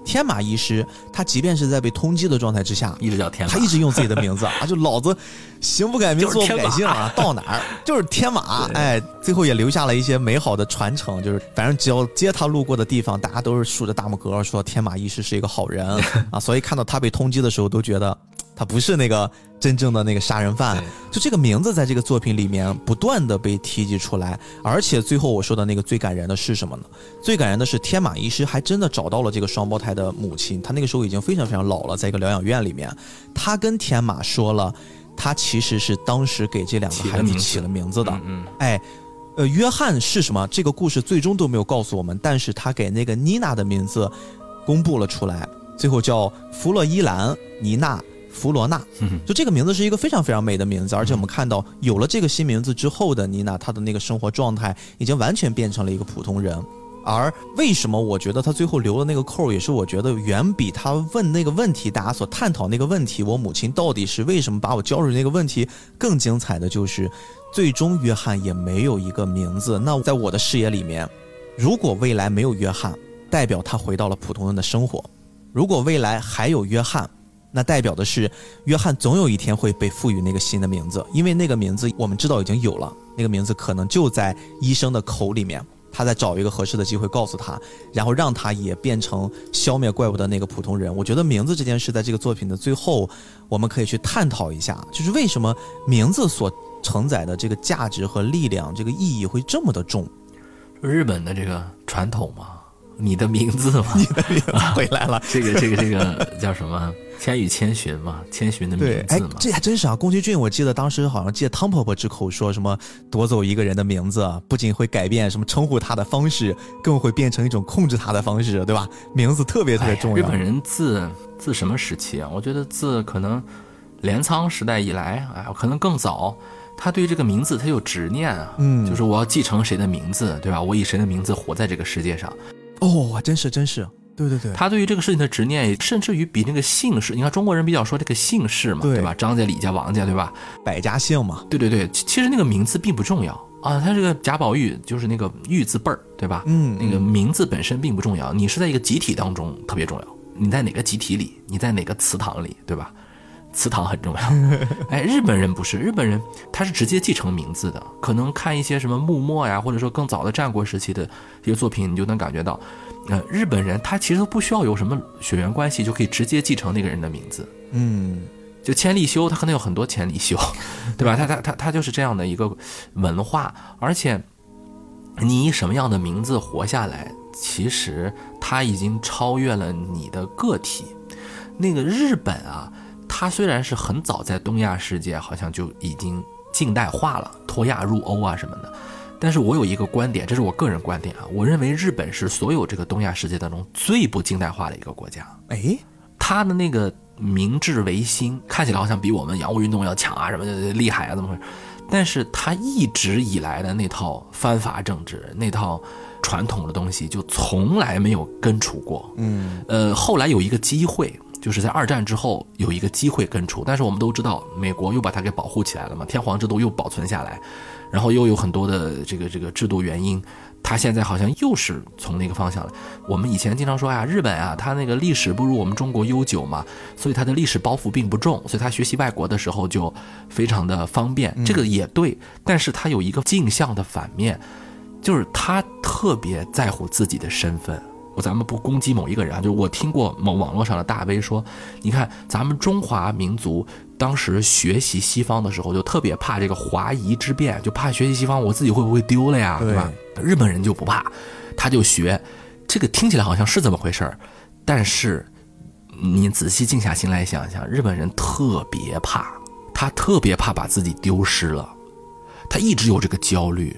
天马医师，他即便是在被通缉的状态之下，一直叫天马，他一直用自己的名字啊，就老子行不改名，坐不改姓啊，到哪儿就是天马。哎，最后也留下了一些美好的传承，就是反正只要接他路过的地方，大家都是竖着大拇哥说天马医师是一个好人 啊。所以看到他被通缉的时候，都觉得。他不是那个真正的那个杀人犯，就这个名字在这个作品里面不断的被提及出来，而且最后我说的那个最感人的是什么呢？最感人的是天马医师还真的找到了这个双胞胎的母亲，他那个时候已经非常非常老了，在一个疗养院里面，他跟天马说了，他其实是当时给这两个孩子起了名字的。嗯，哎，呃，约翰是什么？这个故事最终都没有告诉我们，但是他给那个妮娜的名字公布了出来，最后叫弗洛伊兰妮娜。弗罗娜，就这个名字是一个非常非常美的名字，而且我们看到有了这个新名字之后的妮娜，她的那个生活状态已经完全变成了一个普通人。而为什么我觉得她最后留的那个扣，也是我觉得远比她问那个问题，大家所探讨那个问题，我母亲到底是为什么把我交出去那个问题更精彩的就是，最终约翰也没有一个名字。那在我的视野里面，如果未来没有约翰，代表他回到了普通人的生活；如果未来还有约翰，那代表的是，约翰总有一天会被赋予那个新的名字，因为那个名字我们知道已经有了，那个名字可能就在医生的口里面，他在找一个合适的机会告诉他，然后让他也变成消灭怪物的那个普通人。我觉得名字这件事在这个作品的最后，我们可以去探讨一下，就是为什么名字所承载的这个价值和力量，这个意义会这么的重？日本的这个传统嘛，你的名字嘛，你的名字回来了，这个这个这个叫什么？千与千寻嘛，千寻的名字嘛，这还真是啊。宫崎骏，我记得当时好像借汤婆婆之口说什么夺走一个人的名字，不仅会改变什么称呼他的方式，更会变成一种控制他的方式，对吧？名字特别特别重要。日本人自自什么时期啊？我觉得自可能镰仓时代以来，哎，可能更早，他对这个名字他有执念啊，嗯，就是我要继承谁的名字，对吧？我以谁的名字活在这个世界上？哦，真是真是。对对对，他对于这个事情的执念，甚至于比那个姓氏，你看中国人比较说这个姓氏嘛，对吧？张家、李家、王家，对吧？百家姓嘛。对对对，其实那个名字并不重要啊。他这个贾宝玉就是那个玉字辈儿，对吧？嗯，那个名字本身并不重要，你是在一个集体当中特别重要。你在哪个集体里？你在哪个祠堂里，对吧？祠堂很重要。哎，日本人不是，日本人他是直接继承名字的。可能看一些什么幕末呀，或者说更早的战国时期的一些作品，你就能感觉到。呃，日本人他其实都不需要有什么血缘关系，就可以直接继承那个人的名字。嗯，就千利休，他可能有很多千利休，对吧？他他他他就是这样的一个文化，而且你以什么样的名字活下来，其实他已经超越了你的个体。那个日本啊，它虽然是很早在东亚世界好像就已经近代化了，脱亚入欧啊什么的。但是我有一个观点，这是我个人观点啊，我认为日本是所有这个东亚世界当中最不近代化的一个国家。哎，他的那个明治维新看起来好像比我们洋务运动要强啊，什么厉害啊，怎么回事？但是他一直以来的那套藩阀政治，那套传统的东西就从来没有根除过。嗯，呃，后来有一个机会，就是在二战之后有一个机会根除，但是我们都知道，美国又把它给保护起来了嘛，天皇制度又保存下来。然后又有很多的这个这个制度原因，他现在好像又是从那个方向了。我们以前经常说呀，日本啊，它那个历史不如我们中国悠久嘛，所以它的历史包袱并不重，所以他学习外国的时候就非常的方便。这个也对，但是他有一个镜像的反面，就是他特别在乎自己的身份。我咱们不攻击某一个人啊，就是我听过某网络上的大 V 说，你看咱们中华民族当时学习西方的时候，就特别怕这个华夷之变，就怕学习西方我自己会不会丢了呀，对吧？日本人就不怕，他就学，这个听起来好像是这么回事儿，但是你仔细静下心来想想，日本人特别怕。他特别怕把自己丢失了，他一直有这个焦虑。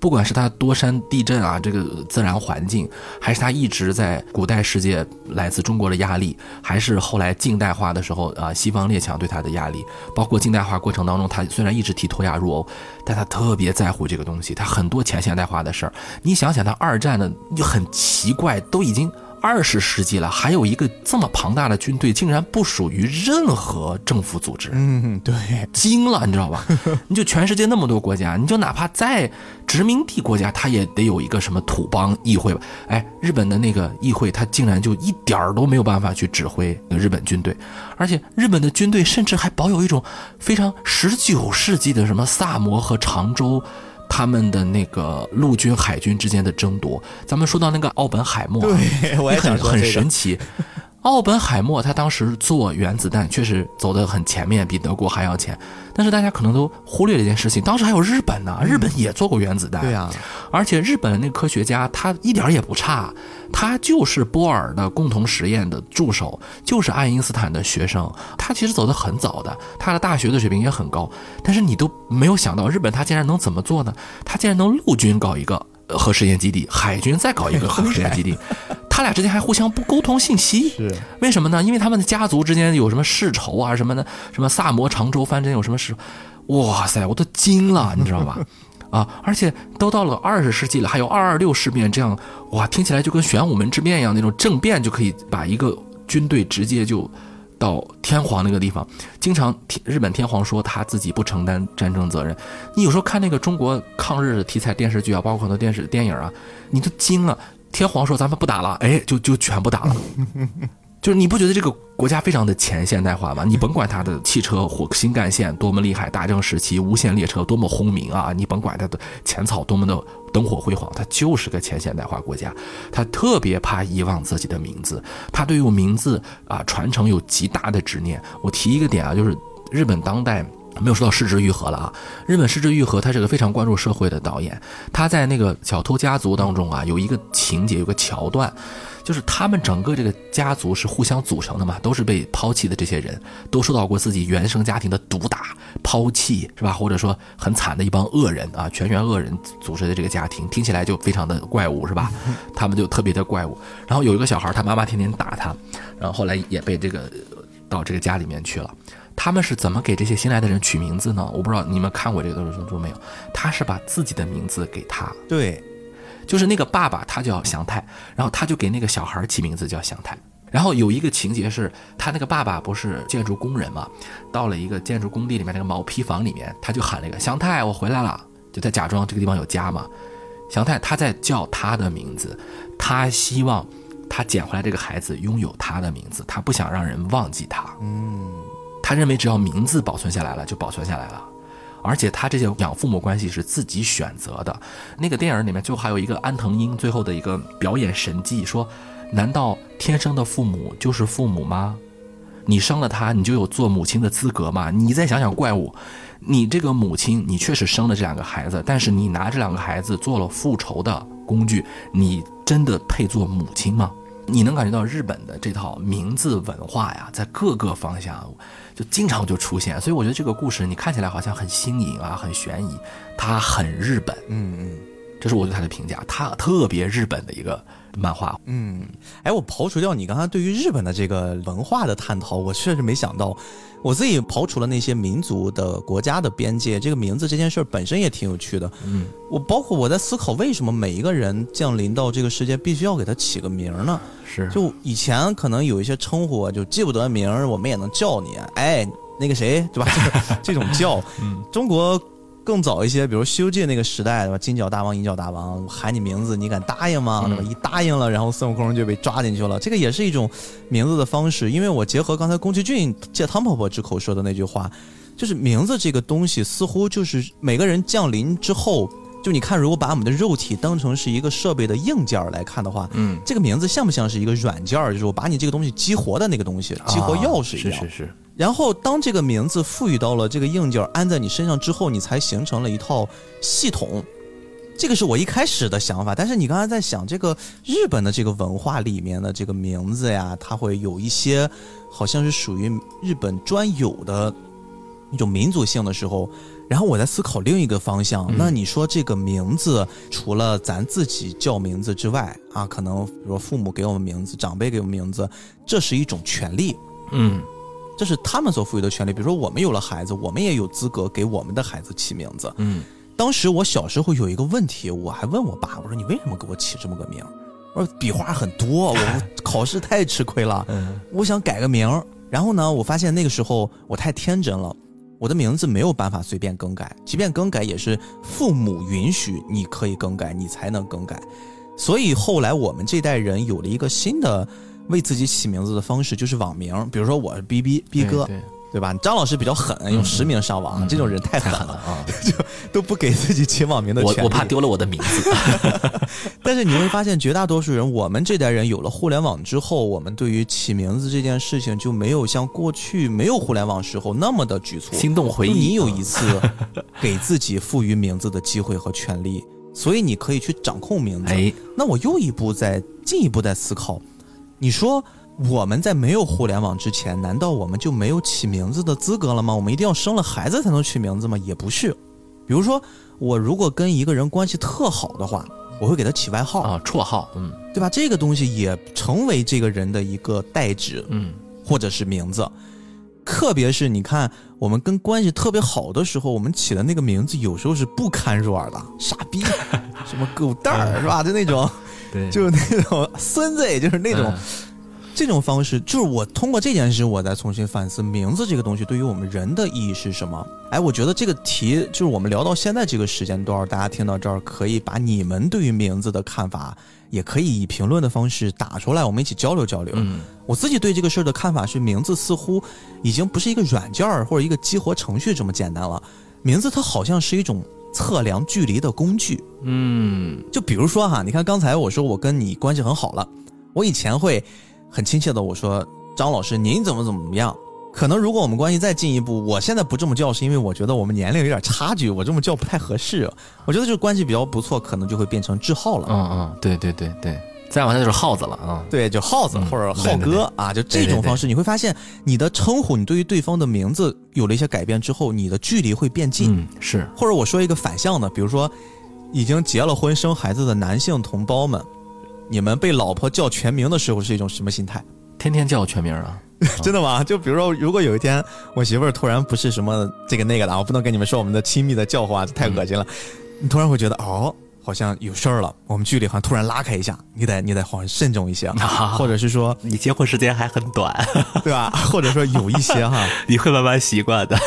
不管是他多山地震啊，这个自然环境，还是他一直在古代世界来自中国的压力，还是后来近代化的时候啊，西方列强对他的压力，包括近代化过程当中，他虽然一直提脱亚入欧，但他特别在乎这个东西，他很多前现代化的事儿。你想想，他二战的就很奇怪，都已经。二十世纪了，还有一个这么庞大的军队，竟然不属于任何政府组织。嗯，对，惊了，你知道吧？你就全世界那么多国家，你就哪怕在殖民地国家，它也得有一个什么土邦议会吧？哎，日本的那个议会，它竟然就一点儿都没有办法去指挥日本军队，而且日本的军队甚至还保有一种非常十九世纪的什么萨摩和长州。他们的那个陆军、海军之间的争夺，咱们说到那个奥本海默，对，我也很很神奇。奥本海默他当时做原子弹确实走得很前面，比德国还要前。但是大家可能都忽略了一件事情，当时还有日本呢，日本也做过原子弹。对啊，而且日本的那个科学家他一点也不差，他就是波尔的共同实验的助手，就是爱因斯坦的学生。他其实走得很早的，他的大学的水平也很高。但是你都没有想到，日本他竟然能怎么做呢？他竟然能陆军搞一个。核试验基地，海军再搞一个核试验基地，他俩之间还互相不沟通信息，是为什么呢？因为他们的家族之间有什么世仇啊什么的，什么萨摩长州藩争有什么事？哇塞，我都惊了，你知道吧？啊，而且都到了二十世纪了，还有二二六事变这样，哇，听起来就跟玄武门之变一样，那种政变就可以把一个军队直接就。到天皇那个地方，经常日本天皇说他自己不承担战争责任。你有时候看那个中国抗日题材电视剧啊，包括很多电视电影啊，你都惊了。天皇说咱们不打了，哎，就就全部打了。就是你不觉得这个国家非常的前现代化吗？你甭管它的汽车火新干线多么厉害，大正时期无线列车多么轰鸣啊，你甭管它的前草多么的灯火辉煌，它就是个前现代化国家。他特别怕遗忘自己的名字，他对于名字啊传承有极大的执念。我提一个点啊，就是日本当代没有说到失之愈合了啊。日本失之愈合他是个非常关注社会的导演，他在那个小偷家族当中啊有一个情节，有个桥段。就是他们整个这个家族是互相组成的嘛，都是被抛弃的这些人，都受到过自己原生家庭的毒打、抛弃，是吧？或者说很惨的一帮恶人啊，全员恶人组织的这个家庭，听起来就非常的怪物，是吧？他们就特别的怪物。然后有一个小孩，他妈妈天天打他，然后后来也被这个到这个家里面去了。他们是怎么给这些新来的人取名字呢？我不知道你们看过这个都市传说没有？他是把自己的名字给他，对。就是那个爸爸，他叫祥太，然后他就给那个小孩起名字叫祥太。然后有一个情节是，他那个爸爸不是建筑工人嘛，到了一个建筑工地里面那个毛坯房里面，他就喊了一个祥太，我回来了，就在假装这个地方有家嘛。祥太他在叫他的名字，他希望他捡回来这个孩子拥有他的名字，他不想让人忘记他。嗯，他认为只要名字保存下来了，就保存下来了。而且他这些养父母关系是自己选择的。那个电影里面最后还有一个安藤英最后的一个表演神迹，说：“难道天生的父母就是父母吗？你生了他，你就有做母亲的资格吗？你再想想怪物，你这个母亲，你确实生了这两个孩子，但是你拿这两个孩子做了复仇的工具，你真的配做母亲吗？你能感觉到日本的这套名字文化呀，在各个方向。”就经常就出现，所以我觉得这个故事你看起来好像很新颖啊，很悬疑，它很日本，嗯嗯，这是我对它的评价，它特别日本的一个。漫画，嗯，哎，我刨除掉你刚才对于日本的这个文化的探讨，我确实没想到，我自己刨除了那些民族的国家的边界，这个名字这件事本身也挺有趣的，嗯，我包括我在思考，为什么每一个人降临到这个世界必须要给他起个名呢？是，就以前可能有一些称呼就记不得名，我们也能叫你，哎，那个谁，对吧？这种叫，嗯中国。更早一些，比如《西游记》那个时代，对吧？金角大王、银角大王喊你名字，你敢答应吗？对吧？一答应了，然后孙悟空就被抓进去了。这个也是一种名字的方式。因为我结合刚才宫崎骏借汤婆婆之口说的那句话，就是名字这个东西，似乎就是每个人降临之后，就你看，如果把我们的肉体当成是一个设备的硬件来看的话，嗯，这个名字像不像是一个软件？就是我把你这个东西激活的那个东西，激活钥匙一样。是是是。然后，当这个名字赋予到了这个硬件，安在你身上之后，你才形成了一套系统。这个是我一开始的想法。但是你刚才在想这个日本的这个文化里面的这个名字呀，它会有一些好像是属于日本专有的一种民族性的时候，然后我在思考另一个方向。那你说这个名字，除了咱自己叫名字之外啊，可能比如说父母给我们名字，长辈给我们名字，这是一种权利。嗯，这是他们所赋予的权利。比如说我们有了孩子，我们也有资格给我们的孩子起名字。嗯，当时我小时候有一个问题，我还问我爸，我说你为什么给我起这么个名？我说笔画很多，我考试太吃亏了。嗯，我想改个名。然后呢，我发现那个时候我太天真了。我的名字没有办法随便更改，即便更改也是父母允许你可以更改，你才能更改。所以后来我们这代人有了一个新的为自己起名字的方式，就是网名。比如说我是 B B B 哥。对吧？张老师比较狠，用实名上网，这种人太狠了啊！就都不给自己起网名的权利。我我怕丢了我的名字。但是你会发现，绝大多数人，我们这代人有了互联网之后，我们对于起名字这件事情就没有像过去没有互联网时候那么的局促。心动回忆，你有一次给自己赋予名字的机会和权利，所以你可以去掌控名字。哎，那我又一步在进一步在思考，你说。我们在没有互联网之前，难道我们就没有起名字的资格了吗？我们一定要生了孩子才能取名字吗？也不是。比如说，我如果跟一个人关系特好的话，我会给他起外号啊，绰号，嗯，对吧？这个东西也成为这个人的一个代指，嗯，或者是名字。特别是你看，我们跟关系特别好的时候，我们起的那个名字有时候是不堪入耳的，傻逼，什么狗蛋儿，是吧？就那种，对，就是那种孙子，也就是那种。这种方式就是我通过这件事，我再重新反思名字这个东西对于我们人的意义是什么。哎，我觉得这个题就是我们聊到现在这个时间段，大家听到这儿可以把你们对于名字的看法，也可以以评论的方式打出来，我们一起交流交流。嗯，我自己对这个事儿的看法是，名字似乎已经不是一个软件儿或者一个激活程序这么简单了，名字它好像是一种测量距离的工具。嗯，就比如说哈，你看刚才我说我跟你关系很好了，我以前会。很亲切的我说张老师您怎么怎么样？可能如果我们关系再进一步，我现在不这么叫是因为我觉得我们年龄有点差距，我这么叫不太合适。我觉得这个关系比较不错，可能就会变成志浩了。嗯嗯，对对对对，再往下就是耗子了啊。对，就耗子或者浩哥啊，就这种方式，你会发现你的称呼，你对于对方的名字有了一些改变之后，你的距离会变近。是，或者我说一个反向的，比如说已经结了婚生孩子的男性同胞们。你们被老婆叫全名的时候是一种什么心态？天天叫我全名 啊！真的吗？就比如说，如果有一天我媳妇儿突然不是什么这个那个的，我不能跟你们说我们的亲密的叫唤，太恶心了。你突然会觉得哦，好像有事儿了，我们距离好像突然拉开一下，你得你得好像慎重一些，或者是说你结婚时间还很短，对吧？或者说有一些哈，你会慢慢习惯的。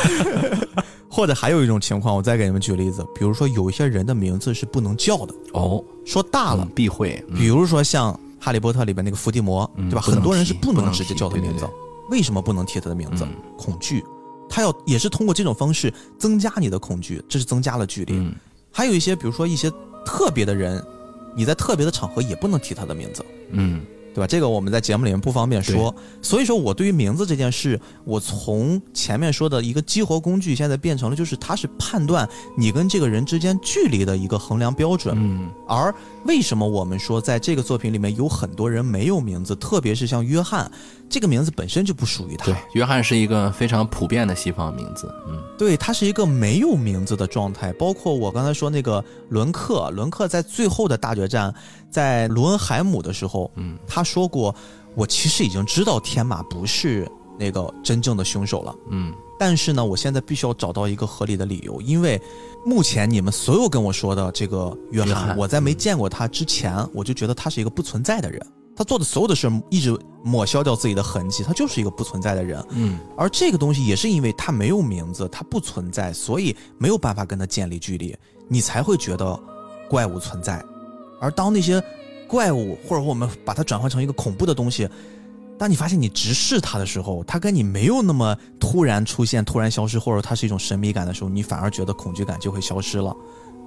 或者还有一种情况，我再给你们举例子，比如说有一些人的名字是不能叫的哦，说大了避讳。比如说像《哈利波特》里边那个伏地魔，对吧？很多人是不能直接叫他名字。为什么不能提他的名字？恐惧，他要也是通过这种方式增加你的恐惧，这是增加了距离。还有一些，比如说一些特别的人，你在特别的场合也不能提他的名字。嗯。对吧？这个我们在节目里面不方便说，所以说我对于名字这件事，我从前面说的一个激活工具，现在变成了就是它是判断你跟这个人之间距离的一个衡量标准。嗯，而为什么我们说在这个作品里面有很多人没有名字，特别是像约翰。这个名字本身就不属于他。对，约翰是一个非常普遍的西方名字。嗯，对，他是一个没有名字的状态。包括我刚才说那个伦克，伦克在最后的大决战，在罗恩海姆的时候，嗯，他说过：“我其实已经知道天马不是那个真正的凶手了。”嗯，但是呢，我现在必须要找到一个合理的理由，因为目前你们所有跟我说的这个约翰，我在没见过他之前，我就觉得他是一个不存在的人。他做的所有的事一直抹消掉自己的痕迹，他就是一个不存在的人。嗯，而这个东西也是因为他没有名字，他不存在，所以没有办法跟他建立距离，你才会觉得怪物存在。而当那些怪物或者我们把它转换成一个恐怖的东西，当你发现你直视它的时候，它跟你没有那么突然出现、突然消失，或者它是一种神秘感的时候，你反而觉得恐惧感就会消失了。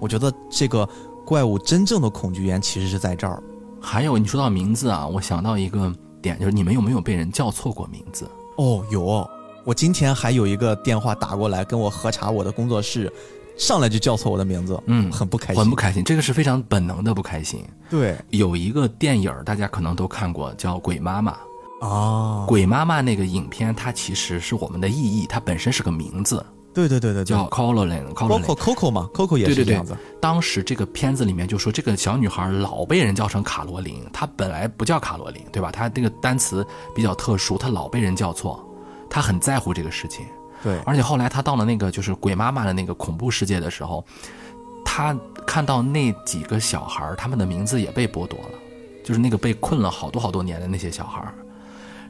我觉得这个怪物真正的恐惧源其实是在这儿。还有你说到名字啊，我想到一个点，就是你们有没有被人叫错过名字？哦，有。我今天还有一个电话打过来跟我核查我的工作室，上来就叫错我的名字，嗯，很不开心，很不开心。这个是非常本能的不开心。对，有一个电影大家可能都看过，叫《鬼妈妈》哦。鬼妈妈那个影片，它其实是我们的意义，它本身是个名字。对对对对，叫 Colin，包括 Coco 嘛，Coco 也是这样子。当时这个片子里面就说，这个小女孩老被人叫成卡罗琳，她本来不叫卡罗琳，对吧？她那个单词比较特殊，她老被人叫错，她很在乎这个事情。对，而且后来他到了那个就是鬼妈妈的那个恐怖世界的时候，他看到那几个小孩，他们的名字也被剥夺了，就是那个被困了好多好多年的那些小孩。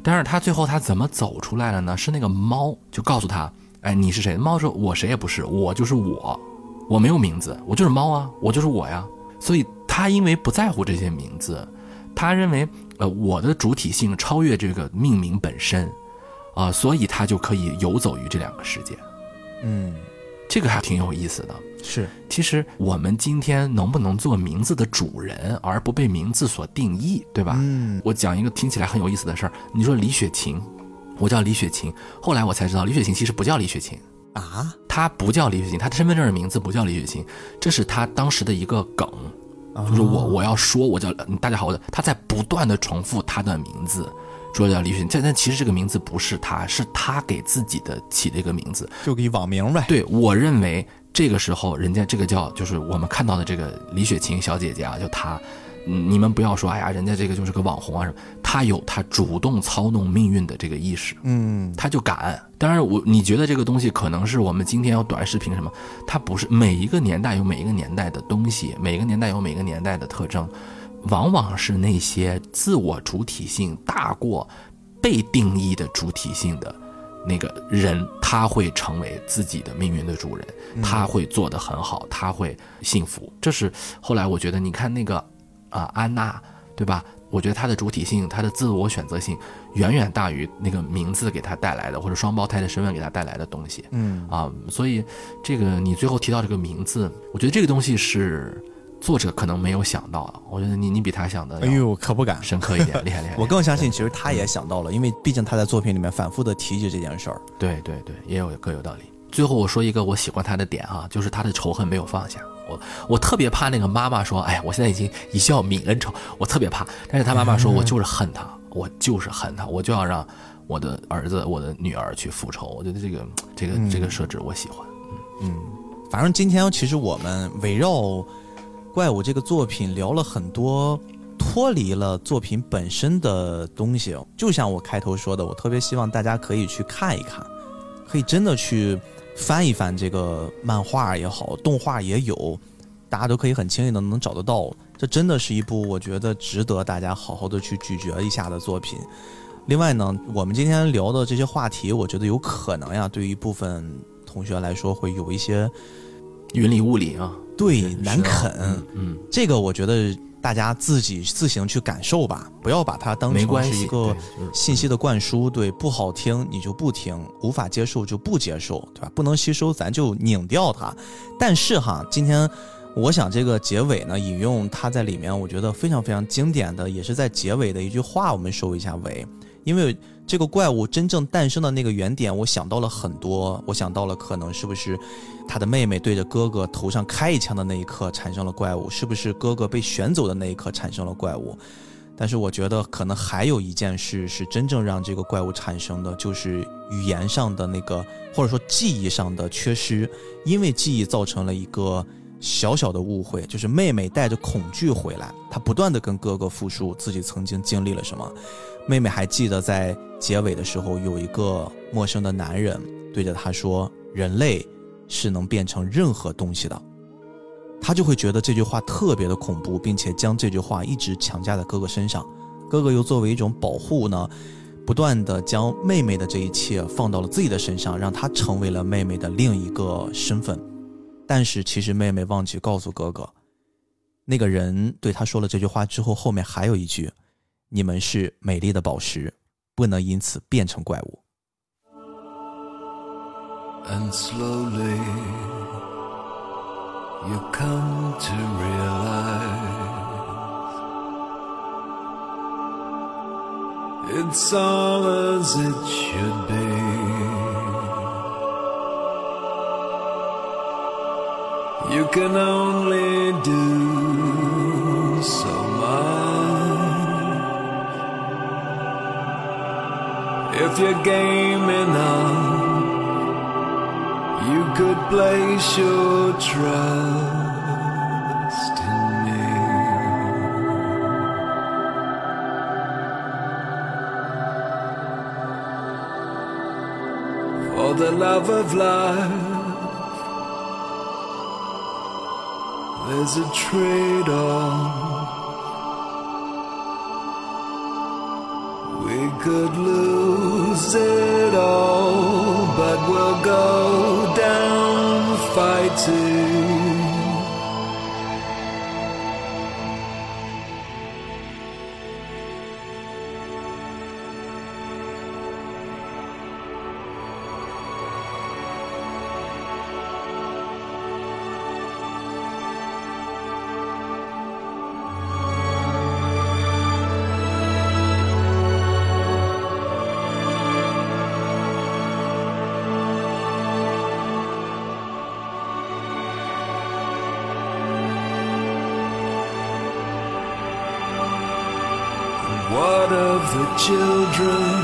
但是他最后他怎么走出来了呢？是那个猫就告诉他。哎，你是谁？猫说：“我谁也不是，我就是我，我没有名字，我就是猫啊，我就是我呀。”所以他因为不在乎这些名字，他认为，呃，我的主体性超越这个命名本身，啊，所以他就可以游走于这两个世界。嗯，这个还挺有意思的。是，其实我们今天能不能做名字的主人，而不被名字所定义，对吧？嗯，我讲一个听起来很有意思的事儿。你说李雪琴。我叫李雪琴，后来我才知道李雪琴其实不叫李雪琴啊，她不叫李雪琴，她的身份证的名字不叫李雪琴，这是她当时的一个梗，就是我我要说我叫大家好，我她在不断的重复她的名字，说叫李雪琴，但但其实这个名字不是她，是她给自己的起的一个名字，就给网名呗。对我认为这个时候人家这个叫就是我们看到的这个李雪琴小姐姐啊，就她。你们不要说，哎呀，人家这个就是个网红啊什么，他有他主动操弄命运的这个意识，嗯，他就敢。当然，我你觉得这个东西可能是我们今天要短视频什么，它不是每一个年代有每一个年代的东西，每个年代有每个年代的特征，往往是那些自我主体性大过被定义的主体性的那个人，他会成为自己的命运的主人，他会做得很好，他会幸福。这是后来我觉得，你看那个。啊，安娜，对吧？我觉得她的主体性，她的自我选择性，远远大于那个名字给她带来的，或者双胞胎的身份给她带来的东西。嗯啊，所以这个你最后提到这个名字，我觉得这个东西是作者可能没有想到。我觉得你你比他想的，哎呦，可不敢深刻一点，厉害厉害。我更相信，其实他也想到了，因为毕竟他在作品里面反复的提及这件事儿。对对对，也有各有道理。最后我说一个我喜欢他的点哈，就是他的仇恨没有放下。我我特别怕那个妈妈说，哎呀，我现在已经一笑泯恩仇，我特别怕。但是他妈妈说，我就是恨他，我就是恨他，我就要让我的儿子、我的女儿去复仇。我觉得这个这个这个设置我喜欢。嗯，反正今天其实我们围绕怪物这个作品聊了很多，脱离了作品本身的东西。就像我开头说的，我特别希望大家可以去看一看，可以真的去。翻一翻这个漫画也好，动画也有，大家都可以很轻易的能找得到。这真的是一部我觉得值得大家好好的去咀嚼一下的作品。另外呢，我们今天聊的这些话题，我觉得有可能呀，对于一部分同学来说会有一些云里雾里啊，对难啃。嗯，这个我觉得。大家自己自行去感受吧，不要把它当成是一个信息的灌输。对，不好听你就不听，无法接受就不接受，对吧？不能吸收咱就拧掉它。但是哈，今天我想这个结尾呢，引用他在里面，我觉得非常非常经典的，也是在结尾的一句话，我们收一下尾，因为。这个怪物真正诞生的那个原点，我想到了很多。我想到了可能是不是他的妹妹对着哥哥头上开一枪的那一刻产生了怪物，是不是哥哥被选走的那一刻产生了怪物？但是我觉得可能还有一件事是真正让这个怪物产生的，就是语言上的那个或者说记忆上的缺失，因为记忆造成了一个小小的误会，就是妹妹带着恐惧回来，她不断的跟哥哥复述自己曾经经历了什么。妹妹还记得在结尾的时候，有一个陌生的男人对着她说：“人类是能变成任何东西的。”她就会觉得这句话特别的恐怖，并且将这句话一直强加在哥哥身上。哥哥又作为一种保护呢，不断的将妹妹的这一切放到了自己的身上，让她成为了妹妹的另一个身份。但是其实妹妹忘记告诉哥哥，那个人对她说了这句话之后，后面还有一句。你们是美丽的宝石，不能因此变成怪物。And slowly you come to realize it's all as it should be. You can only do so much If you're game enough, you could place your trust in me. For the love of life, there's a trade off. children.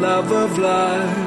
love of life.